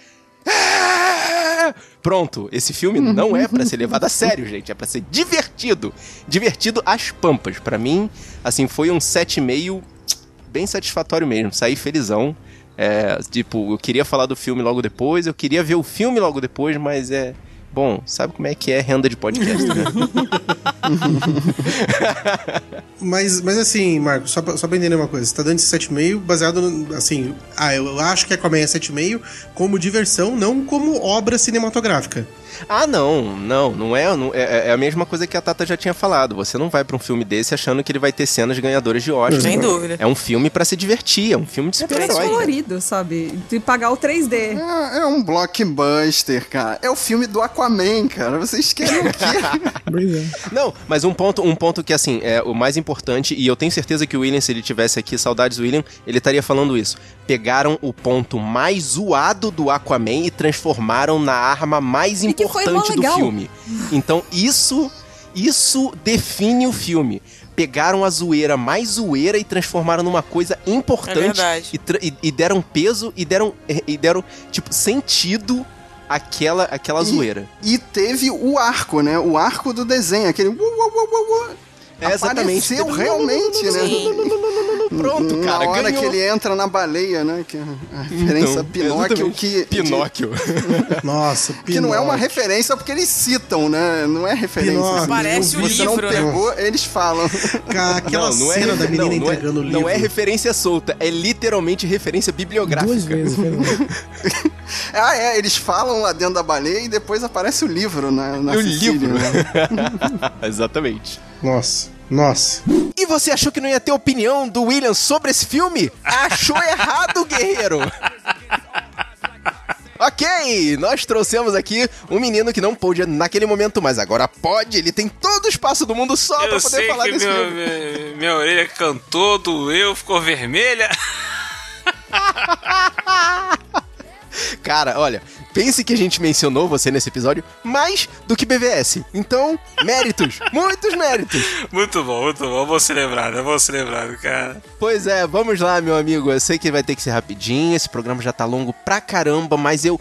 "Ah!" Pronto, esse filme não é pra ser levado a sério, gente. É pra ser divertido. Divertido às pampas. Pra mim, assim, foi um 7,5 bem satisfatório mesmo. Saí felizão. É, tipo, eu queria falar do filme logo depois, eu queria ver o filme logo depois, mas é. Bom, sabe como é que é renda de podcast, né? Mas, mas assim, Marcos, só pra, só pra entender uma coisa, você tá dando esse 7,5 baseado no, assim, ah, eu acho que Aquaman é 7,5 como diversão, não como obra cinematográfica. Ah, não, não, não é, não- é. é a mesma coisa que a Tata já tinha falado. Você não vai pra um filme desse achando que ele vai ter cenas ganhadoras de Oscar. Sem dúvida. É um filme pra se divertir, é um filme de É super-herói. cara. colorido, sabe? De pagar o 3D. É, é um blockbuster, cara. É o filme do Aquaman, cara. Vocês querem o quê? Não, mas um ponto, um ponto que assim, é o mais importante, e eu tenho certeza que o William, se ele tivesse aqui, saudades do William, ele estaria falando isso. Pegaram o ponto mais zoado do Aquaman e transformaram na arma mais mó importante do filme. Então, isso isso define o filme. Pegaram a zoeira mais zoeira e transformaram numa coisa É importante verdade. e, e- e deram peso e deram e deram tipo sentido àquela aquela zoeira. E teve o arco, né? O arco do desenho, aquele. É, exatamente. Apareceu realmente, né? Pronto, cara, Na hora ganhou. que ele entra na baleia, né? Que é a referência a Pinóquio exatamente. que... Pinóquio. Nossa, Que não é uma Pinóquio. referência porque eles citam, né? Não é referência. Pinóquio. Parece o Você não livro, né? pegou, eles falam. Ca- Aquela Não, não é, cena da menina não, não é- entregando o livro. Não é referência solta, é literalmente referência bibliográfica. Duas vezes. ah, é, eles falam lá dentro da baleia e depois aparece o livro na, na o Sicília, livro. né? Exatamente. Nossa, nossa. E você achou que não ia ter opinião do William sobre esse filme? Achou errado, guerreiro! Ok, nós trouxemos aqui um menino que não pôde naquele momento, mas agora pode. Ele tem todo o espaço do mundo só pra Eu poder sei falar que desse meu- filme. minha, minha orelha cantou, doeu, ficou vermelha. Cara, olha, pense que a gente mencionou você nesse episódio mais do que BVS. Então, méritos, muitos méritos. Muito bom, muito bom. Eu vou ser lembrado, eu vou ser lembrado, cara. Pois é, vamos lá, meu amigo. Eu sei que vai ter que ser rapidinho, esse programa já tá longo pra caramba, mas eu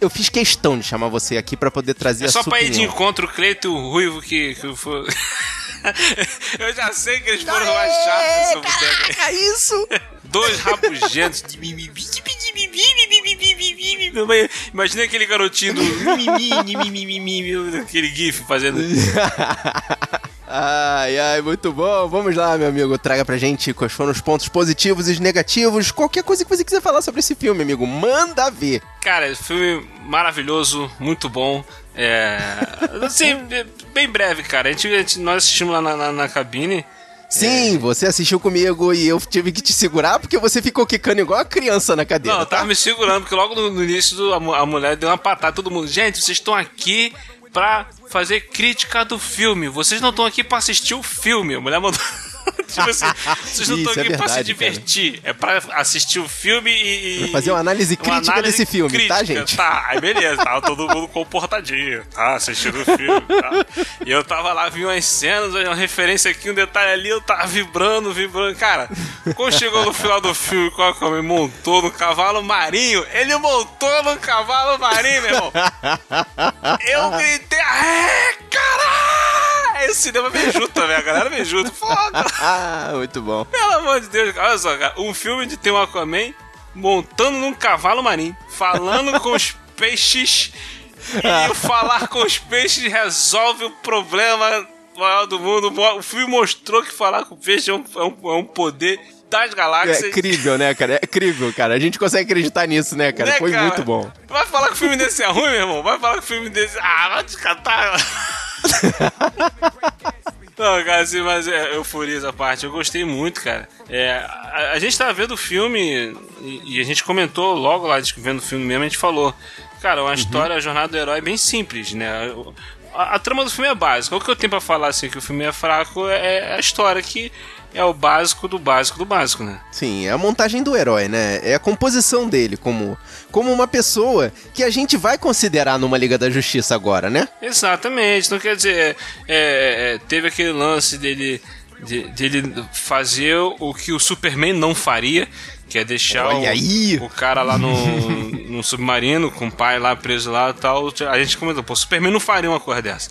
eu fiz questão de chamar você aqui pra poder trazer É a só sua pra ir de encontro o Cleito e o Ruivo que, que foi. eu já sei que eles foram mais chatos sobre. Caraca, isso! Dois rabugentos de Imagina aquele garotinho do aquele gif fazendo. Ai, ai, muito bom. Vamos lá, meu amigo. Traga pra gente quais foram os pontos positivos e os negativos. Qualquer coisa que você quiser falar sobre esse filme, amigo. Manda ver. Cara, filme maravilhoso, muito bom. É. Assim, bem breve, cara. A gente- nós assistimos lá na, na- na cabine. Sim, você assistiu comigo e eu tive que te segurar porque você ficou quicando igual a criança na cadeira. Não, eu tá? tava me segurando, porque logo no, início do- a, a mulher deu uma patada todo mundo. Gente, vocês estão aqui pra fazer crítica do filme. Vocês não estão aqui pra assistir o filme. A mulher mandou. tipo assim, vocês não estão é aqui pra se verdade, divertir. É pra assistir o filme e. Pra fazer uma análise crítica desse filme, tá, gente? Tá, aí beleza, tava todo mundo comportadinho, tá? Assistindo o filme, tá? E eu tava lá, vi umas cenas, uma referência aqui, um detalhe ali, eu tava vibrando, vibrando. Cara, quando chegou no final do filme, o Aquaman montou no cavalo marinho, ele montou no cavalo marinho, meu irmão. Eu gritei, é, caralho! Esse cinema me ajuda também, a galera me ajuda. Foda! Muito bom. Pelo amor de Deus, olha só, cara. Um filme de ter um Aquaman montando num cavalo marinho, falando com os peixes. E o falar com os peixes resolve o problema maior do mundo. O filme mostrou que falar com peixe é um, é um, é um poder das galáxias. É incrível, né, cara? É incrível, cara. A gente consegue acreditar nisso, né, cara? Né, Foi cara? muito bom. Vai falar que o filme desse é ruim, meu irmão? Vai falar que o filme desse. Ah, vai te catar. Não, cara, assim, mas é euforia essa parte. Eu gostei muito, cara. É, a, a gente tava vendo o filme e, e a gente comentou logo lá, vendo o filme mesmo, a gente falou. Cara, uma história, a jornada do herói é bem simples, né? A, a trama do filme é básica. O que eu tenho pra falar assim que o filme é fraco é a história que é o básico do básico do básico, né? Sim, é a montagem do herói, né? É a composição dele como, como uma pessoa que a gente vai considerar numa Liga da Justiça agora, né? Exatamente. Então, quer dizer, é, é, teve aquele lance dele, de, dele fazer o que o Superman não faria, que é deixar o, o cara lá no, no submarino, com o pai lá preso lá e tal. A gente comentou, pô, o Superman não faria uma coisa dessa.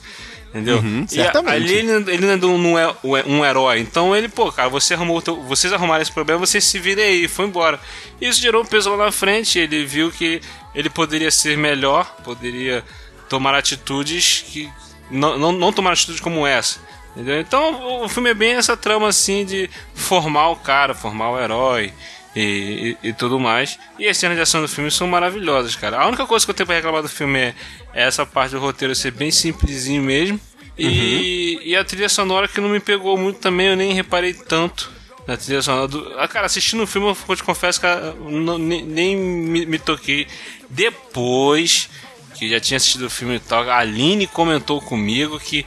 Entendeu? Uhum, certamente. a- ali ele, ele não não é um herói. Então ele, pô, cara, você arrumou, teu- vocês arrumaram esse problema, vocês se virem aí, e foi embora. Isso gerou um peso lá na frente. Ele viu que ele poderia ser melhor, poderia tomar atitudes que. Não, não, não tomar atitudes como essa. Entendeu? Então o filme é bem essa trama assim de formar o cara, formar o herói. E, e, e tudo mais. E as cenas de ação do filme são maravilhosas, cara. A única coisa que eu tenho pra reclamar do filme é essa parte do roteiro ser bem simplesinho mesmo. E, e a trilha sonora que não me pegou muito também, eu nem reparei tanto na trilha sonora. Do... Ah, cara, assistindo o filme, eu te confesso que ah, não- nem, nem me, me toquei. Depois que já tinha assistido o filme e tal, a Aline comentou comigo que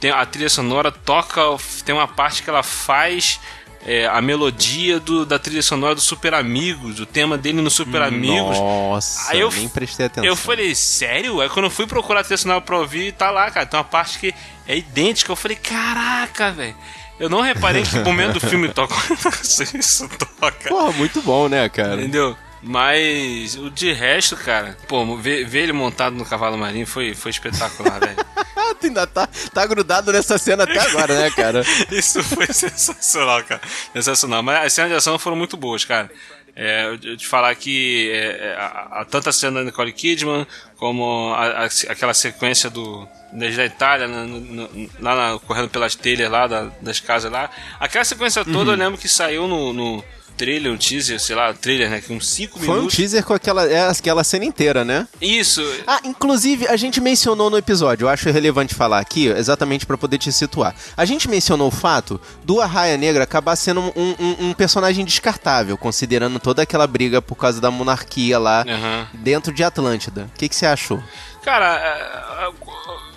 tem, a trilha sonora toca, tem uma parte que ela faz é, a melodia do, da trilha sonora do Super Amigos, o tema dele no Super Amigos. Nossa, Aí eu, nem prestei atenção. eu falei, sério? Aí quando eu fui procurar a trilha sonora pra ouvir, tá lá, cara. Tem uma parte que é idêntica. Eu falei, caraca, velho. Eu não reparei que momento do filme toca. Isso toca. Porra, muito bom, né, cara? Entendeu? Mas o de resto, cara, pô, ver, ver ele montado no cavalo marinho foi, foi espetacular, velho. tu ainda tá, tá grudado nessa cena até agora, né, cara? Isso foi sensacional, cara. Sensacional. Mas as cenas de ação foram muito boas, cara. É, eu te falar que é, a, a, tanto a cena da Nicole Kidman como a, a, aquela sequência do desde a Itália no, no, lá na, correndo pelas telhas lá da, das casas lá aquela sequência toda Uhum. eu lembro que saiu no, no trailer um teaser sei lá trailer né que uns 5 Foi um minutos teaser com aquela, é, aquela cena inteira, né? isso Ah, inclusive, a gente mencionou no episódio, eu acho relevante falar aqui, exatamente pra poder te situar. A gente mencionou o fato do Arraia Negra acabar sendo um, um- um personagem descartável, considerando toda aquela briga por causa da monarquia lá Aham. dentro de Atlântida. O que, que você achou? Cara,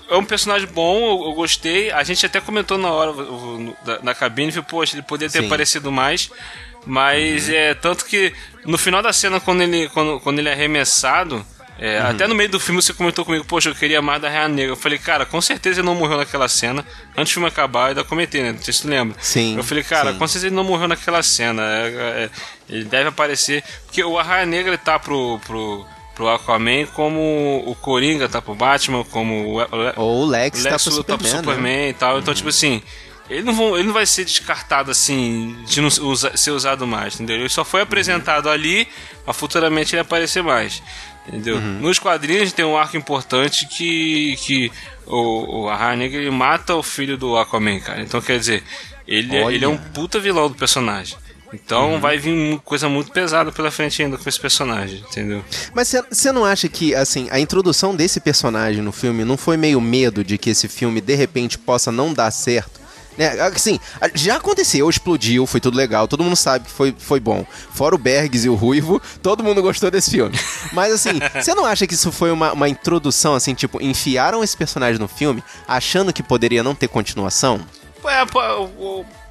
é, é um personagem bom, eu, gostei. A gente até comentou na hora na cabine, viu, poxa, ele poderia ter Sim. aparecido mais. Mas é tanto que no final da cena, quando ele, quando, quando ele é arremessado, é, Uhum. até no meio do filme você comentou comigo, poxa, eu queria mais da Raia Negra. Eu falei, cara, com certeza ele não morreu naquela cena. Antes do filme acabar, eu ainda comentei, né? Não sei se tu lembra. Sim, Eu falei, cara, sim. com certeza ele não morreu naquela cena. É, é, ele deve aparecer. Porque o Arraia Negra ele tá pro. pro pro Aquaman, como o Coringa tá pro Batman, como o, Ou o Lex, tá pro Luthor Superman, pro né? Superman e tal. Então, tipo assim, ele não, vão, ele não vai ser descartado assim, de não usa- ser usado mais, entendeu? Ele só foi apresentado ali, mas futuramente ele aparecer mais. Entendeu? Nos quadrinhos tem um arco importante que, que o, o ele mata o filho do Aquaman, cara. Então quer dizer, ele, é- Olha. ele é um puta vilão do personagem. Então vai vir coisa muito pesada pela frente ainda com esse personagem, entendeu? Mas você não acha que, assim, a introdução desse personagem no filme não foi meio medo de que esse filme, de repente, possa não dar certo? Né? Assim, já aconteceu, explodiu, foi tudo legal, todo mundo sabe que foi, foi bom. Fora o Bergs e o Ruivo, todo mundo gostou desse filme. Mas assim, você não acha que isso foi uma, uma introdução, assim, tipo, enfiaram esse personagem no filme achando que poderia não ter continuação? É,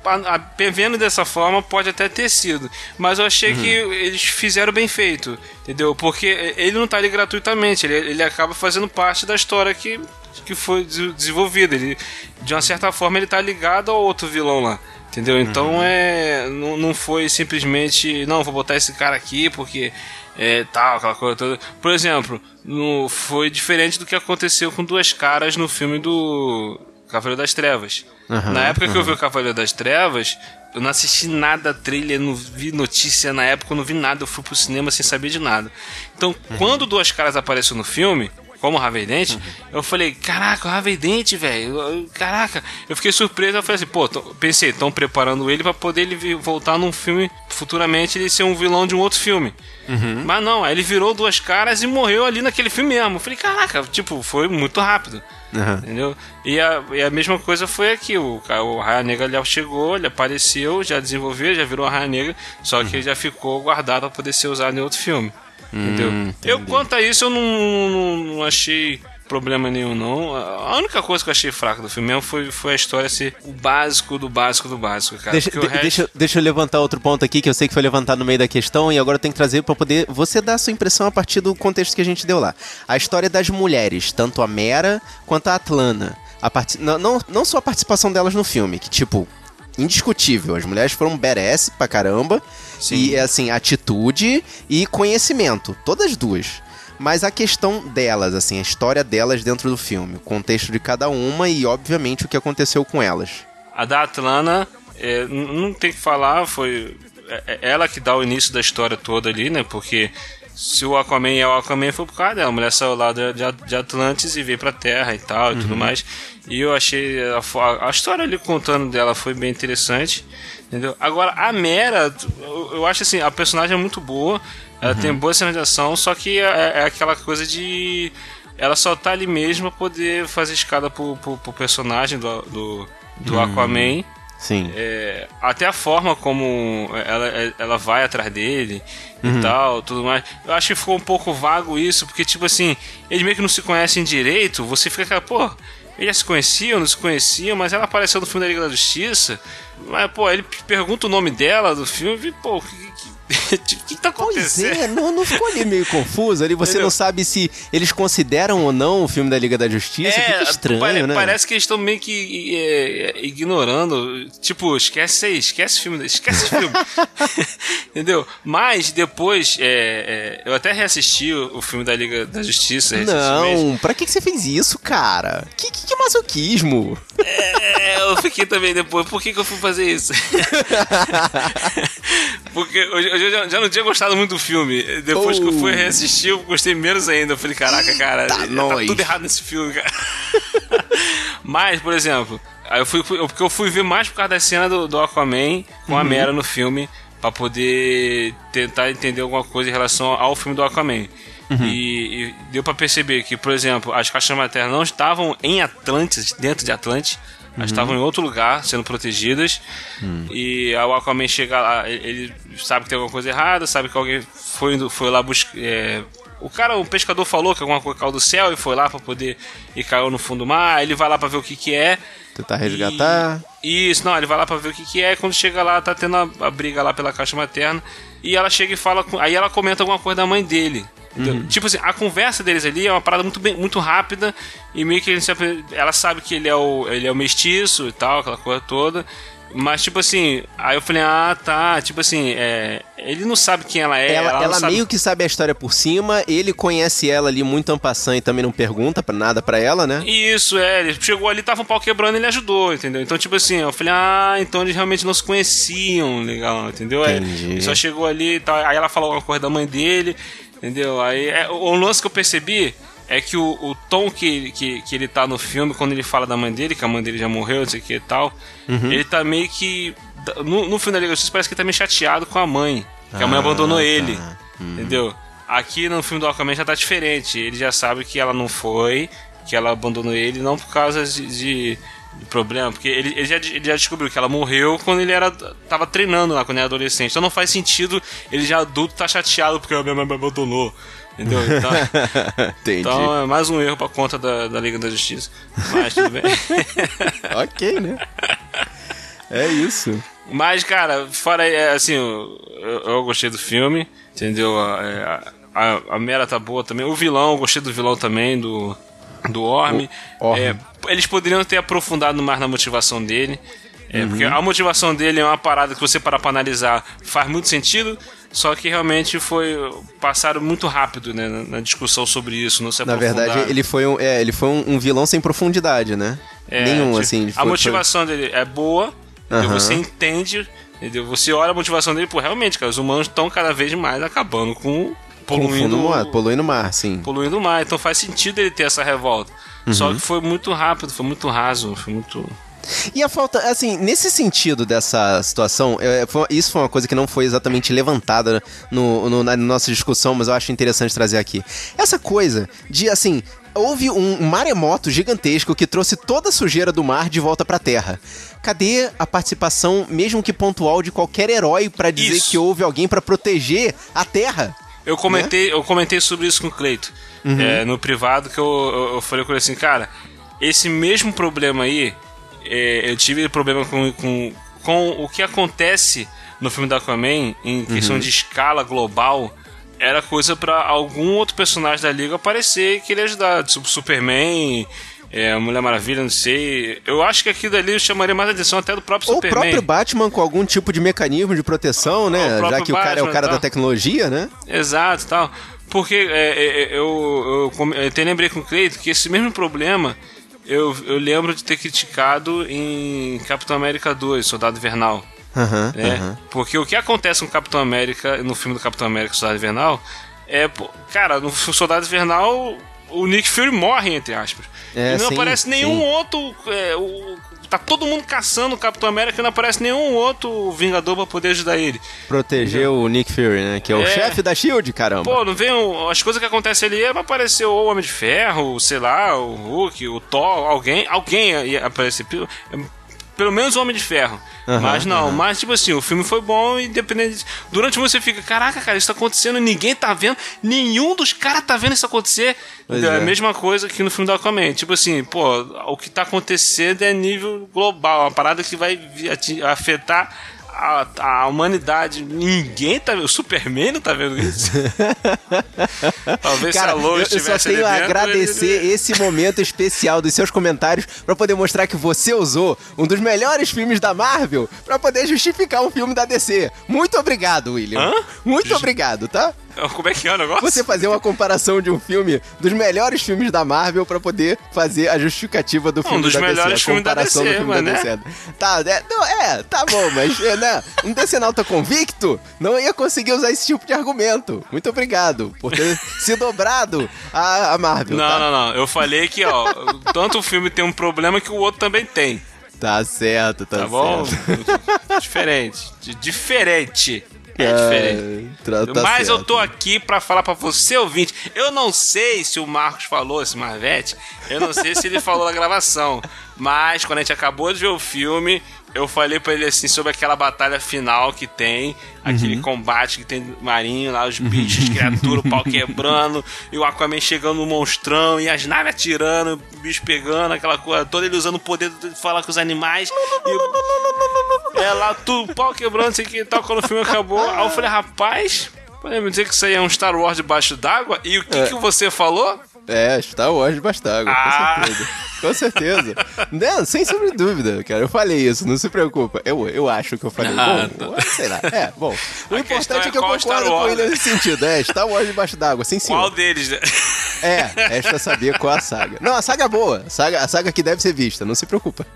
a- a- vendo dessa forma pode até ter sido, mas eu achei que eles fizeram bem feito, entendeu? Porque ele não tá ali gratuitamente, ele, ele acaba fazendo parte da história que, que foi des- desenvolvida. Ele, de uma certa forma, ele tá ligado ao outro vilão lá. Entendeu? Então é. Não, não foi simplesmente. Não, vou botar esse cara aqui porque. É, tal, aquela coisa toda. Por exemplo, no, foi diferente do que aconteceu com duas caras no filme do Cavaleiro das Trevas. Aham, na época que eu vi o Cavaleiro das Trevas, eu não assisti nada trailer, não vi notícia na época, eu não vi nada, eu fui pro cinema sem saber de nada. Então, quando duas caras apareceu no filme, como o Harvey Dent, eu falei, caraca, o Harvey Dent, velho, caraca. Eu fiquei surpreso, eu falei assim, pô, pensei, estão preparando ele pra poder ele voltar num filme, futuramente ele ser um vilão de um outro filme. Mas não, aí ele virou duas caras e morreu ali naquele filme mesmo. Eu falei, caraca, tipo, foi muito rápido. Aham. Entendeu? E a, e a mesma coisa foi aqui. O, o Raia Negra já chegou, ele apareceu, já desenvolveu, já virou a Raia Negra, só que ele já ficou guardado para poder ser usado em outro filme. Entendeu? Hum, Eu, quanto a isso, eu não, não, não achei problema nenhum, não. A única coisa que eu achei fraca do filme mesmo foi, foi a história ser o básico do básico do básico, cara. Deixa, de- resto- deixa, deixa eu levantar outro ponto aqui que eu sei que foi levantado no meio da questão e agora eu tenho que trazer pra poder você dar a sua impressão a partir do contexto que a gente deu lá. A história das mulheres, tanto a Mera quanto a Atlana. A parti- não, não, não só a participação delas no filme, que tipo, indiscutível. As mulheres foram badass pra caramba. E assim, atitude e conhecimento. Todas duas. Mas a questão delas, assim, a história delas dentro do filme, o contexto de cada uma e, obviamente, o que aconteceu com elas. A da Atlana, é, não tem que falar, foi é- é ela que dá o início da história toda ali, né? Porque se o Aquaman é o Aquaman foi por causa dela. A mulher saiu lá de, de- de Atlantis e veio pra Terra e tal e tudo mais. E eu achei a, a história ali contando dela foi bem interessante. Entendeu? Agora, a Mera, eu, acho assim, a personagem é muito boa. Ela tem boa cena de ação, só que é, é aquela coisa de. Ela só tá ali mesmo pra poder fazer escada pro, pro, pro personagem do, do, do Hum. Aquaman. Sim. É, até a forma como ela, ela vai atrás dele Uhum. e tal, tudo mais. Eu acho que ficou um pouco vago isso, porque, tipo assim, eles meio que não se conhecem direito. Você fica aquela, pô, eles se conheciam, não se conheciam, mas ela apareceu no filme da Liga da Justiça. Mas, pô, ele pergunta o nome dela do filme, e, pô, que- O que, tá Pois acontecendo? é, não, não ficou ali meio confuso ali? Você Entendeu? não sabe se eles consideram ou não o filme da Liga da Justiça? Fica estranho, pare- né? É, Parece que eles estão meio que é, é, ignorando. Tipo, esquece aí, esquece o filme. Esquece o filme. Entendeu? Mas depois, é, é, eu até reassisti o, o filme da Liga da Justiça. Não, pra que, que você fez isso, cara? Que, que, que masoquismo? É, eu fiquei também depois. Por que, que eu fui fazer isso? Porque hoje, hoje eu já, já não tinha gostado muito do filme. Depois que eu fui Oh. reassistir, eu gostei menos ainda. Eu falei, caraca, cara, tá nós. tudo errado nesse filme, cara. Mas, por exemplo, aí eu fui, porque eu fui ver mais por causa da cena do, do Aquaman com a Uhum. Mera no filme, pra poder tentar entender alguma coisa em relação ao filme do Aquaman. Uhum. E, e deu pra perceber que, por exemplo, as caixas maternas não estavam em Atlantis, dentro de Atlantis. Elas Uhum. estavam em outro lugar, sendo protegidas. Hum. E o Aquaman chega lá, ele sabe que tem alguma coisa errada, sabe que alguém foi, foi lá buscar. o cara, o pescador falou que alguma coisa caiu do céu e foi lá pra poder. e caiu no fundo do mar. Ele vai lá pra ver o que que é. Tentar resgatar. Isso, não, ele vai lá pra ver o que que é. Quando chega lá, tá tendo a, a briga lá pela caixa materna. E ela chega e fala. com- aí ela comenta alguma coisa da mãe dele. Uhum. Tipo assim, a conversa deles ali é uma parada muito, bem, muito rápida. E meio que ele sempre- ela sabe que ele é, o, ele é o mestiço e tal, aquela coisa toda. Mas, tipo assim, aí eu falei, ah, tá. Tipo assim, é, ele não sabe quem ela é. ela não ela sabe- meio que sabe a história por cima, ele conhece ela ali muito ampassã e também não pergunta pra nada pra ela, né? Isso, é, ele chegou ali, tava um pau quebrando e ele ajudou, entendeu? Então, tipo assim, eu falei, ah, então eles realmente não se conheciam, legal, entendeu? Entendi. ele só chegou ali e tal, aí ela falou alguma coisa da mãe dele, entendeu? Aí é, o, lance que eu percebi é que o, o tom que, que, que ele tá no filme, quando ele fala da mãe dele, que a mãe dele já morreu, não sei o que e tal, Uhum. ele tá meio que. No, no filme da Liga da Justiça parece que ele tá meio chateado com a mãe, que a mãe Ah, abandonou tá. ele. Hum. Entendeu? Aqui no filme do Aquaman já tá diferente. Ele já sabe que ela não foi, que ela abandonou ele, não por causa de, de- de problema, porque ele, ele já, ele já descobriu que ela morreu quando ele era tava treinando lá, quando era adolescente. Então não faz sentido ele já adulto tá chateado porque a minha mãe me abandonou. Entendeu? Então, Entendi. então é mais um erro pra conta da, da Liga da Justiça. Mas tudo bem. ok, né? É isso. Mas, cara, fora é, assim, eu, eu- eu gostei do filme, entendeu? A, a, a Mera tá boa também. O vilão, eu gostei do vilão também, do, do Orm. O Orm. É, eles poderiam ter aprofundado mais na motivação dele. É, Uhum. Porque a motivação dele é uma parada que você parar pra analisar faz muito sentido, só que realmente foi. passaram muito rápido né, na, na discussão sobre isso, não se Na verdade, ele foi um, é, ele foi um, um vilão sem profundidade, né? É, Nenhum, tipo, assim. a foi- motivação dele é boa? Aham. você entende, entendeu? Você olha a motivação dele, pô, realmente, cara, os humanos estão cada vez mais acabando com O poluindo, do mar, poluindo o mar, sim. poluindo o mar. Então faz sentido ele ter essa revolta. Só Uhum. que foi muito rápido, foi muito raso, foi muito. E a falta, assim, nesse sentido dessa situação, é, foi- isso foi uma coisa que não foi exatamente levantada no, no- na nossa discussão, mas eu acho interessante trazer aqui. Essa coisa de, assim, houve um maremoto gigantesco que trouxe toda a sujeira do mar de volta pra terra. Cadê a participação, mesmo que pontual, de qualquer herói pra dizer Isso. que houve alguém pra proteger a terra? Eu comentei, eu comentei sobre isso com o Cleito. Uhum. é, no privado, que eu, eu, eu falei com ele assim, cara, esse mesmo problema aí, é, eu tive problema com, com, com o que acontece no filme da Aquaman, em questão Uhum. de escala global, era coisa pra algum outro personagem da liga aparecer e querer ajudar. Tipo, Superman, é, Mulher Maravilha, não sei. Eu acho que aquilo ali chamaria mais atenção até do próprio Ou o Superman. próprio Batman com algum tipo de mecanismo de proteção, né? próprio Já que o cara é o cara tá. da tecnologia, né? Exato, tal. Porque é, é, é, eu, eu, eu até lembrei com o Cleito que esse mesmo problema eu, eu lembro de ter criticado em Capitão América 2, Soldado Invernal. Aham, né? aham. Porque o que acontece com o Capitão América, no filme do Capitão América Soldado Invernal, é, cara, no Soldado Invernal o Nick Fury morre, entre aspas. É, e não sim, aparece nenhum sim. outro. é, o- tá todo mundo caçando o Capitão América e não aparece nenhum outro Vingador pra poder ajudar ele. Proteger o Nick Fury, né? Que é o É. chefe da SHIELD, caramba. Pô, não vem. o- As coisas que acontecem ali é pra aparecer o Homem de Ferro, sei lá, o Hulk, o Thor, alguém. Alguém ia aparecer. Pelo, menos o Homem de Ferro. Aham, mas não, aham. mas tipo assim, o filme foi bom, independente disso. Durante você fica, caraca, cara, isso tá acontecendo, ninguém tá vendo, nenhum dos caras tá vendo isso acontecer. Pois? É é. a mesma coisa que no filme do Aquaman. Tipo assim, pô, o que tá acontecendo é nível global, uma parada que vai afetar a, a humanidade, ninguém tá vendo. O Superman não tá vendo isso. Talvez Cara, se a eu, Lois eu só estivesse tenho a agradecer ele- esse momento especial dos seus comentários pra poder mostrar que você usou um dos melhores filmes da Marvel pra poder justificar um filme da DC. Muito obrigado, William. Hã? Muito obrigado, tá? Como é que é o negócio? Você fazer uma comparação de um filme dos melhores filmes da Marvel pra poder fazer a justificativa do Não, filme dos da DC. melhores a filmes da comparação DC, do filme da né? DC. Tá, é, não, é, tá bom, mas é, né, um decenalta convicto não ia conseguir usar esse tipo de argumento. Muito obrigado por ter se dobrado a, a Marvel. Não, tá? não, não. Eu falei que, ó, tanto o filme tem um problema que o outro também tem. Tá certo, tá, Tá bom? certo. diferente. De- diferente. É Ah, diferente. tá- tá Mas eu certo. tô aqui pra falar pra você, ouvinte. Eu não sei se o Marcos falou, esse Marvete, eu não sei se ele falou na gravação. Mas quando a gente acabou de ver o filme, eu falei pra ele assim sobre aquela batalha final que tem, aquele Uhum. combate que tem marinho lá, os bichos, criatura, o pau quebrando, e o Aquaman chegando no monstrão, e as naves atirando, o bicho pegando, aquela coisa toda, ele usando o poder de falar com os animais. E é lá tudo, pau quebrando, sei o que tal, quando o filme acabou. Aí eu falei, rapaz, podemos dizer que isso aí é um Star Wars debaixo d'água? E o que, É. que você falou? É, Star Wars de Bastágua, Ah. com certeza. Com certeza. Não, sem sombra de dúvida, cara. Eu falei isso, não se preocupa. Eu, eu acho que eu falei. Ah, bom, sei lá. É, bom. O A importante é é que eu qual concordo com ele né? nesse sentido. É, Star Wars debaixo d'água, sim senhor. Qual deles, né? É, resta saber qual a saga. Não, a saga é boa. A saga, a saga que deve ser vista, não se preocupa.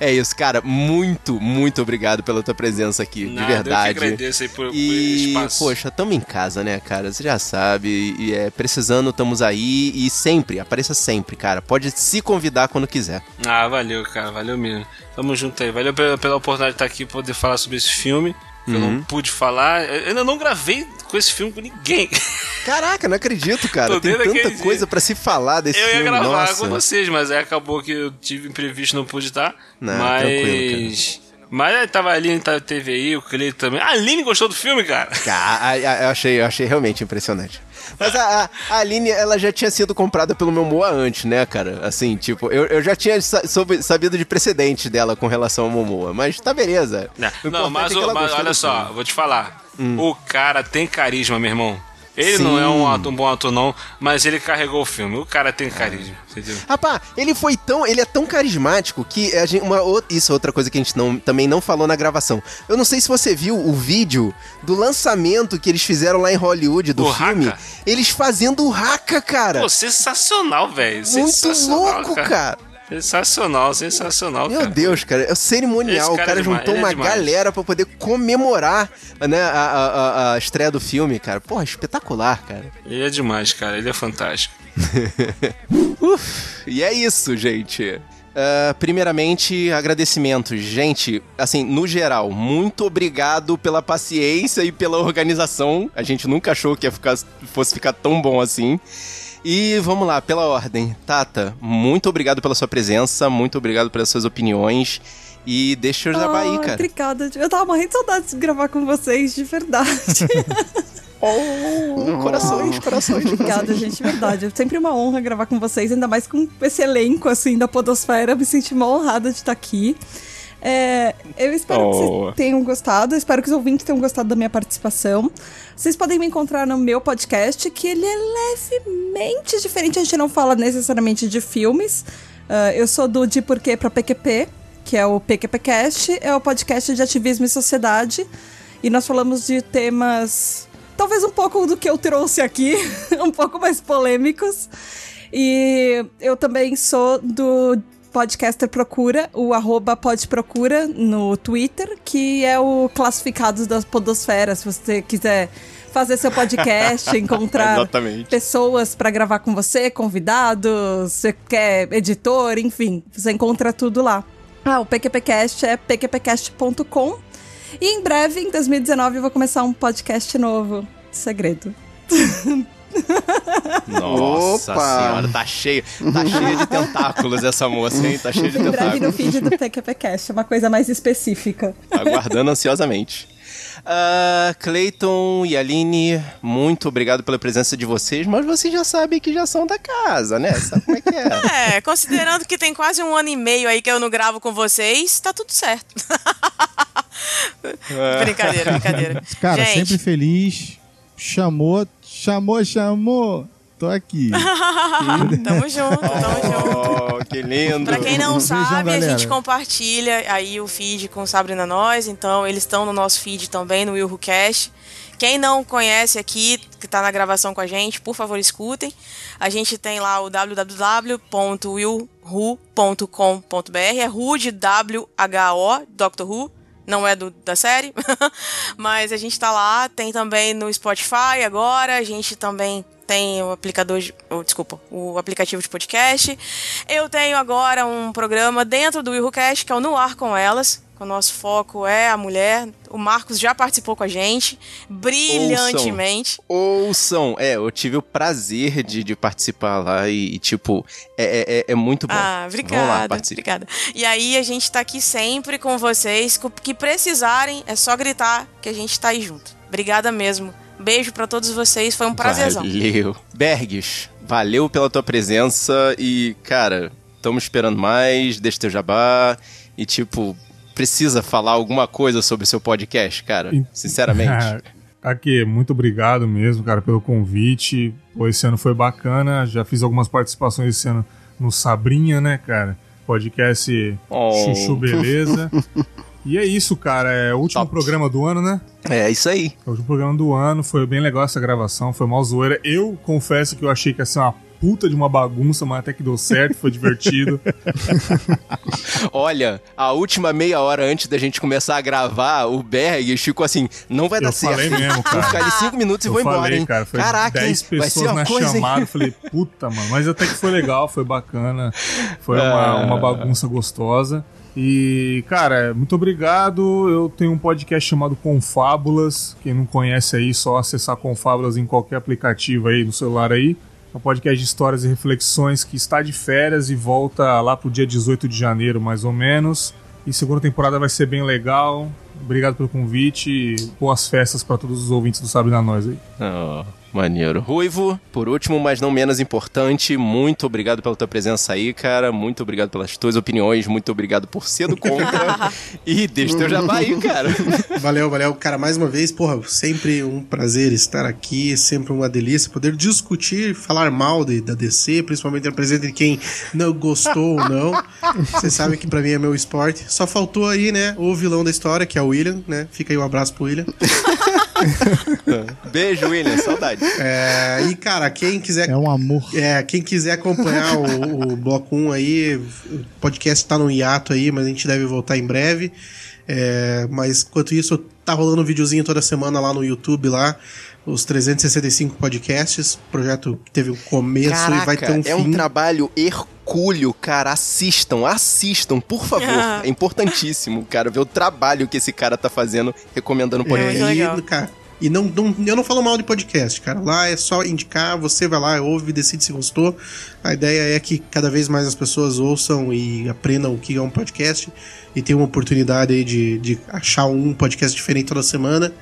É isso, cara. Muito, muito obrigado pela tua presença aqui, Nada, de verdade. Eu que agradeço aí por, por E, espaço. poxa, tamo em casa, né, cara? Você já sabe. E é, precisando, estamos aí. E sempre, apareça sempre, cara. Pode se convidar quando quiser. Ah, valeu, cara, valeu mesmo. Tamo junto aí. Valeu pela, pela oportunidade de estar aqui poder falar sobre esse filme. Que eu Uhum. não pude falar. Eu ainda não gravei com esse filme com ninguém. Caraca, não acredito, cara. Tem tanta coisa pra se falar desse eu ia filme. gravar Nossa. com vocês, mas aí acabou que eu tive imprevisto, não pude estar. Não, mas. Mas tava a Aline, tava, teve aí, o Cleiton também. A Aline gostou do filme, cara. Cara, a- a- eu achei, eu achei realmente impressionante. Mas a, a, Aline, ela já tinha sido comprada pelo meu Momoa antes, né, cara? Assim, tipo, eu, eu já tinha soube- sabido de precedentes dela com relação ao Momoa. Mas tá beleza. O Não, importante mas, é o- mas olha só, vou te falar. Hum. O cara tem carisma, meu irmão. Ele Sim. não é um, ator- um bom ator, não, mas ele carregou o filme. O cara tem carisma. Entendeu? Rapaz, ele foi tão. Ele é tão carismático que a gente, uma, isso é outra coisa que a gente não, também não falou na gravação. Eu não sei se você viu o vídeo do lançamento que eles fizeram lá em Hollywood do Do filme. Haka? Eles fazendo o Haka, cara. Pô, sensacional, velho. Muito louco, cara. Sensacional, sensacional, Meu cara. Deus, cara, é o cerimonial. Esse O cara cara é juntou é uma demais. galera pra poder comemorar né, a, a- a- estreia do filme, cara. Porra, espetacular, cara. Ele é demais, cara. Ele é fantástico. Uf, e é isso, gente. Ah, primeiramente, agradecimentos. Gente, assim, no geral, muito obrigado pela paciência e pela organização. A gente nunca achou que ia ficar, fosse ficar tão bom assim. E vamos lá, pela ordem. Tata, muito obrigado pela sua presença, muito obrigado pelas suas opiniões. E deixa eu jabá aí, cara. Obrigada. Eu tava morrendo de saudade de gravar com vocês, de verdade. Oh, corações, corações. Obrigada, gente, de verdade. É sempre uma honra gravar com vocês, ainda mais com esse elenco, assim, da podosfera. Eu me senti uma honrada de estar aqui. É, eu espero que Oh. vocês tenham gostado, espero que os ouvintes tenham gostado da minha participação. Vocês podem me encontrar no meu podcast, que ele é levemente diferente, a gente não fala necessariamente de filmes. Ah, eu sou do De Porquê pra PQP, que é o PQPcast, é o podcast de ativismo e sociedade. E nós falamos de temas, talvez um pouco do que eu trouxe aqui, um pouco mais polêmicos. E eu também sou do Podcaster Procura, o arroba podprocura no Twitter, que é o classificados das podosferas, se você quiser fazer seu podcast, encontrar pessoas para gravar com você, convidados, você quer editor, enfim, você encontra tudo lá. Ah, o PQPcast é pqpcast.com. E em breve, em 2019, eu vou começar um podcast novo. Segredo. Nossa Opa. senhora, tá cheio, tá cheio de tentáculos essa moça, hein? Tá cheio de Em breve no tentáculos. feed do PQPcast, é uma coisa mais específica. Aguardando ansiosamente. Ah, Clayton e Aline, muito obrigado pela presença de vocês, mas vocês já sabem que já são da casa, né? Sabe como é que é? É, considerando que tem quase um ano e meio aí que eu não gravo com vocês, tá tudo certo. Brincadeira, brincadeira. Cara, Gente, sempre feliz. Chamou, chamou, chamou. Tô aqui. tamo junto, tamo junto. Oh, que lindo. Pra quem não Beijão, sabe, a galera. gente compartilha aí o feed com Sabrina Nós, então eles estão no nosso feed também, no Will Cast. Quem não conhece aqui, que tá na gravação com a gente, por favor, escutem. A gente tem lá o www.willwho.com.br, é Who de W-H-O, Doctor Who, não é do, da série, mas a gente tá lá, tem também no Spotify agora, a gente também tem o aplicador, de, oh, desculpa, o aplicativo de podcast. Eu tenho agora um programa dentro do WilhoCast, que é o No Ar com Elas. O nosso foco é a mulher. O Marcos já participou com a gente, brilhantemente. Ouçam. É, eu tive o prazer de, de participar lá e, e, tipo, é, é, é muito bom. Ah, Vamos lá, obrigada, participe. obrigada. E aí a gente tá aqui sempre com vocês, o que precisarem é só gritar que a gente tá aí junto. Obrigada mesmo. Beijo pra todos vocês, foi um prazerzão. Valeu. Bergs, valeu pela tua presença e, cara, estamos esperando mais, deixa teu jabá e, tipo, precisa falar alguma coisa sobre o seu podcast, cara? Sinceramente. Aqui, muito obrigado mesmo, cara, pelo convite. Pô, esse ano foi bacana. Já fiz algumas participações esse ano no Sabrinha, né, cara? Podcast Oh. Chuchu Beleza. E é isso, cara. É o último programa do ano, né? É isso aí. É o último programa do ano. Foi bem legal essa gravação. Foi mal zoeira. Eu confesso que eu achei que ia ser uma puta de uma bagunça, mas até que deu certo. Foi divertido. Olha, a última meia hora antes da gente começar a gravar, o Berg ficou assim, não vai dar Eu certo. falei mesmo, cara. Vou ficar ali cinco minutos e Eu vou embora, falei, hein? cara, foi Caraca, 10 hein? vai ser pessoas uma na coisa, hein? chamada. Eu falei, puta, mano. Mas até que foi legal, foi bacana. Foi uma, Ah. uma bagunça gostosa. E, cara, muito obrigado. Eu tenho um podcast chamado Confábulas. Quem não conhece aí, só acessar Confábulas em qualquer aplicativo aí no celular aí. É um podcast de histórias e reflexões que está de férias e volta lá pro dia 18 de janeiro, mais ou menos. E segunda temporada vai ser bem legal. Obrigado pelo convite e boas festas para todos os ouvintes do Sabe da Nós aí. Oh, maneiro. Ruivo, por último, mas não menos importante, muito obrigado pela tua presença aí, cara. Muito obrigado pelas tuas opiniões. Muito obrigado por ser do contra. e deixa teu jabá aí, cara. Valeu, valeu. Cara, mais uma vez, porra, sempre um prazer estar aqui, sempre uma delícia poder discutir, falar mal de, da DC, principalmente a presença de quem não gostou ou não. Você sabe que pra mim é meu esporte. Só faltou aí, né, o vilão da história, que é o William, né? Fica aí um abraço pro William. Beijo, William. Saudade. É, e, cara, quem quiser. É um amor. É, quem quiser acompanhar o, o Bloco 1 aí, o podcast tá no hiato aí, mas a gente deve voltar em breve. É, mas enquanto isso, tá rolando um videozinho toda semana lá no YouTube lá. Os 365 podcasts, projeto que teve um começo Caraca, e vai ter um é fim. um trabalho hercúleo, cara. Assistam, assistam, por favor. Ah. É importantíssimo, cara, ver o trabalho que esse cara tá fazendo, recomendando podcast. É, e, cara, e não, não- eu não falo mal de podcast, cara. Lá é só indicar, você vai lá, ouve, decide se gostou. A ideia é que cada vez mais as pessoas ouçam e aprendam o que é um podcast e tenham uma oportunidade aí de, de achar um podcast diferente toda semana.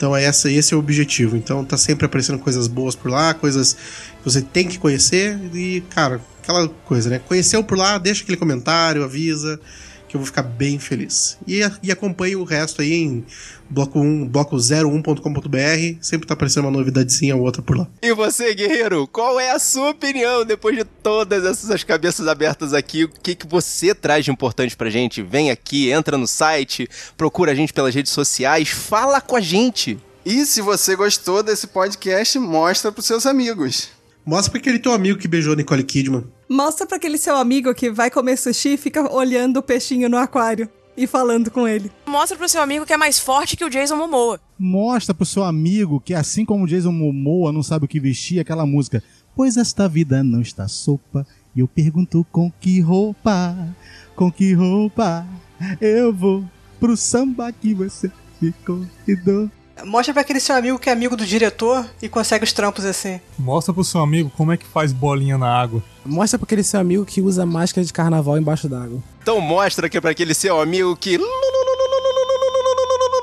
Então é essa, esse é o objetivo. Então tá sempre aparecendo coisas boas por lá, coisas que você tem que conhecer e, cara, aquela coisa, né? Conheceu por lá, deixa aquele comentário, avisa que eu vou ficar bem feliz. E, e acompanhe o resto aí em bloco 1, bloco01.com.br. Sempre tá aparecendo uma novidadezinha ou outra por lá. E você, guerreiro, qual é a sua opinião depois de todas essas cabeças abertas aqui? O que, que você traz de importante pra gente? Vem aqui, entra no site, procura a gente pelas redes sociais, fala com a gente. E se você gostou desse podcast, mostra pros seus amigos. Mostra pra aquele teu amigo que beijou Nicole Kidman. Mostra pra aquele seu amigo que vai comer sushi e fica olhando o peixinho no aquário e falando com ele. Mostra pro seu amigo que é mais forte que o Jason Momoa. Mostra pro seu amigo que, assim como Jason Momoa não sabe o que vestir, aquela música. Pois esta vida não está sopa. E eu pergunto com que roupa, com que roupa eu vou pro samba que você me convidou. Mostra pra aquele seu amigo que é amigo do diretor e consegue os trampos assim. Mostra pro seu amigo como é que faz bolinha na água. Mostra pra aquele seu amigo que usa máscara de carnaval embaixo d'água. Então mostra que é pra aquele seu amigo que.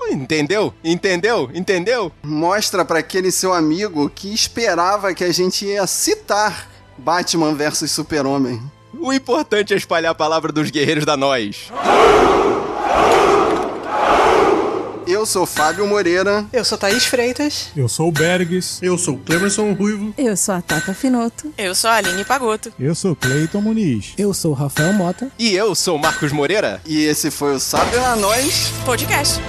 Entendeu? Entendeu? Entendeu? Mostra pra aquele seu amigo que esperava que a gente ia citar Batman versus Super-Homem. O importante é espalhar a palavra dos guerreiros da nós. Eu sou Fábio Moreira. Eu sou Thaís Freitas. Eu sou o Bergs. Eu sou o Clemerson Ruivo. Eu sou a Tata Finoto. Eu sou a Aline Pagoto. Eu sou Cleiton Muniz. Eu sou o Rafael Mota. E eu sou o Marcos Moreira. E esse foi o Sabe na Nós Podcast.